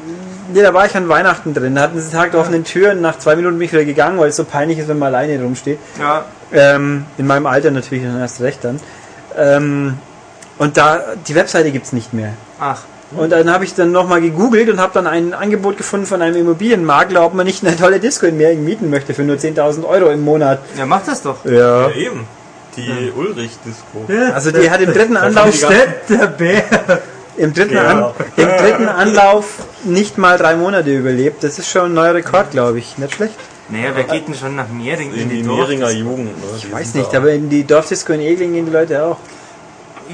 Nee, da war ich an Weihnachten drin. Da hatten sie Tag der offenen Türen. Nach zwei Minuten bin ich wieder gegangen, weil es so peinlich ist, wenn man alleine rumsteht. Ja. Ähm, in meinem Alter natürlich dann erst recht dann. Ähm, und da, die Webseite gibt's nicht mehr. Ach. Und dann habe ich dann nochmal gegoogelt und habe dann ein Angebot gefunden von einem Immobilienmakler, ob man nicht eine tolle Disco in Mehring mieten möchte für nur 10.000 Euro im Monat. Ja, mach das doch. Ja. Ja, eben. Die Ulrich-Disco. Also die hat im dritten Anlauf, der Bär. Im dritten, Ja. An, im dritten Anlauf nicht mal drei Monate überlebt. Das ist schon ein neuer Rekord, glaube ich. Nicht schlecht. Naja, wer geht denn schon nach Mehring In die Dorf- Mehringer Jugend. Ne? Ich weiß nicht, aber in die Dorfdisco in Egling gehen die Leute auch.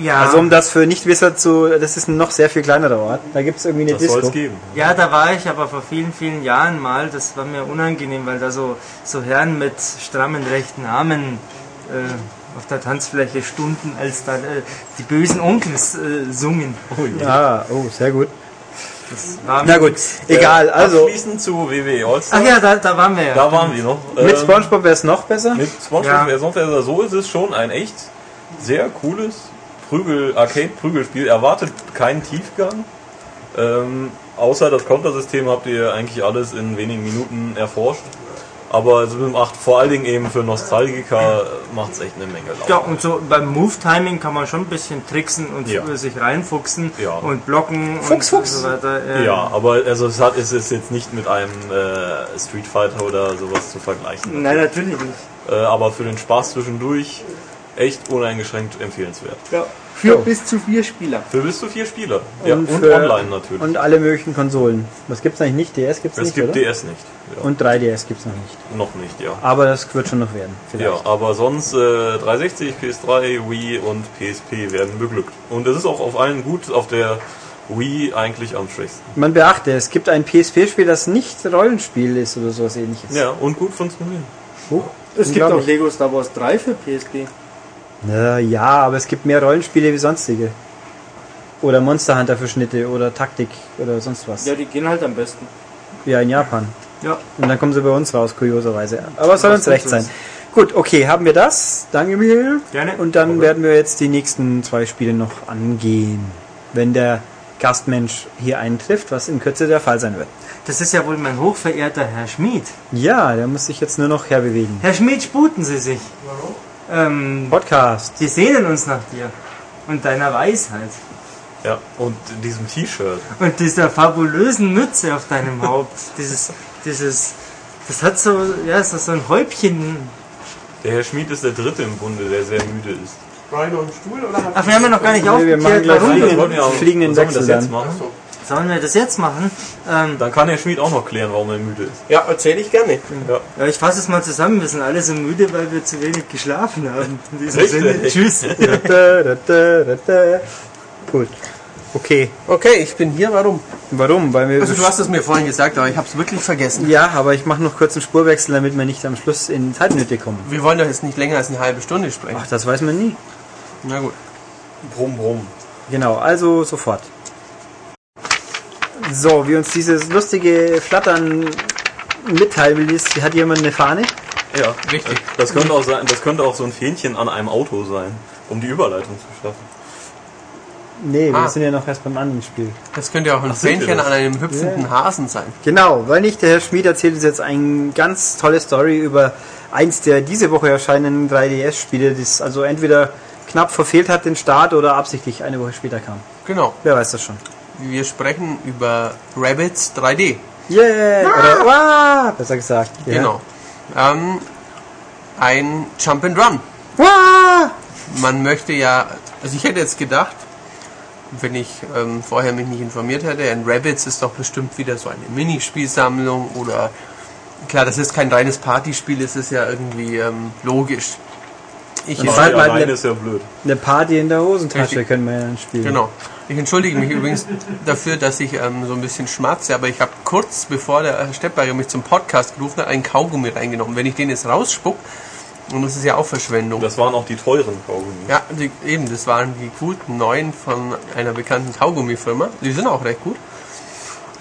Ja, Also um das für Nichtwisser zu, das ist ein noch sehr viel kleinerer Ort. Da gibt es irgendwie eine Das soll Disco. es geben. ja, da war ich aber vor vielen, vielen Jahren mal. Das war mir unangenehm, weil da so, so Herren mit strammen rechten Armen äh, auf der Tanzfläche stunden, als da äh, die bösen Onkels äh, sungen. Oh, je. Ah, oh, sehr gut. Das war Na gut, egal. Also Abschließend zu WWE All-Star. Ach ja, da, da waren wir ja. Da waren wir noch. mit Ähm, SpongeBob wäre es noch besser. Mit SpongeBob Ja. ja. sonst wäre so ist es schon ein echt sehr cooles Prügel Arcade Prügelspiel. Erwartet keinen Tiefgang. Ähm, außer das Countersystem habt ihr eigentlich alles in wenigen Minuten erforscht. Aber es macht vor allen Dingen eben für Nostalgiker macht es echt eine Menge Laune. Ja, und so beim Move-Timing kann man schon ein bisschen tricksen und Ja. sich reinfuchsen Ja. und blocken Fuchs, und Fuchs. so weiter. Ähm, Ja, aber also es, hat, es ist jetzt nicht mit einem äh, Street Fighter oder sowas zu vergleichen. Nein, natürlich nicht. Äh, aber für den Spaß zwischendurch echt uneingeschränkt empfehlenswert. Ja. Für Jo. bis zu vier Spieler. Für bis zu vier Spieler. Ja, und, für- online natürlich. Und alle möglichen Konsolen. Was gibt's eigentlich nicht? DS gibt's es nicht, gibt oder? DS nicht. Ja. Und 3DS gibt's noch nicht. noch nicht, ja. Aber das wird schon noch werden. Ja, Vielleicht. aber sonst äh, 360, PS3, Wii und PSP werden beglückt. Und es ist auch auf allen gut, auf der Wii eigentlich am schwächsten. Man beachte, es gibt ein PSP-Spiel, das nicht Rollenspiel ist oder sowas ähnliches. Ja, und gut funktioniert. Huch, Es gibt auch. Lego Star Wars 3 für PSP. Na, ja, aber es gibt mehr Rollenspiele wie sonstige. Oder Monster Hunter für Schnitte oder Taktik oder sonst was. Ja, die gehen halt am besten. Ja, in Japan. Ja. Und dann kommen sie bei uns raus, kurioserweise. Aber es soll uns recht sein. Gut, okay, haben wir das. Danke, Michael. Gerne. Und dann werden wir jetzt die nächsten zwei Spiele noch angehen. Wenn der Gastmensch hier eintrifft, was in Kürze der Fall sein wird. Das ist ja wohl mein hochverehrter Herr Schmid. Ja, der muss sich jetzt nur noch herbewegen. Herr Schmid, sputen Sie sich. Warum? Ähm, Podcast. wir sehnen uns nach dir. Und deiner Weisheit. Ja, und diesem T-Shirt. Und dieser fabulösen Mütze auf deinem Haupt. Dieses, dieses, das hat so, ja, so, so ein Häubchen. Der Herr Schmid ist der Dritte im Bunde, der sehr müde ist. Noch einen Stuhl oder hat Ach, wir haben ja noch gar nicht Nee, wir machen aufgeklärt, gleich warum weiter. wir. wir auch- fliegenden sollen wir das Wechsel jetzt machen? Sollen wir das jetzt machen? Ähm, Dann kann Herr Schmid auch noch klären, warum er müde ist. Ja, erzähle ich gerne. Ja. ja, ich fasse es mal zusammen. Wir sind alle so müde, weil wir zu wenig geschlafen haben. In diesem Richtig. Sinne, tschüss. Gut. Okay. Okay, ich bin hier. Warum? Warum? Weil wir Also du hast es mir vorhin gesagt, aber ich habe es wirklich vergessen. ja, aber ich mache noch kurz einen Spurwechsel, damit wir nicht am Schluss in Zeitnöte kommen. Wir wollen doch jetzt nicht länger als eine halbe Stunde sprechen. Ach, das weiß man nie. Na gut. Brumm, brumm. Genau, also sofort. So, wie uns dieses lustige Flattern mitteilen will, ist, hat jemand eine Fahne? Ja, Richtig. Das könnte auch sein, das könnte auch so ein Fähnchen an einem Auto sein, um die Überleitung zu schaffen. Nee, wir Ah. sind ja noch erst beim anderen Spiel. Das könnte ja auch ein Ach, wir Fähnchen an einem hüpfenden Hasen sein. Genau, weil nicht der Herr Schmid erzählt uns jetzt eine ganz tolle Story über eins der diese Woche erscheinenden 3DS-Spiele, das also entweder knapp verfehlt hat den Start oder absichtlich eine Woche später kam. Genau. Wer weiß das schon. Wir sprechen über Rabbits 3D. Yeah! Oder, Wah! besser gesagt. Ja. Genau. Ähm, ein Jump and Run. Wah! Man möchte ja, also ich hätte jetzt gedacht, wenn ich ähm, vorher mich nicht informiert hätte, ein Rabbits ist doch bestimmt wieder so eine Minispielsammlung oder klar, das ist kein reines Partyspiel, es ist ja irgendwie ähm, logisch. Ich Und Aber Zeit mal eine- ist ja blöd. Eine Party in der Hosentasche können wir ja dann spielen. Genau. Ich entschuldige mich übrigens dafür, dass ich ähm, so ein bisschen schmatze, aber ich habe kurz bevor der Herr Steppberger mich zum Podcast gerufen hat, einen Kaugummi reingenommen. Wenn ich den jetzt rausspuck, Und das ist ja auch Verschwendung. Das waren auch die teuren Kaugummis. Ja, die, eben, das waren die guten neuen von einer bekannten Kaugummifirma. Die sind auch recht gut.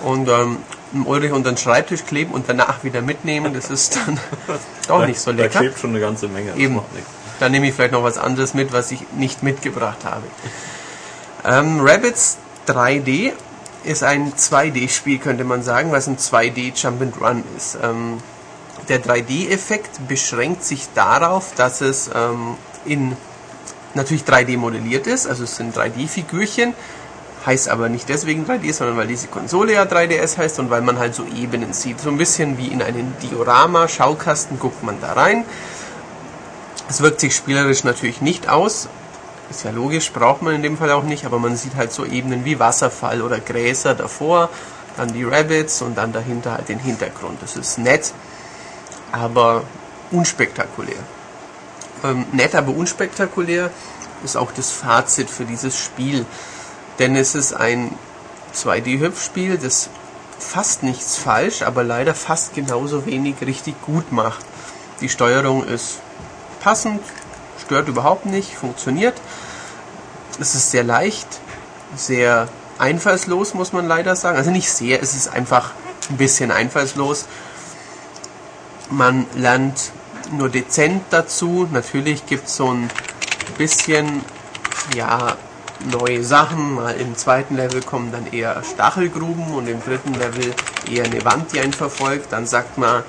Und ähm, im Ulrich unter den Schreibtisch kleben und danach wieder mitnehmen, das ist dann doch nicht so Da lecker. klebt schon eine ganze Menge. das Eben. Dann nehme ich vielleicht noch was anderes mit, was ich nicht mitgebracht habe. Ähm, Rabbits 3D ist ein 2D-Spiel, könnte man sagen, was ein 2D Jump and Run ist. Ähm, der 3D-Effekt beschränkt sich darauf, dass es ähm, in natürlich 3D modelliert ist, also es sind 3D-Figürchen, heißt aber nicht deswegen 3D, sondern weil diese Konsole ja 3DS heißt und weil man halt so Ebenen sieht. So ein bisschen wie in einen Diorama-Schaukasten guckt man da rein. Es wirkt sich spielerisch natürlich nicht aus. Ist ja logisch, braucht man in dem Fall auch nicht, aber man sieht halt so Ebenen wie Wasserfall oder Gräser davor, dann die Rabbits und dann dahinter halt den Hintergrund. Das ist nett, aber unspektakulär. Ähm, nett, aber unspektakulär ist auch das Fazit für dieses Spiel. Denn es ist ein 2D-Hüpfspiel, das fast nichts falsch, aber leider fast genauso wenig richtig gut macht. Die Steuerung ist passend, stört überhaupt nicht, funktioniert. Es ist sehr leicht, sehr einfallslos, muss man leider sagen. Also nicht sehr, es ist einfach ein bisschen einfallslos. Man lernt nur dezent dazu. Natürlich gibt es so ein bisschen, ja, neue Sachen. Mal im zweiten Level kommen dann eher Stachelgruben und im dritten Level eher eine Wand, die einen verfolgt. Dann sagt man,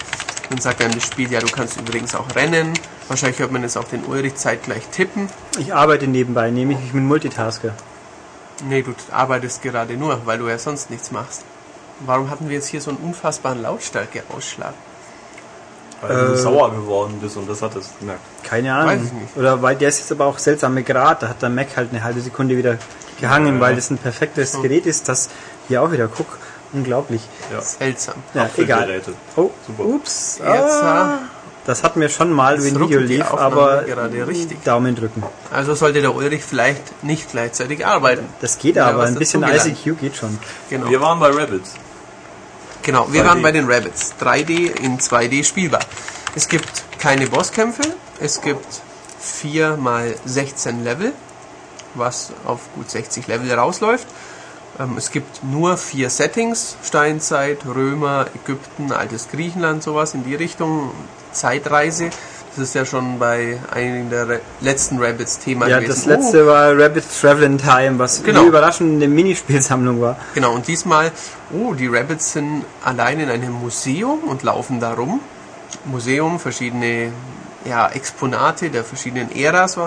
dann sagt einem das Spiel, ja, du kannst übrigens auch rennen. Wahrscheinlich hört man jetzt auch den Ulrich zeitgleich tippen. Ich arbeite nebenbei, nehme ich mich mit Multitasker. Nee, du arbeitest gerade nur, weil du ja sonst nichts machst. Warum hatten wir jetzt hier so einen unfassbaren Lautstärkeausschlag? Weil du Äh. sauer geworden bist und das hattest du gemerkt. Keine Weiß Ahnung. ich nicht. Oder weil der ist jetzt aber auch seltsame Grad. Da hat der Mac halt eine halbe Sekunde wieder gehangen, Ja. weil das ein perfektes Gerät ist, das hier auch wieder guck. Unglaublich. Ja. Seltsam. Ja, egal. Apfelgeräte. Oh, Super. ups. Jetzt, Ah, das hatten wir schon mal, Jetzt wenn Video die lief, aber gerade richtig. Daumen drücken. Also sollte der Ulrich vielleicht nicht gleichzeitig arbeiten. Das geht Ja, aber, ein bisschen. ICQ geht schon. Genau. Wir waren bei Rabbits. Genau, wir 2D. waren bei den Rabbits. 3D in 2D spielbar. Es gibt keine Bosskämpfe. Es gibt 4 mal 16 Level, was auf gut 60 Level rausläuft. Ähm, Es gibt nur vier Settings. Steinzeit, Römer, Ägypten, altes Griechenland, sowas in die Richtung. Zeitreise. Das ist ja schon bei einigen der Re letzten Rabbits Thema Ja, gewesen. das letzte war Rabbit Travel in Time, was Genau. eine überraschende Minispielsammlung war. Genau, und diesmal, oh, die Rabbits sind allein in einem Museum und laufen da rum. Museum, verschiedene ja, Exponate der verschiedenen Äras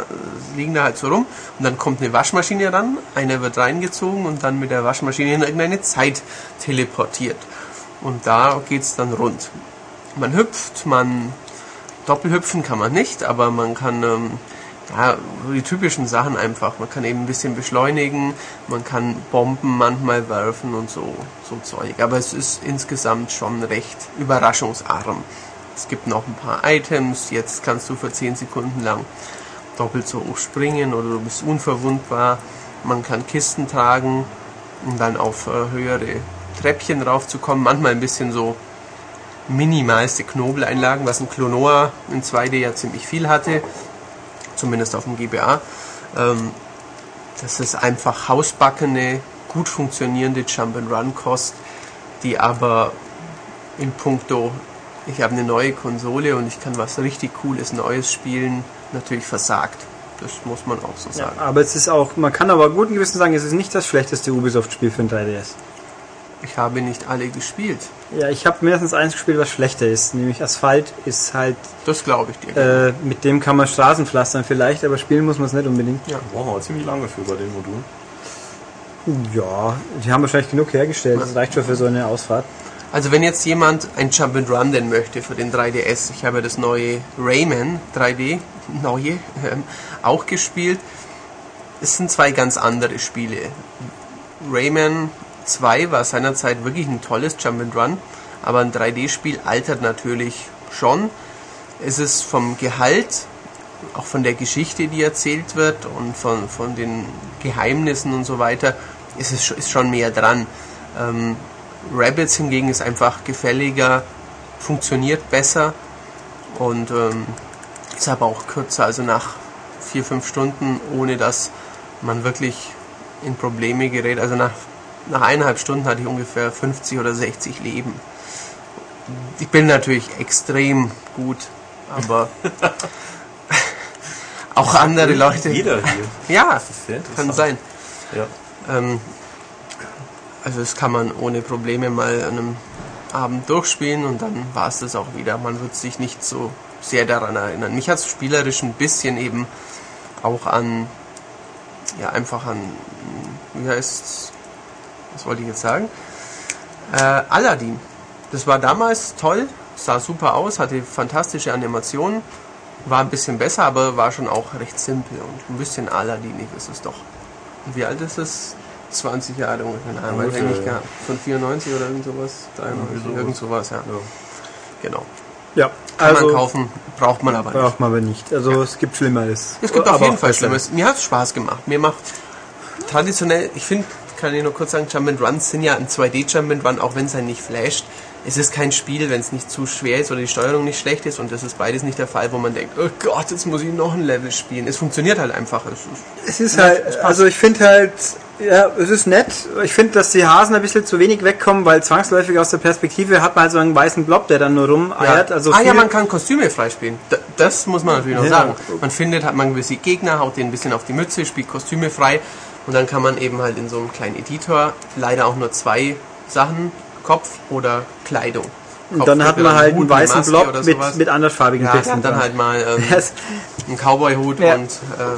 liegen da halt so rum. Und dann kommt eine Waschmaschine ran, einer wird reingezogen und dann mit der Waschmaschine in irgendeine Zeit teleportiert. Und da geht's dann rund. Man hüpft, man doppelhüpfen kann man nicht, aber man kann ähm, ja, die typischen Sachen einfach. Man kann eben ein bisschen beschleunigen, man kann Bomben manchmal werfen und so, so Zeug. Aber es ist insgesamt schon recht überraschungsarm. Es gibt noch ein paar Items, jetzt kannst du für 10 Sekunden lang doppelt so hoch springen oder du bist unverwundbar. Man kann Kisten tragen, um dann auf äh, höhere Treppchen raufzukommen. Manchmal ein bisschen so minimalste Knobeleinlagen, was ein Klonoa in 2D ja ziemlich viel hatte, zumindest auf dem GBA. Ähm, das ist einfach hausbackene, gut funktionierende Jump-and-Run-Kost, die aber in puncto, ich habe eine neue Konsole und ich kann was richtig Cooles, Neues spielen, natürlich versagt. Das muss man auch so Ja, sagen. aber es ist auch, man kann aber guten Gewissen sagen, es ist nicht das schlechteste Ubisoft-Spiel für ein 3DS. Ich habe nicht alle gespielt. Ja, ich habe mindestens eins gespielt, was schlechter ist, nämlich Asphalt ist halt, Das glaube ich dir. äh, mit dem kann man Straßen pflastern vielleicht, aber spielen muss man es nicht unbedingt. Da brauchen wir ziemlich lange für bei den Modulen. Ja, die haben wahrscheinlich genug hergestellt, das reicht schon für so eine Ausfahrt. Also wenn jetzt jemand ein Jump and Run denn möchte für den 3DS, ich habe das neue Rayman 3D, neue, ähm, auch gespielt. Es sind zwei ganz andere Spiele. Rayman 2 war seinerzeit wirklich ein tolles Jump Run, aber ein 3D-Spiel altert natürlich schon. Es ist vom Gehalt, auch von der Geschichte, die erzählt wird und von, von den Geheimnissen und so weiter, ist es ist schon mehr dran. Ähm, Rabbits hingegen ist einfach gefälliger, funktioniert besser und ähm, es aber auch kürzer, also nach vier, fünf Stunden, ohne dass man wirklich in Probleme gerät. Also nach, nach eineinhalb Stunden hatte ich ungefähr 50 oder 60 Leben. Ich bin natürlich extrem gut, aber auch andere Leute. Jeder hier. Ja, Das ist sehr kann sein. Ja. Ähm, also das kann man ohne Probleme mal an einem Abend durchspielen und dann war es das auch wieder. Man wird sich nicht so sehr daran erinnern. Mich hat es spielerisch ein bisschen eben auch an, ja einfach an, wie heißt was wollte ich jetzt sagen? Äh, Aladdin. Das war damals toll, sah super aus, hatte fantastische Animationen, war ein bisschen besser, aber war schon auch recht simpel und ein bisschen Aladinig ist es doch. Und wie alt ist es? 20 Jahre ungefähr. Nein, weiß ich nicht ja. gar. Von 94 oder irgend sowas. 93, Irgendwie sowas. irgend sowas, ja. Ja. Genau. Ja, Kann also man kaufen, braucht man aber nicht. braucht man aber nicht. Also es gibt Schlimmeres. Es gibt auf Aber jeden auch Fall. Schlimmes. Mir hat es Spaß gemacht. Mir macht traditionell, ich finde, kann ich nur kurz sagen, Jump Runs sind ja ein 2D Jump Run, auch wenn es einen nicht flasht. Es ist kein Spiel, wenn es nicht zu schwer ist oder die Steuerung nicht schlecht ist und das ist beides nicht der Fall, wo man denkt, oh Gott, jetzt muss ich noch ein Level spielen. Es funktioniert halt einfach. Es ist, Es ist Ja, halt, es also ich finde halt, ja, es ist nett. Ich finde, dass die Hasen ein bisschen zu wenig wegkommen, weil zwangsläufig aus der Perspektive hat man halt so einen weißen Blob, der dann nur rumeiert. Also ah ja, man kann Kostüme freispielen. D das muss man natürlich noch Ja. sagen. Man findet, hat man gewisse Gegner, haut den ein bisschen auf die Mütze, spielt Kostüme frei und dann kann man eben halt in so einem kleinen Editor leider auch nur zwei Sachen, Kopf oder Kleidung. Und dann Kopf hat man halt einen eine weißen Maske oder mit, mit andersfarbigen ja, und dann halt mal ähm, einen Cowboy-Hut Ja. und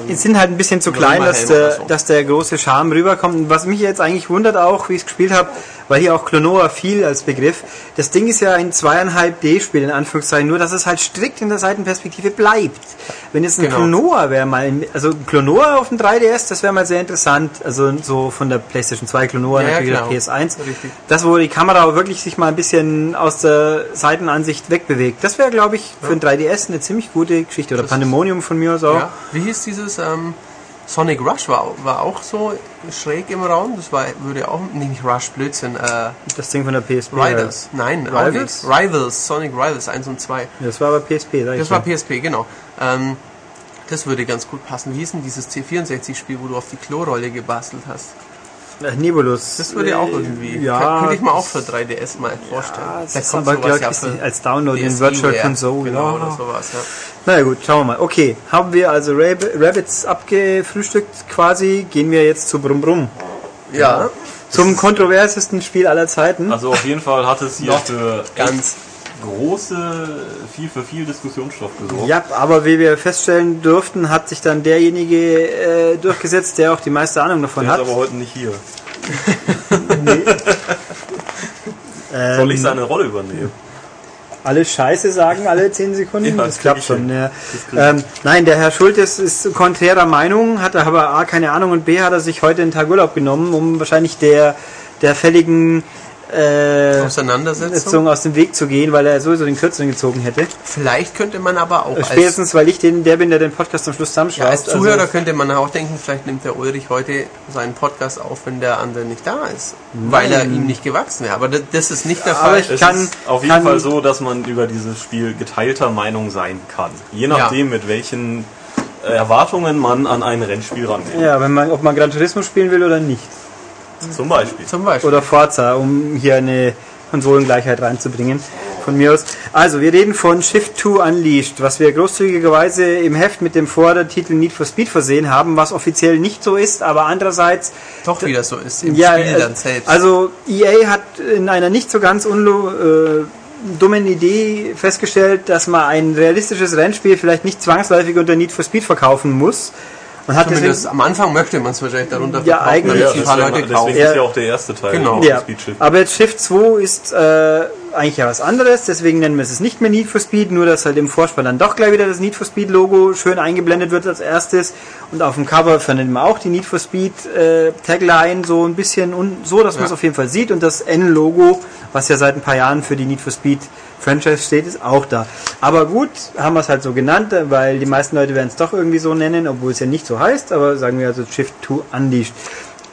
Die ähm, sind halt ein bisschen zu klein, dass der, so. dass der große Charme rüberkommt. Und was mich jetzt eigentlich wundert auch, wie ich es gespielt habe, weil hier auch Klonoa viel als Begriff. Das Ding ist ja ein zweieinhalb D-Spiel in Anführungszeichen, nur dass es halt strikt in der Seitenperspektive bleibt. Wenn jetzt ein Genau. Klonoa wäre mal, also Klonoa auf dem 3DS, das wäre mal sehr interessant. Also so von der PlayStation 2 Klonoa, Ja, natürlich klar. der PS1. Richtig. Das, wo die Kamera wirklich sich mal ein bisschen aus der Seitenansicht wegbewegt. Das wäre, glaube ich, für ein 3DS eine ziemlich gute Geschichte. Oder Das Pandemonium von mir aus auch. ja. Wie hieß dieses ähm, Sonic Rush war, war auch so schräg im Raum. Das war würde auch nicht Rush Blödsinn. Äh, Das Ding von der PSP. Riders. Nein, auch Rivals? Rivals, Sonic Rivals 1 und 2. Ja, Das war aber PSP, sag ich Das war ja. PSP, genau. Ähm, das würde ganz gut passen. Wie hieß denn dieses C64-Spiel, wo du auf die Klorolle gebastelt hast? Äh, Nebulus. Das würde auch Äh, irgendwie. Ja. Könnte ich mir auch für 3DS mal vorstellen. Ja, das kommt aber, sowas ja für als Download in DSi Virtual Ware. Console. Genau, ja. oder sowas, ja. Na ja, gut, schauen wir mal. Okay, haben wir also Rab Rabbits abgefrühstückt quasi, gehen wir jetzt zu Brumm Brumm. Ja, Zum kontroversesten Spiel aller Zeiten. Also auf jeden Fall hat es hier für ganz. Große, viel für viel Diskussionsstoff gesorgt. Ja, aber wie wir feststellen durften, hat sich dann derjenige äh, durchgesetzt, der auch die meiste Ahnung davon Der ist hat. aber heute nicht hier. Ähm, Soll ich seine Rolle übernehmen? alle Scheiße sagen alle 10 Sekunden? Ja, das klappt schon. Ja. Das Ähm, nein, der Herr Schultes ist konträrer Meinung, hat aber A keine Ahnung und B hat er sich heute einen Tag Urlaub genommen, um wahrscheinlich der, der fälligen äh, Auseinandersetzung. Aus dem Weg zu gehen, weil er sowieso den kürzeren gezogen hätte. Vielleicht könnte man aber auch als, Spätestens, weil ich den, der bin, der den Podcast am Schluss ja, zusammenschraubt. als Zuhörer Also, könnte man auch denken, vielleicht nimmt der Ulrich heute seinen Podcast auf, wenn der andere nicht da ist. Weil er ihm nicht gewachsen wäre. Aber das, ist nicht der Fall. ich- Es kann- ist auf jeden kann- Fall so, dass man über dieses Spiel geteilter Meinung sein kann. Je nachdem, mit welchen äh, Erwartungen man an ein Rennspiel rangeht. ja, wenn man, ob man Gran Turismo spielen will oder nicht. Zum Beispiel. Zum Beispiel. Oder Forza, um hier eine Konsolengleichheit reinzubringen. Von mir aus. Also, wir reden von Shift 2 Unleashed, was wir großzügigerweise im Heft mit dem Vordertitel Need for Speed versehen haben, was offiziell nicht so ist, aber andererseits Doch wieder so ist im ja, Spiel äh, dann selbst. Also EA hat in einer nicht so ganz unlo äh, dummen Idee festgestellt, dass man ein realistisches Rennspiel vielleicht nicht zwangsläufig unter Need for Speed verkaufen muss. Und hat Zumindest deswegen, am Anfang möchte man es wahrscheinlich darunter Ja, verkaufen, eigentlich- es ein paar deswegen, Leute deswegen kaufen. ist Ja. ja auch der erste Teil Genau. Ja, Speed Shift. aber jetzt Shift 2 ist äh, eigentlich ja was anderes, deswegen nennen wir es nicht mehr Need for Speed, nur dass halt im Vorspann dann doch gleich wieder das Need for Speed Logo schön eingeblendet wird als erstes und auf dem Cover findet man auch die Need for Speed äh, Tagline so ein bisschen und so, dass man es Ja. auf jeden Fall sieht und das N-Logo, was ja seit ein paar Jahren für die Need for Speed Franchise steht, ist auch da. Aber gut, haben wir es halt so genannt, weil die meisten Leute werden es doch irgendwie so nennen, obwohl es ja nicht so heißt, aber sagen wir also Shift 2 Unleashed.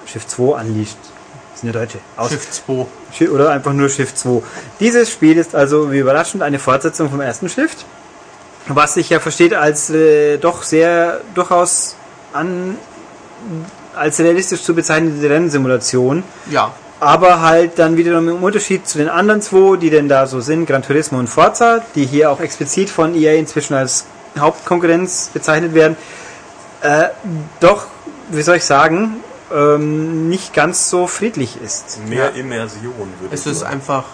Shift 2 Unleashed. Das sind ja Deutsche. Aus Shift 2. Shi- oder einfach nur Shift 2. Dieses Spiel ist also, wie überraschend, eine Fortsetzung vom ersten Shift. was sich ja versteht als äh, doch sehr durchaus an als realistisch zu bezeichnende Rennsimulation, Ja, aber halt dann wiederum im Unterschied zu den anderen zwei, die denn da so sind, Gran Turismo und Forza, die hier auch explizit von EA inzwischen als Hauptkonkurrenz bezeichnet werden, äh, doch, wie soll ich sagen, ähm, nicht ganz so friedlich ist. Mehr Ja. Immersion, würde es ich ist sagen. einfach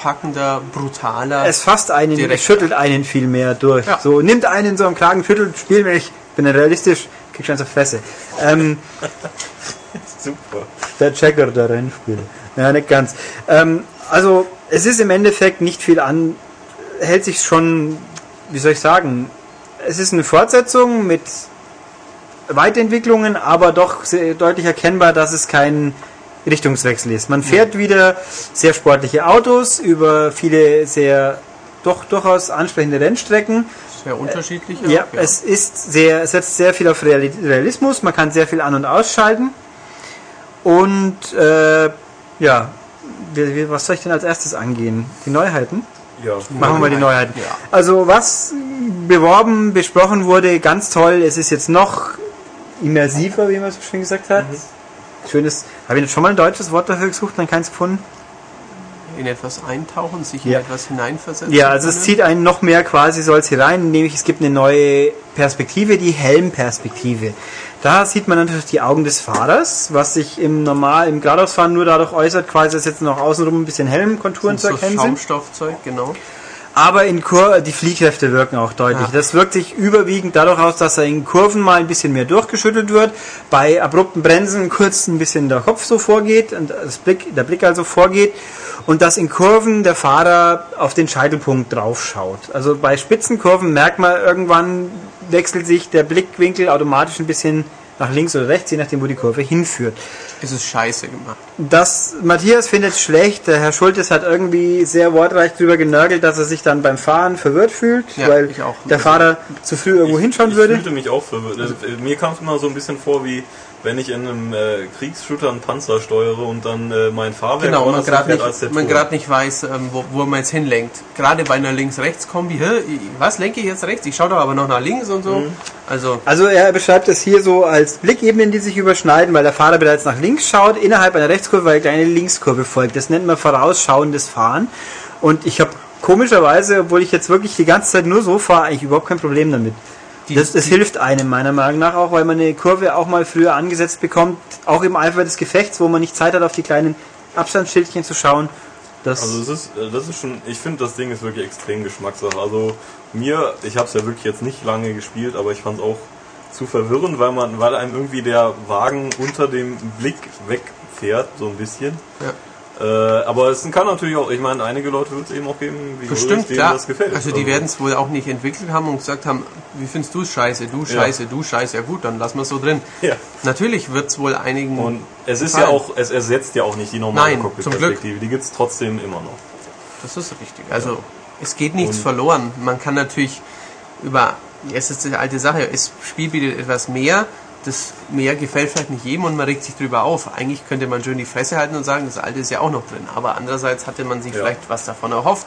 packender, brutaler. Es fasst einen, Direkt. schüttelt einen viel mehr durch. Ja. So, nimmt einen so am Kragen, schüttelt, spiel mich, bin dann realistisch, krieg schon zur Fresse. Ähm, Super. der Checker der Rennspiele. Ja, nicht ganz. Ähm, also, es ist im Endeffekt nicht viel an, hält sich schon, wie soll ich sagen, es ist eine Fortsetzung mit Weiterentwicklungen, aber doch deutlich erkennbar, dass es kein Richtungswechsel ist. Man fährt wieder sehr sportliche Autos über viele sehr doch durchaus ansprechende Rennstrecken. sehr unterschiedlich. Ja, auch, es ist sehr, setzt sehr viel auf Reali- Realismus, man kann sehr viel an- und ausschalten. Und äh, ja, was soll ich denn als erstes angehen? Die Neuheiten? Ja. Machen wir mal die Neuheiten. Ja. Also was beworben, besprochen wurde, ganz toll, es ist jetzt noch immersiver, wie man es schon gesagt hat. Schönes, habe ich jetzt schon mal ein deutsches Wort dafür gesucht, dann keins gefunden? In etwas eintauchen, sich Ja. in etwas hineinversetzen. Ja, also es können. zieht einen noch mehr quasi soll es hier rein, nämlich es gibt eine neue Perspektive, die Helmperspektive. Da sieht man natürlich die Augen des Fahrers, was sich im normal im Geradeausfahren nur dadurch äußert, quasi dass jetzt noch außenrum ein bisschen Helmkonturen zu so erkennen sind. Schaumstoffzeug, genau. Aber in Kur die Fliehkräfte wirken auch deutlich. Ja. Das wirkt sich überwiegend dadurch aus, dass er in Kurven mal ein bisschen mehr durchgeschüttelt wird, bei abrupten Bremsen kurz ein bisschen der Kopf so vorgeht und Blick, der Blick also vorgeht und dass in Kurven der Fahrer auf den Scheitelpunkt drauf schaut. Also bei Spitzenkurven merkt man irgendwann wechselt sich der Blickwinkel automatisch ein bisschen nach links oder rechts, je nachdem wo die Kurve hinführt. Es ist scheiße gemacht. Das Matthias findet es schlecht. Der Herr Schultes hat irgendwie sehr wortreich drüber genörgelt, dass er sich dann beim Fahren verwirrt fühlt, Ja, weil ich auch. der Fahrer zu früh irgendwo hinschauen ich würde. fühlte mich auch verwirrt. Also, mir kam es immer so ein bisschen vor, wie wenn ich in einem äh, Kriegsshooter einen Panzer steuere und dann äh, mein Fahrwerk Genau, man gerade hinfährt als der nicht, man grad nicht weiß, ähm, wo, wo man jetzt hinlenkt. Gerade bei einer Links-Rechts-Kombi, was lenke ich jetzt rechts? Ich schaue doch aber noch nach links und so. Mhm. Also, Also er beschreibt es hier so als Blickebenen, die sich überschneiden, weil der Fahrer bereits nach links schaut, innerhalb einer Rechtskurve, weil er eine Linkskurve folgt. Das nennt man vorausschauendes Fahren. Und ich habe komischerweise, obwohl ich jetzt wirklich die ganze Zeit nur so fahre, eigentlich überhaupt kein Problem damit. Die, Das, das hilft einem meiner Meinung nach auch, weil man eine Kurve auch mal früher angesetzt bekommt, auch im Eifer des Gefechts, wo man nicht Zeit hat, auf die kleinen Abstandsschildchen zu schauen. Das Also es ist, äh, das ist schon, ich finde das Ding ist wirklich extrem Geschmackssache. Also mir, ich habe es ja wirklich jetzt nicht lange gespielt, aber ich fand es auch zu verwirrend, weil man, weil einem irgendwie der Wagen unter dem Blick wegfährt, so ein bisschen. Ja. Äh, aber es kann natürlich auch, ich meine, einige Leute wird es eben auch geben, wie bestimmt, denen klar. das gefällt. Also die werden es wohl auch nicht entwickelt haben und gesagt haben, wie findest du es scheiße, du scheiße, du scheiße, ja gut, dann lassen wir es so drin. Ja. Natürlich wird es wohl einigen... Und es ist gefallen. ja auch, es ersetzt ja auch nicht die normale Cockpit-Perspektive. Die gibt es trotzdem immer noch. Das ist richtig. Also es geht nichts Und- verloren. Man kann natürlich über, es ist die alte Sache, das Spiel bietet etwas mehr, das mehr gefällt vielleicht nicht jedem und man regt sich drüber auf. Eigentlich könnte man schön die Fresse halten und sagen, das alte ist ja auch noch drin. Aber andererseits hatte man sich Ja. vielleicht was davon erhofft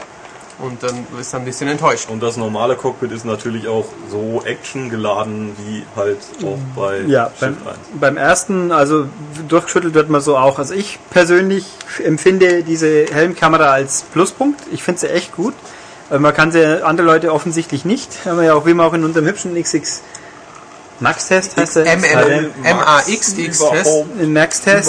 und dann ist man ein bisschen enttäuscht. Und das normale Cockpit ist natürlich auch so actiongeladen wie halt auch bei Ja, beim, Shift 1. beim ersten, also durchgeschüttelt wird man so auch. Also ich persönlich empfinde diese Helmkamera als Pluspunkt. Ich finde sie echt gut. Äh, Man kann sie, andere Leute offensichtlich nicht. Haben wir ja auch, wie man auch in unserem hübschen XX Max-Test heißt der, M- äh, M- MAX-Test.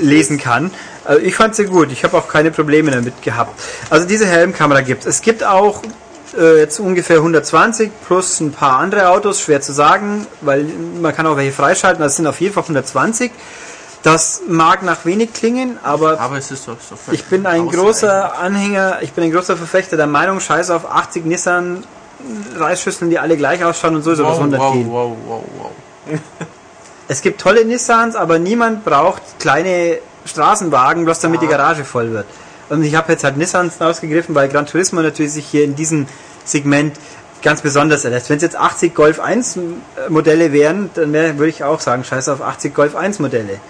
Lesen kann. Also ich fand sie gut. Ich habe auch keine Probleme damit gehabt. Also diese Helmkamera gibt es. Es gibt auch äh, jetzt ungefähr 120 plus ein paar andere Autos, schwer zu sagen, weil man kann auch welche freischalten. Das sind auf jeden Fall 120. Das mag nach wenig klingen, aber Aber es ist doch so ich bin ein großer Anhänger, ich bin ein großer Verfechter der Meinung, scheiß auf 80 Nissan Reisschüsseln, die alle gleich ausschauen und so das Wow, 100 wow, wow, wow, wow. Es gibt tolle Nissans, aber niemand braucht kleine Straßenwagen, bloß damit die Garage voll wird. Und ich habe jetzt halt Nissans ausgegriffen, weil Gran Turismo natürlich sich hier in diesem Segment ganz besonders erlässt. Wenn es jetzt 80 Golf 1 Modelle wären, dann wär, würde ich auch sagen, scheiß auf 80 Golf 1 Modelle.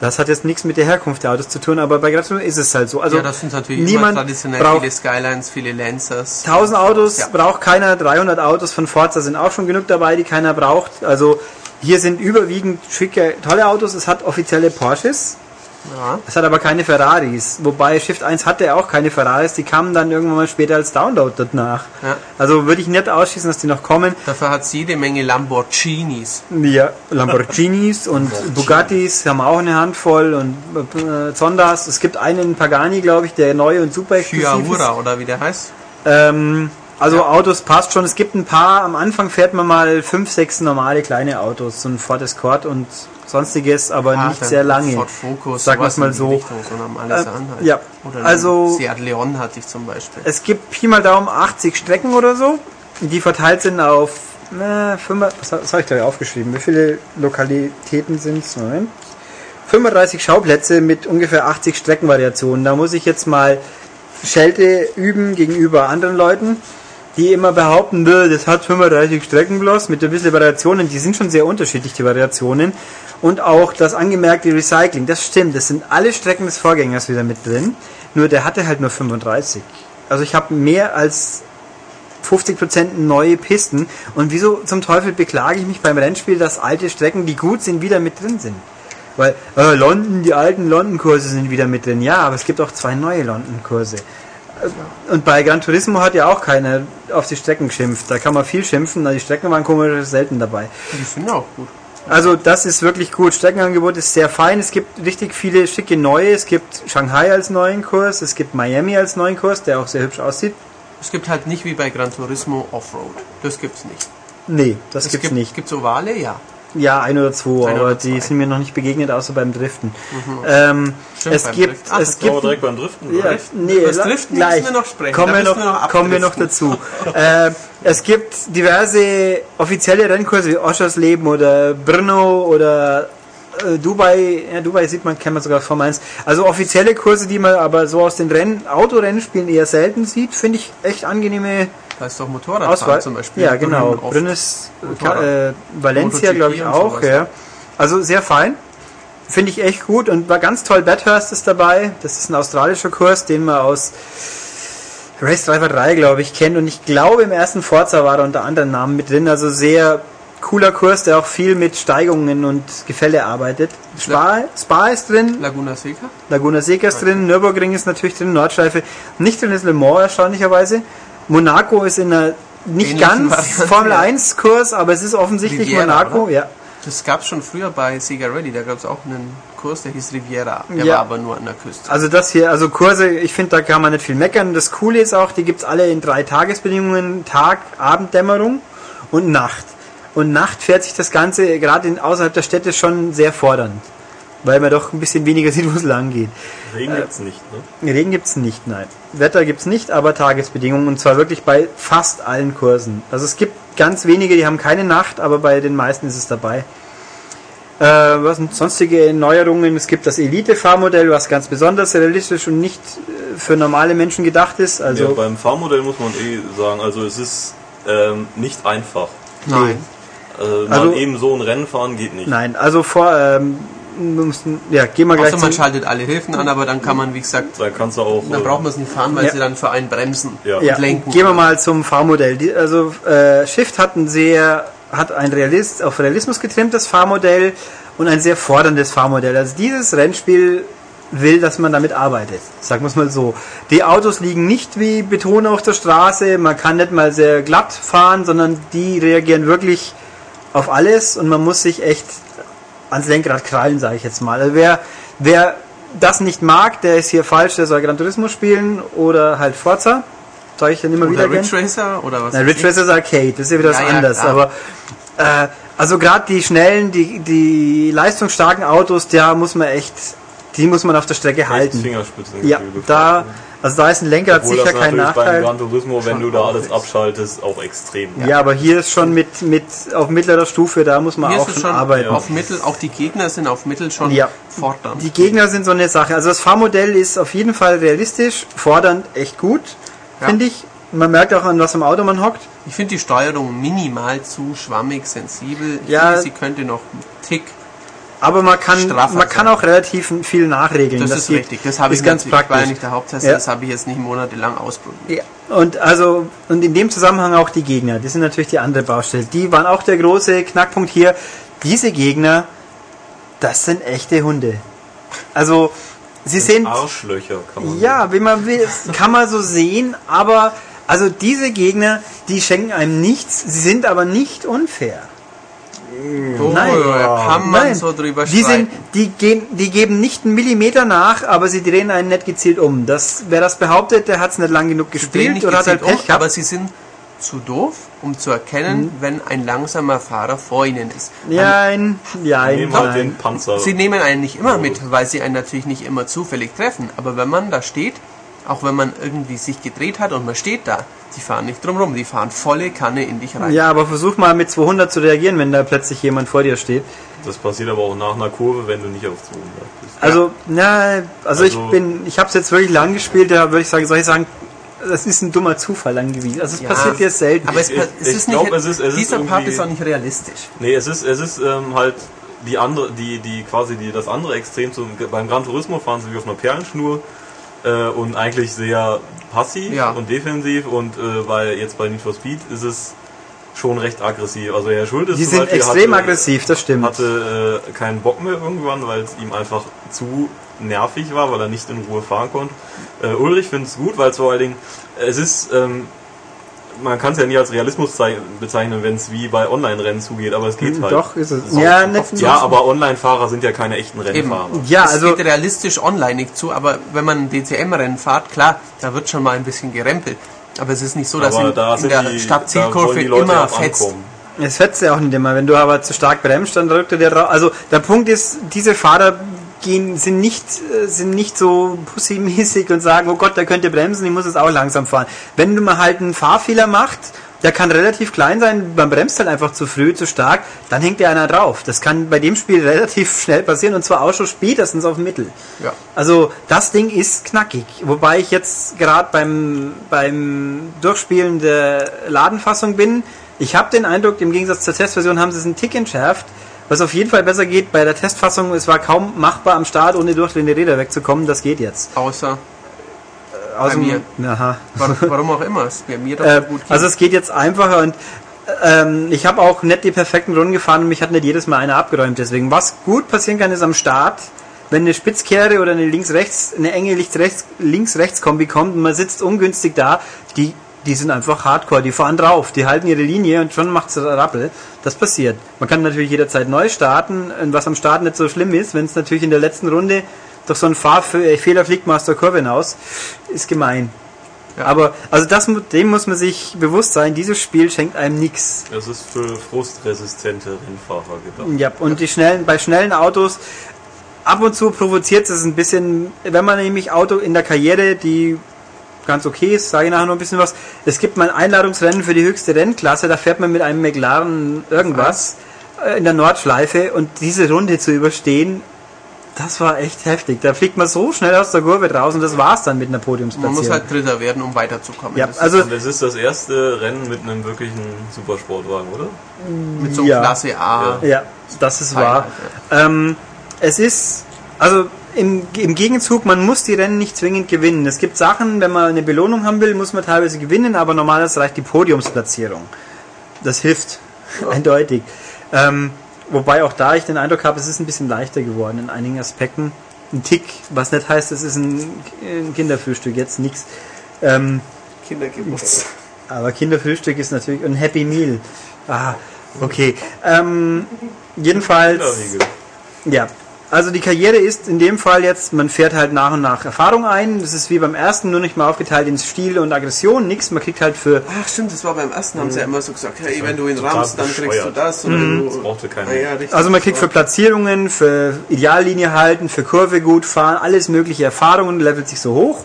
Das hat jetzt nichts mit der Herkunft der Autos zu tun, aber bei Gran Turismo ist es halt so. Also ja, das sind natürlich niemand traditionell braucht viele Skylines, viele Lancers. 1000 Autos Ja. braucht keiner, 300 Autos von Forza sind auch schon genug dabei, die keiner braucht. Also hier sind überwiegend schicke, tolle Autos. Es hat offizielle Porsches, Ja. es hat aber keine Ferraris. Wobei Shift 1 hatte auch keine Ferraris, die kamen dann irgendwann mal später als Download danach. Ja. Also würde ich nicht ausschließen, dass die noch kommen. Dafür hat es jede Menge Lamborghinis. Ja, Lamborghinis und Bugattis haben auch eine Handvoll und äh, Zondas. Es gibt einen Pagani, glaube ich, der neu und super exklusiv ist. Chiaura oder wie der heißt. Ähm, also Ja. Autos passt schon. Es gibt ein paar, am Anfang fährt man mal fünf, sechs normale kleine Autos, so ein Ford Escort und sonstiges, aber Ah, nicht sehr lange. Ford Focus, wir's sowas mal so. Richtung, Äh, halt. ja, Oder also- Seat Leon hatte ich zum Beispiel. Es gibt Pi mal Daumen 80 Strecken oder so, die verteilt sind auf äh, 5, was, was habe ich da aufgeschrieben? Wie viele Lokalitäten sind es? Moment. 35 Schauplätze mit ungefähr 80 Streckenvariationen. Da muss ich jetzt mal Schelte üben gegenüber anderen Leuten, die immer behaupten, "Nö, das hat 35 Strecken bloß mit ein bisschen Variationen. Die sind schon sehr unterschiedlich, die Variationen. Und auch das angemerkte Recycling, das stimmt. Das sind alle Strecken des Vorgängers wieder mit drin. Nur der hatte halt nur 35. Also ich habe mehr als 50% neue Pisten. Und wieso zum Teufel beklage ich mich beim Rennspiel, dass alte Strecken, die gut sind, wieder mit drin sind? Weil äh, London, die alten London-Kurse sind wieder mit drin. Ja, aber es gibt auch zwei neue London-Kurse. Und bei Gran Turismo hat ja auch keiner auf die Strecken geschimpft. Da kann man viel schimpfen, die Strecken waren komisch selten dabei. Die sind auch gut. Also das ist wirklich gut. Streckenangebot ist sehr fein. Es gibt richtig viele schicke neue. Es gibt Shanghai als neuen Kurs. Es gibt Miami als neuen Kurs, der auch sehr hübsch aussieht. Es gibt halt nicht wie bei Gran Turismo Offroad. Das gibt's nicht. Nee, das Es gibt's gibt, nicht. Gibt's Ovale? Ja. Ja, ein oder zwei, Ein aber oder die zwei. sind mir noch nicht begegnet, außer beim Driften. Ähm, Stimmt, es beim gibt, Driften. Ach, es gibt, direkt beim Driften? ja, Driften? nee, das Driften gleich. müssen wir noch sprechen. Kommen Da wir noch, wir noch kommen wir noch dazu. äh, es gibt diverse offizielle Rennkurse wie Oschersleben oder Brno oder äh, Dubai, ja, Dubai sieht man, kennt man sogar von Mainz. Also offizielle Kurse, die man aber so aus den Renn, Autorennspielen eher selten sieht, finde ich echt angenehme Da ist doch Motorradfahren zum Beispiel. Ja, genau. Oft. Brünnes, Motorrad. äh, Valencia, glaube ich, auch. Ja. Also sehr fein. Finde ich echt gut und war ganz toll. Bathurst ist dabei. Das ist ein australischer Kurs, den man aus Race Driver 3, glaube ich, kennt. Und ich glaube, im ersten Forza war er unter anderen Namen mit drin. Also sehr cooler Kurs, der auch viel mit Steigungen und Gefälle arbeitet. Spa, Spa ist drin, Laguna Seca? Laguna Seca ist drin, Nürburgring ist natürlich drin, Nordschleife. Nicht drin ist Le Mans erstaunlicherweise. Monaco ist in einer nicht ganz Variante, Formel ja. 1 Kurs, aber es ist offensichtlich Riviera, Monaco, oder? ja. Das gab's schon früher bei Sega Rally. Da gab's auch einen Kurs, der hieß Riviera. Der Ja. war aber nur an der Küste. Also das hier, also Kurse, ich finde, da kann man nicht viel meckern. Das Coole ist auch, die gibt's alle in drei Tagesbedingungen, Tag, Abenddämmerung und Nacht. Und Nacht fährt sich das Ganze gerade außerhalb der Städte schon sehr fordernd. Weil man doch ein bisschen weniger sieht, wo es lang geht. Regen gibt's nicht, ne? Regen gibt's nicht, nein. Wetter gibt's nicht, aber Tagesbedingungen und zwar wirklich bei fast allen Kursen. Also es gibt ganz wenige, die haben keine Nacht, aber bei den meisten ist es dabei. Äh, was sind sonstige Neuerungen? Es gibt das Elite-Fahrmodell, was ganz besonders realistisch und nicht äh, für normale Menschen gedacht ist. Also ja, beim Fahrmodell muss man eh sagen, also es ist ähm, nicht einfach. Nein. Also, Also- eben so ein Rennen fahren geht nicht. nein, also vor ähm, ja, gehen wir gleich Außer man schaltet alle Hilfen an, aber dann kann man, wie gesagt, Da kannst du auch. dann braucht man es nicht fahren, weil Ja. sie dann für einen bremsen Ja. ja, und lenken. gehen wir mal zum Fahrmodell. Die, also äh, Shift hat ein sehr hat ein Realist, auf Realismus getrimmtes Fahrmodell und ein sehr forderndes Fahrmodell. Also dieses Rennspiel will, dass man damit arbeitet. Sagen wir es mal so. Die Autos liegen nicht wie Beton auf der Straße, man kann nicht mal sehr glatt fahren, sondern die reagieren wirklich auf alles und man muss sich echt ans Lenkrad krallen, sage ich jetzt mal. Also wer, wer das nicht mag, der ist hier falsch, der soll Gran Turismo spielen oder halt Forza. Sag ich dann immer wieder Oder gern. Ridge Racer oder was? Nein, Ridge. Racer ist Arcade, das ist ja wieder was Ja, ja, anderes. klar. aber äh, also gerade die schnellen, die, die leistungsstarken Autos, da muss man echt, die muss man auf der Strecke echt halten. Fingerspitzengefühl Ja, da, ne? Also da ist ein Lenkrad Obwohl sicher das kein natürlich beim Nachteil. Gran Turismo, wenn du da alles ist. abschaltest, auch extrem. Ja, aber hier ist schon mit, mit auf mittlerer Stufe, da muss man Hier auch schon schon arbeiten. auf Mittel, auch die Gegner sind auf Mittel schon Ja. fordernd. Die Gegner sind so eine Sache. Also das Fahrmodell ist auf jeden Fall realistisch, fordernd, echt gut, Ja. finde ich. Man merkt auch, an was im Auto man hockt. Ich finde die Steuerung minimal zu schwammig, sensibel. Ich Ja. finde, sie könnte noch einen Tick Aber man kann, Straffer man kann auch relativ viel nachregeln. Das, ist geht- richtig. Das habe ich ist ganz natürlich- war ja praktisch. nicht der Haupttest, Ja. das habe ich jetzt nicht monatelang ausprobiert. Ja, und also und in dem Zusammenhang auch die Gegner. Das sind natürlich die andere Baustelle. Die waren auch der große Knackpunkt hier. Diese Gegner, das sind echte Hunde. Also sie sind Arschlöcher, kann man ja, wie man will, kann man so sehen, aber also diese Gegner, die schenken einem nichts, sie sind aber nicht unfair. Oh, Nein. kann man Nein, so drüber die, sind, die, gehen, die geben nicht einen Millimeter nach, aber sie drehen einen nicht gezielt um. Das, wer das behauptet, der hat es nicht lang genug Sie drehen gespielt nicht oder hat halt gezielt Pech um, gehabt. aber sie sind zu doof, um zu erkennen, wenn ein langsamer Fahrer vor ihnen ist. Nein, ja, Die nehmen halt den nein. Panzer. Sie nehmen einen nicht immer mit, weil sie einen natürlich nicht immer zufällig treffen. Aber wenn man da steht, auch wenn man irgendwie sich gedreht hat und man steht da, die fahren nicht drumrum, die fahren volle Kanne in dich rein. Ja, aber versuch mal mit 200 zu reagieren, wenn da plötzlich jemand vor dir steht. Das passiert aber auch nach einer Kurve, wenn du nicht auf 200 bist. Also, na, also, ich Also- bin, ich habe es jetzt wirklich lang gespielt, da würde ich sagen, soll ich sagen, das ist ein dummer Zufall angewiesen. Also es Ja, passiert dir selten. Aber es, Ich- es ich ist glaub, nicht, es ist- es ist dieser Part irgendwie- ist auch nicht realistisch. Nee, es ist, es ist ähm, halt die andere, die, die quasi die, das andere Extrem zum, beim Gran Turismo fahren sie wie auf einer Perlenschnur äh, und eigentlich sehr passiv Ja. und defensiv und äh, bei jetzt bei Need for Speed ist es schon recht aggressiv. Also Herr Schultes die sind Beispiel extrem hatte, aggressiv, das stimmt. hatte äh, keinen Bock mehr irgendwann, weil es ihm einfach zu nervig war, weil er nicht in Ruhe fahren konnte. Äh, Ulrich findet es gut, weil es vor allen Dingen, es ist, ähm, man kann es ja nie als Realismus zei- bezeichnen, wenn es wie bei Online-Rennen zugeht, aber es geht halt. Hm, Doch, ist es. So. Ja, Ja, aber Online-Fahrer sind ja keine echten Rennfahrer. ja, es also geht realistisch online nicht zu, aber wenn man ein DCM-Rennen fährt, klar, da wird schon mal ein bisschen gerempelt. Aber es ist nicht so, dass Aber in, da in der die, Stadtzielkurve immer fetzt. ankommen. es fetzt ja auch nicht immer. Wenn du aber zu stark bremst, dann drückt er dir raus. Also der Punkt ist, diese Fahrer gehen, sind nicht, äh, sind nicht so pussymäßig und sagen, oh Gott, der könnte bremsen, ich muss jetzt auch langsam fahren. Wenn du mal halt einen Fahrfehler macht, der kann relativ klein sein, man bremst halt einfach zu früh, zu stark, dann hängt dir einer drauf. Das kann bei dem Spiel relativ schnell passieren und zwar auch schon spätestens auf dem Mittel. Ja. Also das Ding ist knackig. Wobei ich jetzt gerade beim, beim Durchspielen der Ladenfassung bin. Ich habe den Eindruck, im Gegensatz zur Testversion haben sie es einen Tick entschärft. Was auf jeden Fall besser geht bei der Testfassung, es war kaum machbar am Start, ohne durchdrehende Räder wegzukommen. Das geht jetzt. Außer, Aus dem- mir. Aha. warum, warum auch immer, es bei mir doch Äh, gut geht. also es geht jetzt einfacher und ähm, ich habe auch nicht die perfekten Runden gefahren und mich hat nicht jedes Mal einer abgeräumt. Deswegen, was gut passieren kann, ist am Start, wenn eine Spitzkehre oder eine links-rechts, eine enge links-rechts Links-Rechts-Kombi kommt und man sitzt ungünstig da, die, die sind einfach hardcore, die fahren drauf, die halten ihre Linie und schon macht es Rappel. Das passiert. Man kann natürlich jederzeit neu starten, und was am Start nicht so schlimm ist, wenn es natürlich in der letzten Runde durch so einen Fahrfehler fliegt man aus der Kurve hinaus, ist gemein. Ja. Aber also das, dem muss man sich bewusst sein, dieses Spiel schenkt einem nichts. Es ist für frustresistente Rennfahrer gedacht. Ja, und die schnellen, bei schnellen Autos, ab und zu provoziert es ein bisschen, wenn man nämlich Auto in der Karriere, die ganz okay ist, sage ich nachher noch ein bisschen was. Es gibt mal ein Einladungsrennen für die höchste Rennklasse, da fährt man mit einem McLaren irgendwas äh, in der Nordschleife und diese Runde zu überstehen, das war echt heftig. Da fliegt man so schnell aus der Kurve draus und das war's dann mit einer Man Podiumsplatzierung. muss halt Dritter werden, um weiterzukommen. ja, Das ist also Und es ist das erste Rennen mit einem wirklichen Supersportwagen, oder? mit so einem ja. Klasse A. Ja, das ist wahr. halt, Ähm, es ist, also im, im Gegenzug, man muss die Rennen nicht zwingend gewinnen. Es gibt Sachen, wenn man eine Belohnung haben will, muss man teilweise gewinnen, aber normalerweise reicht die Podiumsplatzierung. Das hilft, eindeutig. Ähm, wobei auch da ich den Eindruck habe, es ist ein bisschen leichter geworden in einigen Aspekten. Ein Tick, was nicht heißt, es ist ein, ein Kinderfrühstück, jetzt nichts. Ähm, Kindergeburtstag. aber Kinderfrühstück ist natürlich ein Happy Meal. Ah, okay. Ähm, jedenfalls. Ja, also die Karriere ist in dem Fall jetzt, man fährt halt nach und nach Erfahrung ein. Das ist wie beim ersten, nur nicht mal aufgeteilt in Stil und Aggression, nix. Man kriegt halt für, Ach stimmt, das war beim ersten, haben sie ja immer so gesagt, hey, wenn du ihn rammst, dann kriegst du das. Und wenn Das du, brauchte keiner. Ah, ja, richtig. also man kriegt für Platzierungen, für Ideallinie halten, für Kurve gut fahren, alles mögliche Erfahrungen, levelt sich so hoch.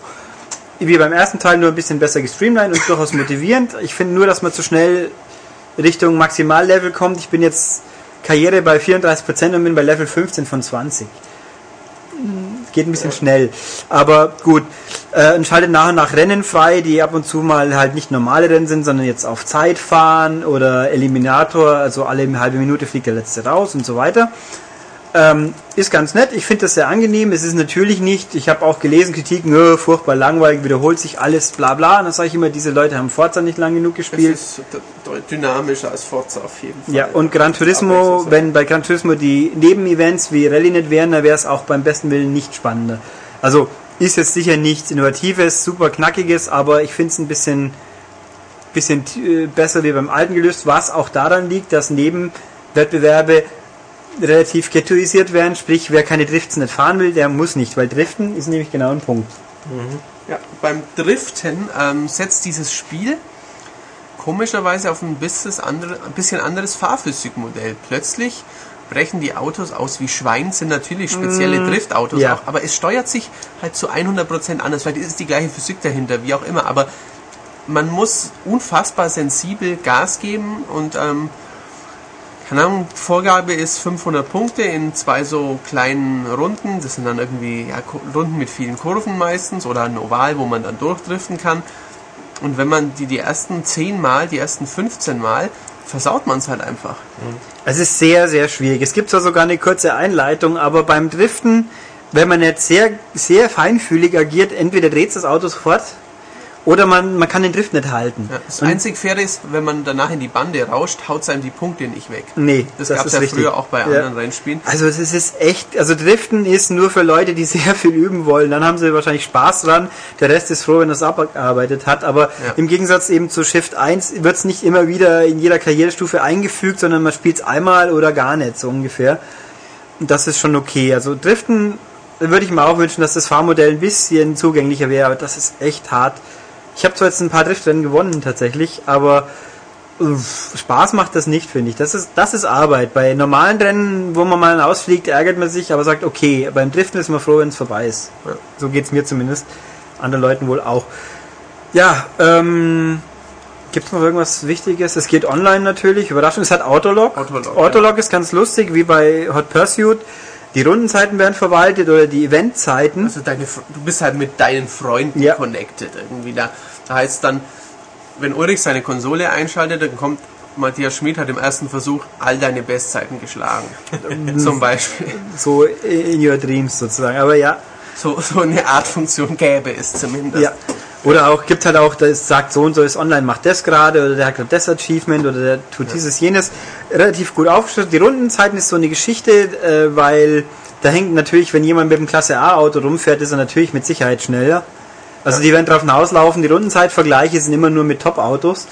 Wie beim ersten Teil nur ein bisschen besser gestreamlined und durchaus motivierend. Ich finde nur, dass man zu schnell Richtung Maximallevel kommt. Ich bin jetzt Karriere bei 34% und bin bei Level 15 von 20. Geht ein bisschen schnell. Aber gut, äh, und schaltet nach und nach Rennen frei, die ab und zu mal halt nicht normale Rennen sind, sondern jetzt auf Zeit fahren oder Eliminator, also alle halbe Minute fliegt der letzte raus und so weiter. Ähm, ist ganz nett, ich finde das sehr angenehm. Es ist natürlich nicht, ich habe auch gelesen, Kritiken, "Nö, furchtbar langweilig, wiederholt sich alles, bla bla. Und dann sage ich immer, diese Leute haben Forza nicht lang genug Das gespielt. ist d- dynamischer als Forza auf jeden Fall. Ja, und Gran ist Turismo, wenn bei Gran Turismo die Nebenevents wie Rallye nicht wären, dann wäre es auch beim besten Willen nicht spannender. Also ist jetzt sicher nichts Innovatives, super Knackiges, aber ich finde es ein bisschen, bisschen äh, besser wie beim alten gelöst, was auch daran liegt, dass Nebenwettbewerbe relativ ghettoisiert werden, sprich wer keine Drifts nicht fahren will, der muss nicht, weil Driften ist nämlich genau ein Punkt. Ja, beim Driften ähm, setzt dieses Spiel komischerweise auf ein bisschen, anderes Fahrphysikmodell. Plötzlich brechen die Autos aus wie Schwein, sind natürlich spezielle Driftautos ja. auch, aber es steuert sich halt zu 100% anders. Vielleicht ist es die gleiche Physik dahinter, wie auch immer, aber man muss unfassbar sensibel Gas geben und ähm, keine Ahnung, Vorgabe ist 500 Punkte in zwei so kleinen Runden. Das sind dann irgendwie ja, Runden mit vielen Kurven meistens oder ein Oval, wo man dann durchdriften kann. Und wenn man die die ersten 10 Mal, die ersten 15 Mal, versaut man es halt einfach. Es ist sehr, sehr schwierig. Es gibt zwar sogar eine kurze Einleitung, aber beim Driften, wenn man jetzt sehr, sehr feinfühlig agiert, entweder dreht das Auto sofort oder man, man kann den Drift nicht halten. Ja, das Und- einzig Faire ist, wenn man danach in die Bande rauscht, haut es einem die Punkte nicht weg. Nee, Das, das gab es ja richtig. früher auch bei Ja. anderen Rennspielen. Also es ist echt, also Driften ist nur für Leute, die sehr viel üben wollen. Dann haben sie wahrscheinlich Spaß dran. Der Rest ist froh, wenn er es abgearbeitet hat. Aber Ja. im Gegensatz eben zu Shift 1 wird es nicht immer wieder in jeder Karrierestufe eingefügt, sondern man spielt es einmal oder gar nicht, so ungefähr. Und das ist schon okay. Also Driften würde ich mir auch wünschen, dass das Fahrmodell ein bisschen zugänglicher wäre, aber das ist echt hart. Ich habe zwar jetzt ein paar Driftrennen gewonnen tatsächlich, aber uff, Spaß macht das nicht, finde ich. Das ist, das ist Arbeit. Bei normalen Rennen, wo man mal ausfliegt, ärgert man sich, aber sagt, okay, beim Driften ist man froh, wenn es vorbei ist. Ja. So geht's mir zumindest. Anderen Leuten wohl auch. Ja, ähm, gibt's noch irgendwas Wichtiges? Es geht online natürlich. Überraschung, es hat Autolog. Autolog, Autolog ist ganz lustig, wie bei Hot Pursuit. Die Rundenzeiten werden verwaltet oder die Eventzeiten. Also deine, du bist halt mit deinen Freunden Ja. connected irgendwie. Da, da heißt dann, wenn Ulrich seine Konsole einschaltet, dann kommt Matthias Schmid hat im ersten Versuch all deine Bestzeiten geschlagen. Zum Beispiel. So in your dreams sozusagen. Aber ja, So, so eine Art Funktion gäbe es zumindest. Ja. Oder auch, gibt halt auch, das sagt so und so ist online, macht das gerade, oder der hat gerade das Achievement, oder der tut dieses, jenes. Relativ gut aufgestellt. Die Rundenzeiten ist so eine Geschichte, äh, weil da hängt natürlich, wenn jemand mit dem Klasse A-Auto rumfährt, ist er natürlich mit Sicherheit schneller. Also die werden drauf hinauslaufen, die Rundenzeitvergleiche sind immer nur mit Top-Autos.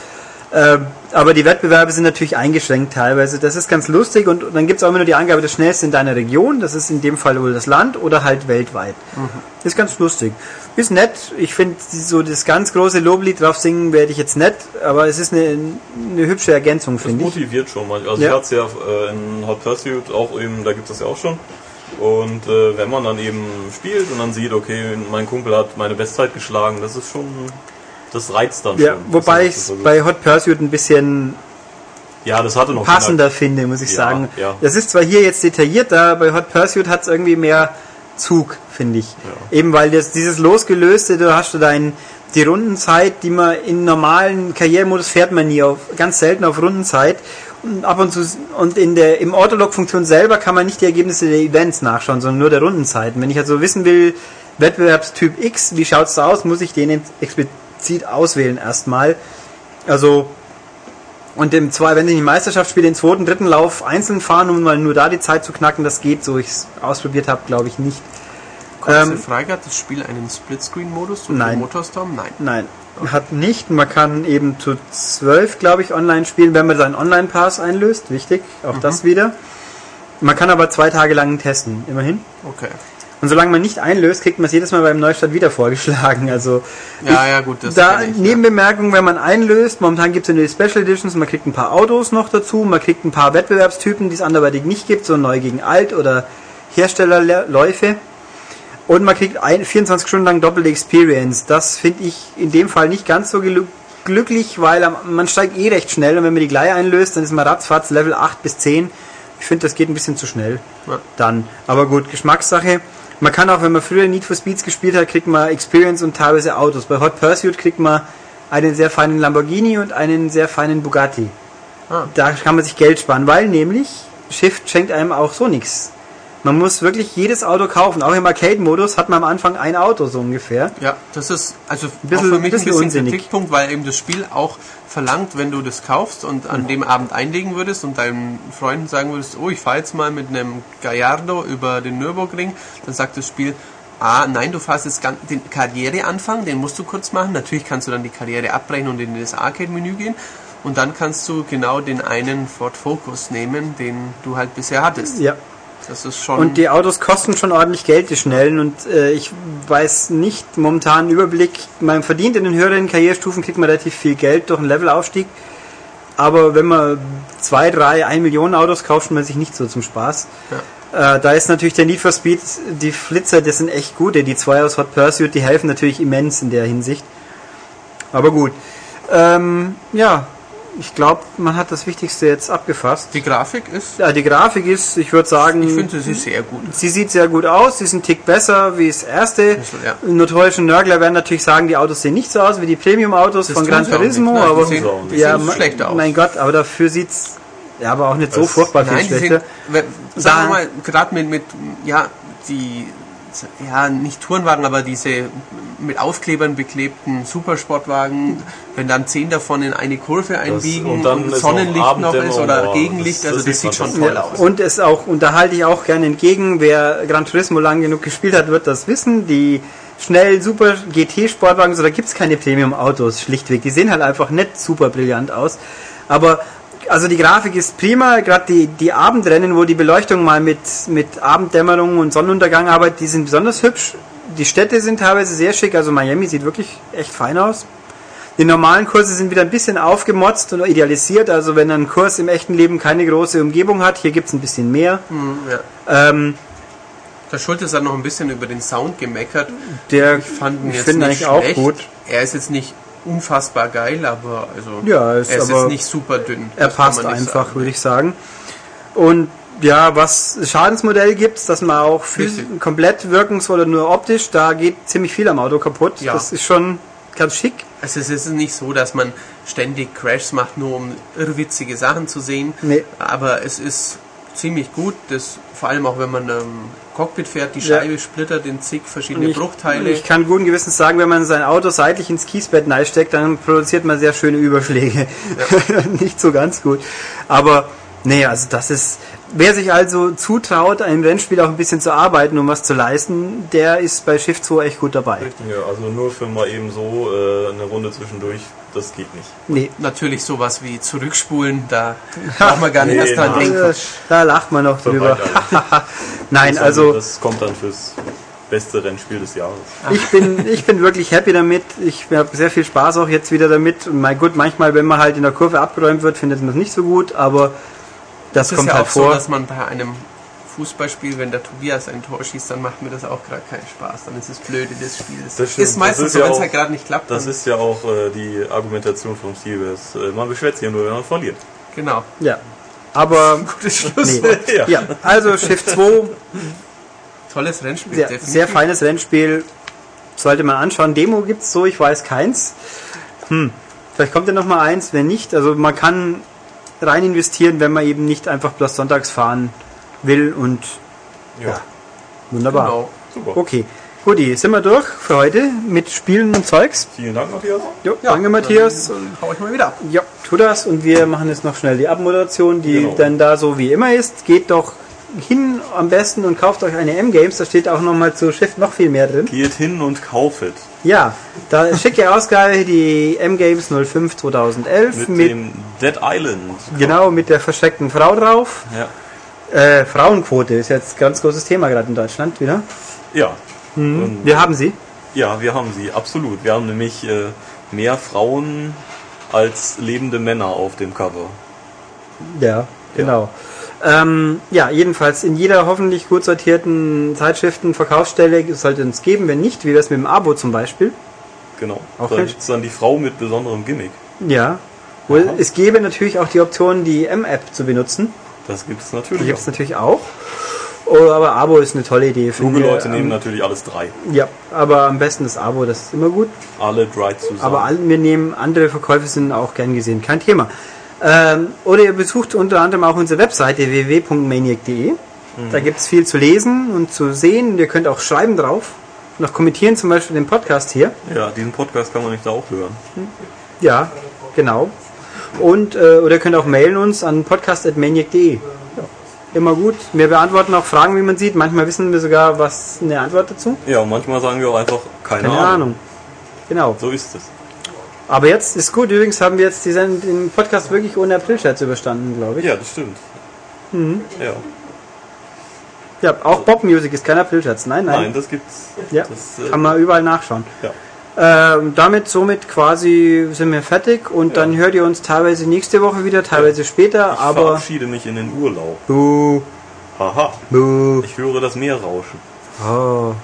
Äh, aber die Wettbewerbe sind natürlich eingeschränkt teilweise. Das ist ganz lustig und dann gibt es auch immer nur die Angabe, das schnellste in deiner Region, das ist in dem Fall wohl das Land oder halt weltweit. Ist ganz lustig. Ist nett. Ich finde so das ganz große Loblied drauf singen werde ich jetzt nett, aber es ist eine, eine hübsche Ergänzung, Das finde ich. motiviert schon mal. Also Ja. ich hatte es ja äh, in Hot Pursuit auch eben, da gibt es ja auch schon. Und äh, wenn man dann eben spielt und dann sieht, okay, mein Kumpel hat meine Bestzeit geschlagen, das ist schon, das reizt dann Ja, schon. wobei ich also- bei Hot Pursuit ein bisschen ja, das hatte noch passender finde, muss ich Ja, sagen. ja. Das ist zwar hier jetzt detaillierter, bei Hot Pursuit hat es irgendwie mehr Zug, finde ich. Eben weil das, dieses losgelöste, du hast du dein, die Rundenzeit, die man in normalen Karrieremodus fährt man nie auf, ganz selten auf Rundenzeit. Und ab und zu, und in der, im Autolog-Funktion selber kann man nicht die Ergebnisse der Events nachschauen, sondern nur der Rundenzeiten. Wenn ich also wissen will, Wettbewerbstyp X, wie schaut's da aus, muss ich den explizit auswählen erstmal. Also, und im zwei, wenn ich die Meisterschaft spiele, den zweiten, dritten Lauf einzeln fahren, um mal nur da die Zeit zu knacken, das geht so. Ich es ausprobiert habe, glaube ich nicht. Kostet Ähm, Freigabe das Spiel einen Splitscreen-Modus oder Nein. Motorstorm? Nein. Nein, hat nicht. Man kann eben zu zwölf, glaube ich, online spielen, wenn man seinen Online-Pass einlöst. Wichtig, auch das wieder. Man kann aber zwei Tage lang testen, immerhin. Okay. Und solange man nicht einlöst, kriegt man es jedes Mal beim Neustart wieder vorgeschlagen. Also Ja, ja, gut, das da ich, Nebenbemerkung, wenn man einlöst, momentan gibt es ja die Special Editions, man kriegt ein paar Autos noch dazu, man kriegt ein paar Wettbewerbstypen, die es anderweitig nicht gibt, so neu gegen alt oder Herstellerläufe. Und man kriegt ein, 24 Stunden lang doppelte Experience. Das finde ich in dem Fall nicht ganz so gelu- glücklich, weil man steigt eh recht schnell und wenn man die gleich einlöst, dann ist man ratzfatz Level 8 bis 10. Ich finde, das geht ein bisschen zu schnell. Ja. Dann. Aber gut, Geschmackssache. Man kann auch, wenn man früher Need for Speeds gespielt hat, kriegt man Experience und teilweise Autos. Bei Hot Pursuit kriegt man einen sehr feinen Lamborghini und einen sehr feinen Bugatti. Ah. Da kann man sich Geld sparen, weil nämlich Shift schenkt einem auch so nichts. Man muss wirklich jedes Auto kaufen. Auch im Arcade-Modus hat man am Anfang ein Auto so ungefähr. Ja, das ist also bisschen- auch für mich bisschen ein bisschen unsinnig. Kritikpunkt, weil eben das Spiel auch verlangt, wenn du das kaufst und an dem Abend einlegen würdest und deinen Freunden sagen würdest, oh, ich fahre jetzt mal mit einem Gallardo über den Nürburgring, dann sagt das Spiel, ah, nein, du fährst jetzt den Karriereanfang, den musst du kurz machen. Natürlich kannst du dann die Karriere abbrechen und in das Arcade-Menü gehen. Und dann kannst du genau den einen Ford Focus nehmen, den du halt bisher hattest. Ja. Das ist schon... Und die Autos kosten schon ordentlich Geld, die schnellen. Und äh, ich weiß nicht momentan Überblick. Man verdient in den höheren Karrierestufen, kriegt man relativ viel Geld durch einen Levelaufstieg. Aber wenn man zwei, drei, ein Millionen Autos kauft, man sich nicht so zum Spaß. Äh, da ist natürlich der Need for Speed, die Flitzer, das sind echt gute. Die zwei aus Hot Pursuit, die helfen natürlich immens in der Hinsicht. Aber gut. Ähm, ja, ich glaube, man hat das Wichtigste jetzt abgefasst. die Grafik ist... Ja, die Grafik ist, ich würde sagen, Ich finde, sie sehr gut. Sie sieht sehr gut aus, sie ist ein Tick besser wie das erste. Ja. Notorische Nörgler werden natürlich sagen, die Autos sehen nicht so aus wie die Premium-Autos Das von Gran Turismo, nicht. Nein, die aber sehen- ja, schlechter aus. Mein Gott, aber dafür sieht's ja aber auch nicht so Das- furchtbar viel Nein, die schlechter. sind, sagen wir mal, gerade mit, mit, ja, die, ja, nicht Tourenwagen, aber diese mit Aufklebern beklebten Supersportwagen, wenn dann zehn davon in eine Kurve einbiegen und und, dann ist Sonnenlicht noch noch ist oder boah, Gegenlicht, das- also das das sieht schon toll aus. Und es auch, und da halte ich auch gerne entgegen, wer Gran Turismo lang genug gespielt hat, wird das wissen. Die schnell super GT-Sportwagen, so da gibt's keine Premium-Autos, schlichtweg. Die sehen halt einfach nicht super brillant aus. Aber also die Grafik ist prima, gerade die, die Abendrennen, wo die Beleuchtung mal mit, mit Abenddämmerung und Sonnenuntergang arbeitet, die sind besonders hübsch. Die Städte sind teilweise sehr schick, also Miami sieht wirklich echt fein aus. Die normalen Kurse sind wieder ein bisschen aufgemotzt und idealisiert. Also wenn ein Kurs im echten Leben keine große Umgebung hat, hier gibt's ein bisschen mehr. Hm, ja. Ähm, Der Schultes hat noch ein bisschen über den Sound gemeckert. der Ich fand ihn ich jetzt nicht eigentlich auch schlecht. gut. Er ist jetzt nicht unfassbar geil, aber also Ja, ist er ist nicht super dünn. Er passt einfach, sagen. würde ich sagen. Und ja, was Schadensmodell gibt, dass man auch komplett wirkungsvoll oder nur optisch, da geht ziemlich viel am Auto kaputt. Ja. Das ist schon ganz schick. Also es ist nicht so, dass man ständig Crashs macht, nur um irrwitzige Sachen zu sehen. Nee. Aber es ist ziemlich gut. Das, vor allem auch wenn man ähm, Cockpit fährt, die Ja. Scheibe splittert in zig verschiedene Ich, Bruchteile. ich kann guten Gewissens sagen, wenn man sein Auto seitlich ins Kiesbett steckt, dann produziert man sehr schöne Überschläge. Nicht so ganz gut. Aber nee, also das ist. Wer sich also zutraut, einem Rennspiel auch ein bisschen zu arbeiten, um was zu leisten, der ist bei Shift 2 echt gut dabei. Ja, also nur für mal eben so äh, eine Runde zwischendurch, das geht nicht. Nee. Natürlich sowas wie zurückspulen, da braucht man gar nicht Nee, erst dran denken. Äh, Da lacht man noch So drüber. Nein, Das- also Das kommt dann fürs beste Rennspiel des Jahres. ich bin, ich bin wirklich happy damit. Ich habe sehr viel Spaß auch jetzt wieder damit. Und mein gut, manchmal, wenn man halt in der Kurve abgeräumt wird, findet man es nicht so gut, aber das, ist kommt ja halt auch so, vor. dass man bei einem Fußballspiel, wenn der Tobias ein Tor schießt, dann macht mir das auch gerade keinen Spaß. Dann ist es blöde des Spiels. Das stimmt. ist meistens Das ist so, ja wenn es halt gerade nicht klappt. Das ist ja auch äh, die Argumentation vom Steelers. Äh, man beschwert sich ja nur, wenn man verliert. genau. ja. Aber Gutes Schluss. nee. Ja. ja, also Shift 2, Tolles Rennspiel. sehr, sehr feines Rennspiel. Sollte man anschauen. Demo gibt's so, ich weiß keins. Hm. Vielleicht kommt ja noch mal eins, wenn nicht. Also man kann rein investieren, wenn man eben nicht einfach bloß sonntags fahren will und Ja, wunderbar. Genau. super. Okay, Guti, sind wir durch für heute mit Spielen und Zeugs. Vielen Dank, Matthias. Jo, danke Matthias. Dann hau ich mal wieder ab. Ja, tu das und wir machen jetzt noch schnell die Abmoderation, die Genau. dann da so wie immer ist. Geht doch hin am besten und kauft euch eine M-Games, da steht auch nochmal zu Shift noch viel mehr drin. Geht hin und kaufet. Ja, da schicke Ausgabe die M-Games 05 2011 Mit, mit, dem Dead Island. genau mit der versteckten Frau drauf. Ja. Äh, Frauenquote ist jetzt ein ganz großes Thema gerade in Deutschland wieder. Ja. Und, Wir haben sie. ja, wir haben sie, absolut. Wir haben nämlich äh, mehr Frauen als lebende Männer auf dem Cover. Ja, genau. Ähm, ja, jedenfalls in jeder hoffentlich gut sortierten Zeitschriften-Verkaufsstelle sollte es geben. Wenn nicht, wie das mit dem Abo zum Beispiel. Genau. Auch da recht. gibt es dann die Frau mit besonderem Gimmick. Ja. Wohl, es gäbe natürlich auch die Option, die M-App zu benutzen. Das gibt es Die natürlich gibt es natürlich auch. Oh, aber Abo ist eine tolle Idee. Kluge finde Leute ich. nehmen Ähm, natürlich alles drei. Ja, aber am besten das Abo, das ist immer gut. Alle drei zusammen. Aber all, wir nehmen andere Verkäufe sind auch gern gesehen, kein Thema. Ähm, oder ihr besucht unter anderem auch unsere Webseite www.maniac.de. Da gibt es viel zu lesen und zu sehen. Ihr könnt auch schreiben drauf. Noch kommentieren, zum Beispiel den Podcast hier. Ja, diesen Podcast kann man nicht auch hören. Ja, genau. Und, äh, oder ihr könnt auch mailen uns an podcast.maniac.de. Immer gut. Wir beantworten auch Fragen, wie man sieht. Manchmal wissen wir sogar was eine Antwort dazu. Ja, und manchmal sagen wir auch einfach keine, Keine Ahnung. Genau. So ist es. Aber jetzt ist gut. Übrigens haben wir jetzt diesen, den Podcast wirklich ohne Aprilscherz überstanden, glaube ich. Ja, das stimmt. Mhm. Ja. Ja, auch Bob Music ist kein Aprilscherz. Nein, nein. Nein, das gibt's. ja, das, äh, kann man überall nachschauen. Ja. Ähm, damit somit quasi sind wir fertig und dann hört ihr uns teilweise nächste Woche wieder, teilweise später, Ich aber verabschiede mich in den Urlaub. buh, Haha. buh. Ich höre das Meer rauschen. Oh.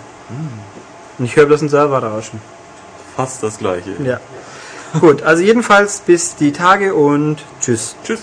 Und ich höre bloß einen Server rauschen. Fast das gleiche. Ja. Gut, also jedenfalls bis die Tage und tschüss. Tschüss.